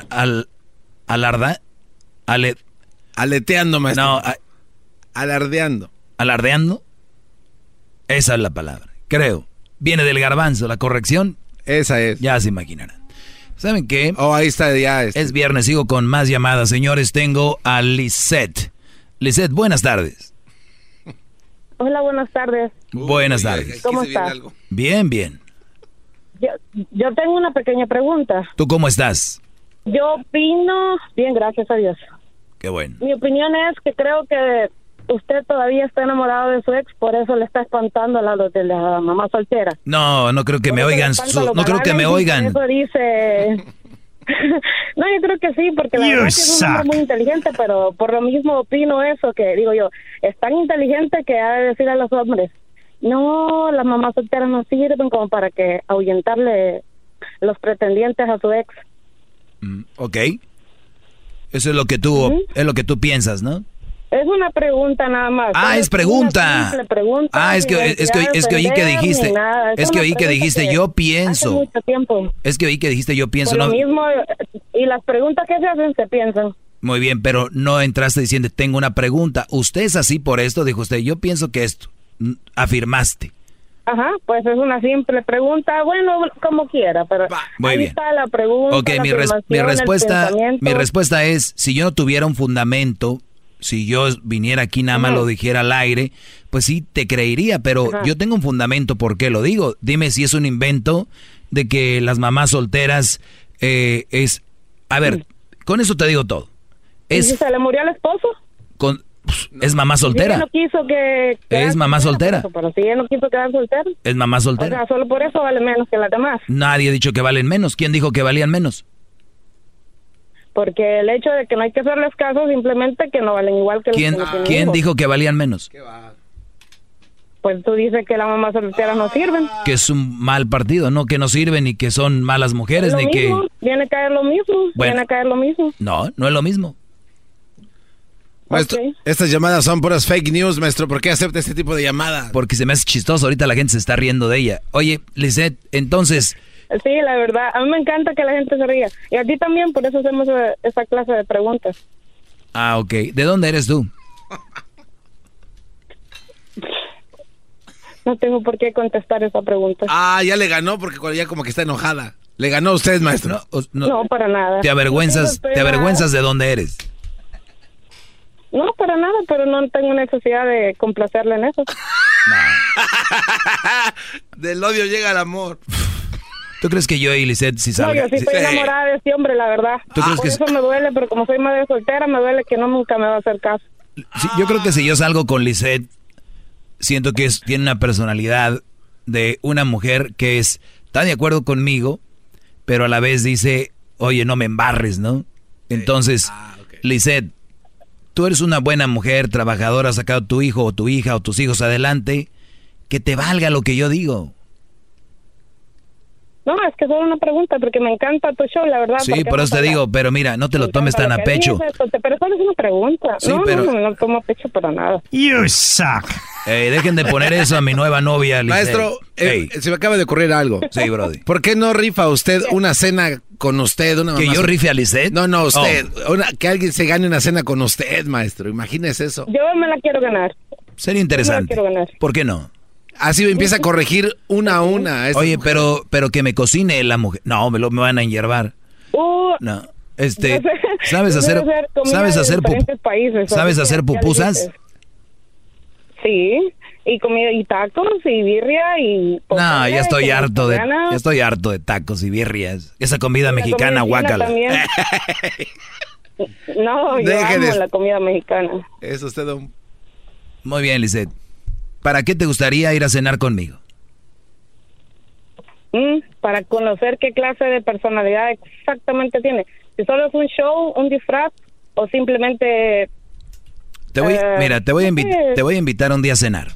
Al, alarda, ale, Aleteando, maestro. no, a- Alardeando. alardeando. Esa es la palabra, creo. Viene del garbanzo, la corrección. Esa es. Ya se imaginarán. ¿Saben qué? Oh, ahí está ya. este. Es viernes, sigo con más llamadas. Señores, tengo a Lisette. Lisette, buenas tardes. Hola, buenas tardes. buenas tardes. ¿Cómo estás? Bien, bien. Yo, yo tengo una pequeña pregunta. ¿Tú cómo estás? Yo opino, bien, gracias a Dios. Qué bueno. Mi opinión es que creo que usted todavía está enamorado de su ex, por eso le está espantando a la de la mamá soltera. No, no creo que me Por oigan. su- no creo que me oigan. Eso dice. no, yo creo que sí, porque la You verdad que es un hombre muy inteligente, pero por lo mismo opino eso, que digo yo, es tan inteligente que ha de decir a los hombres, no, las mamás solteras no sirven como para que ahuyentarle los pretendientes a su ex. Ok. Eso es lo que tú, es lo que tú piensas, ¿no? Es una pregunta nada más. Ah, es pregunta. pregunta, Ah, es que, es que, es que oí que dijiste, nada. es que oí que dijiste, que yo hace pienso. mucho tiempo. Es que oí que dijiste, yo pienso, Por no. lo mismo, y las preguntas que se hacen se piensan. Muy bien, pero no entraste diciendo, tengo una pregunta. ¿Usted es así por esto? Dijo usted, yo pienso que esto. Afirmaste. Ajá, pues es una simple pregunta. Bueno, como quiera, pero Muy ahí bien. está la pregunta. Ok, la mi, res- mi respuesta, mi respuesta es, si yo no tuviera un fundamento, si yo viniera aquí nada más lo dijera al aire, pues sí te creería, pero yo tengo un fundamento, ¿por qué lo digo? Dime si es un invento de que las mamás solteras eh, es... A ver, con eso te digo todo. ¿Y si Es, se le murió al esposo? con, es mamá Si soltera. no quiso que... Es mamá soltera. eso, Pero si ella no quiso quedar soltera, Es mamá o soltera. sea, solo por eso vale menos que las demás. Nadie ha dicho que valen menos. ¿Quién dijo que valían menos? Porque el hecho de que no hay que hacerles caso, simplemente que no valen igual que los ¿Quién, que ¿quién hijos. dijo que valían menos? Pues tú dices que las mamás solteras no sirven. Que es un mal partido, no que no sirven ni que son malas mujeres, lo ni que... mismo, viene a caer lo mismo, Bueno. viene a caer lo mismo. No, no es lo mismo. Maestro, estas llamadas son puras fake news, maestro. ¿Por qué acepta este tipo de llamadas? Porque se me hace chistoso, ahorita la gente se está riendo de ella. Oye, Lisette, entonces, Sí, la verdad, a mí me encanta que la gente se ría. Y a ti también, por eso hacemos eh, esa clase de preguntas. ah, ok. ¿De dónde eres tú? No tengo por qué contestar esa pregunta. Ah, ya le ganó porque ya como que está enojada. Le ganó a usted, maestro. No, para nada. ¿Te avergüenzas, No te avergüenzas de dónde eres? No, para nada, pero no tengo necesidad de complacerle en eso. Del odio llega el amor. ¿Tú crees que yo y Lisette si No, salga? yo sí estoy enamorada de este hombre, la verdad. ¿Tú crees Por que- eso me duele, pero como soy madre soltera, me duele que no nunca me va a hacer caso. Sí, yo creo que si yo salgo con Lisette, siento que es- tiene una personalidad de una mujer que es, está de acuerdo conmigo, pero a la vez dice, oye, no me embarres, ¿no? Entonces, Lisette, tú eres una buena mujer, trabajadora, has sacado tu hijo o tu hija o tus hijos adelante, que te valga lo que yo digo. No, es que solo una pregunta, porque me encanta tu show, la verdad. Sí, por eso te me digo, pero mira, no te lo tomes tan a lo pecho. Pero solo es una pregunta. Sí, no, pero- no, no, no tomo a pecho para nada. You suck. Ey, dejen de poner eso a mi nueva novia. Maestro, eh, se me acaba de ocurrir algo. Sí, brody. ¿Por qué no rifa usted una cena con usted? Una ¿Que yo rife a Lisette? No, no, usted. Oh. Una- que alguien se gane una cena con usted, maestro. Imagínese eso. Yo me la quiero ganar. Sería interesante. quiero ganar. ¿Por qué no? Así empieza a corregir una a una. a Oye, mujer. pero, pero que me cocine la mujer. No, me, lo, me van a enyervar. Uh, No. Este, ¿sabes hacer, sabes hacer, pupusas? Sí, y comida, y tacos, y birria, y... No, ya estoy harto de, ya estoy harto de tacos y birrias. Esa comida mexicana, guácala. No, yo Deje amo de- la comida mexicana. Eso usted, don. Muy bien, Lisette. ¿Para qué te gustaría ir a cenar conmigo? Mm, para conocer qué clase de personalidad exactamente tiene. Si solo es un show, un disfraz, o simplemente Te voy, Eh, mira, te voy, a te voy a invitar un día a cenar.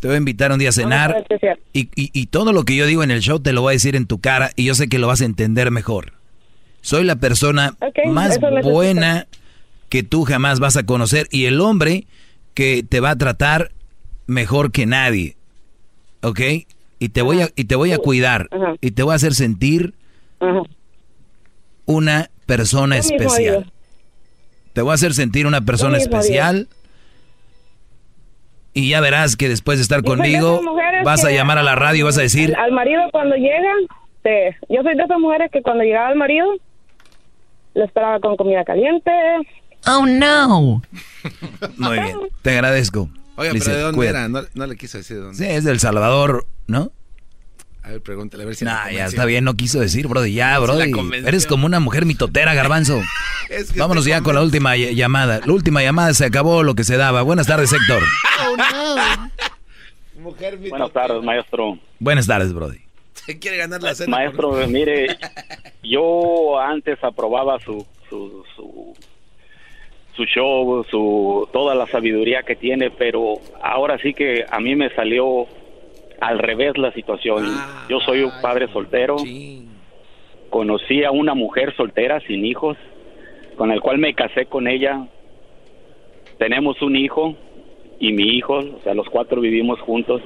Te voy a invitar un día a cenar y, y- y todo lo que yo digo en el show te lo voy a decir en tu cara y yo sé que lo vas a entender mejor. Soy la persona más buena que tú jamás vas a conocer y el hombre que te va a tratar mejor que nadie. ¿Ok? Y te voy a, y te voy a cuidar y te voy a hacer sentir una persona especial. Te voy a hacer sentir una persona especial. Y ya verás que después de estar Yo de conmigo, vas a llamar a la radio y vas a decir, Al, al marido cuando llega, te- yo soy de esas mujeres que cuando llegaba el marido, le esperaba con comida caliente. Oh, no. muy bien, te agradezco. Oiga, pero ¿de dónde "Cuídate". era? No, no le quiso decir de dónde. Sí, es del Salvador, ¿no? A ver, pregúntale, a ver si Nah, la ya está bien, no quiso decir, brody. Ya, brody. convenció. Eres como una mujer mitotera, garbanzo. Es que Vámonos ya con la última ll- llamada. La última llamada se acabó lo que se daba. Buenas tardes, Héctor. Mujer Buenas tardes, maestro. Buenas tardes, brody. Se quiere ganar la cena. Maestro, mire, yo antes aprobaba su, su, su, su show, su, toda la sabiduría que tiene, pero ahora sí que a mí me salió al revés la situación. Yo soy un padre soltero. Conocí a una mujer soltera sin hijos, con el cual me casé con ella. Tenemos un hijo y mi hijo, o sea, los cuatro vivimos juntos,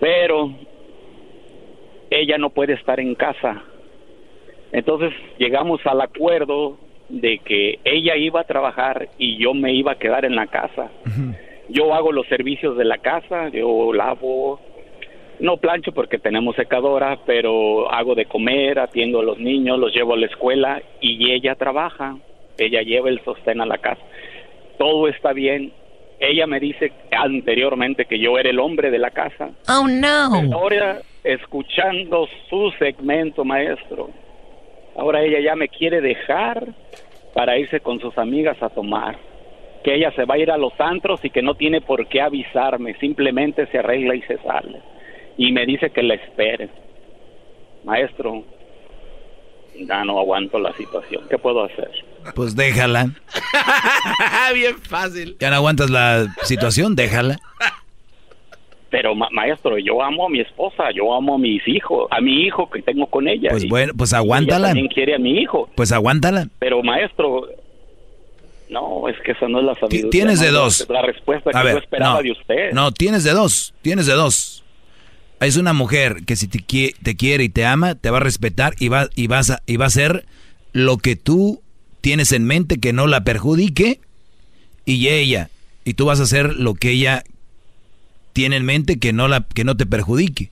pero ella no puede estar en casa. Entonces llegamos al acuerdo de que ella iba a trabajar y yo me iba a quedar en la casa. Yo hago los servicios de la casa, yo lavo, no plancho porque tenemos secadora, pero hago de comer, atiendo a los niños, los llevo a la escuela y ella trabaja, ella lleva el sostén a la casa. Todo está bien. Ella me dice anteriormente que yo era el hombre de la casa. Oh, no. Ahora, escuchando su segmento, maestro, ahora ella ya me quiere dejar para irse con sus amigas a tomar. Que ella se va a ir a los antros y que no tiene por qué avisarme, simplemente se arregla y se sale. Y me dice que la espere. Maestro, ya no aguanto la situación. ¿Qué puedo hacer? Pues déjala. Bien fácil. ¿Ya no aguantas la situación? Déjala. Pero ma- maestro, yo amo a mi esposa, yo amo a mis hijos, a mi hijo que tengo con ella. Pues bueno, pues ella aguántala. también quiere a mi hijo. Pues aguántala. Pero maestro, no, es que esa no es la sabiduría. tienes de dos. La respuesta que A yo esperaba no, de usted. no, tienes de dos, tienes de dos. Es una mujer que si te, qui- te quiere y te ama, te va a respetar y va, y, vas a, y va a hacer lo que tú tienes en mente que no la perjudique y ella, y tú vas a hacer lo que ella tiene en mente que no, la, que no te perjudique.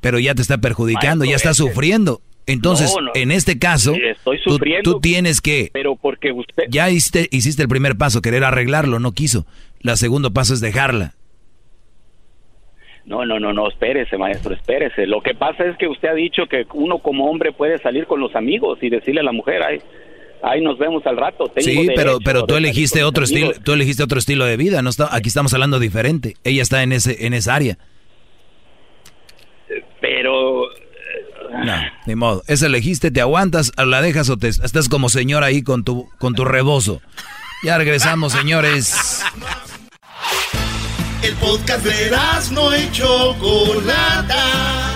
Pero ya te está perjudicando, Maestro, ya está sufriendo. Entonces, No, no. en este caso, Estoy tú, tú tienes que Pero porque usted... ya hiciste, hiciste el primer paso, querer arreglarlo, no quiso. El segundo paso es dejarla. No, no, no, no, espérese, maestro, espérese. Lo que pasa es que usted ha dicho que uno como hombre puede salir con los amigos y decirle a la mujer, ay, ay nos vemos al rato. Tengo Sí, pero, derecho pero tú elegiste otro estilo, tú elegiste otro estilo de vida, no está, aquí estamos hablando diferente. Ella está en ese, en esa área. Pero... No, ni modo. Esa elegiste, te aguantas, la dejas o te estás como señora ahí con tu, con tu rebozo. Ya regresamos, señores. El podcast de no y Chocolata.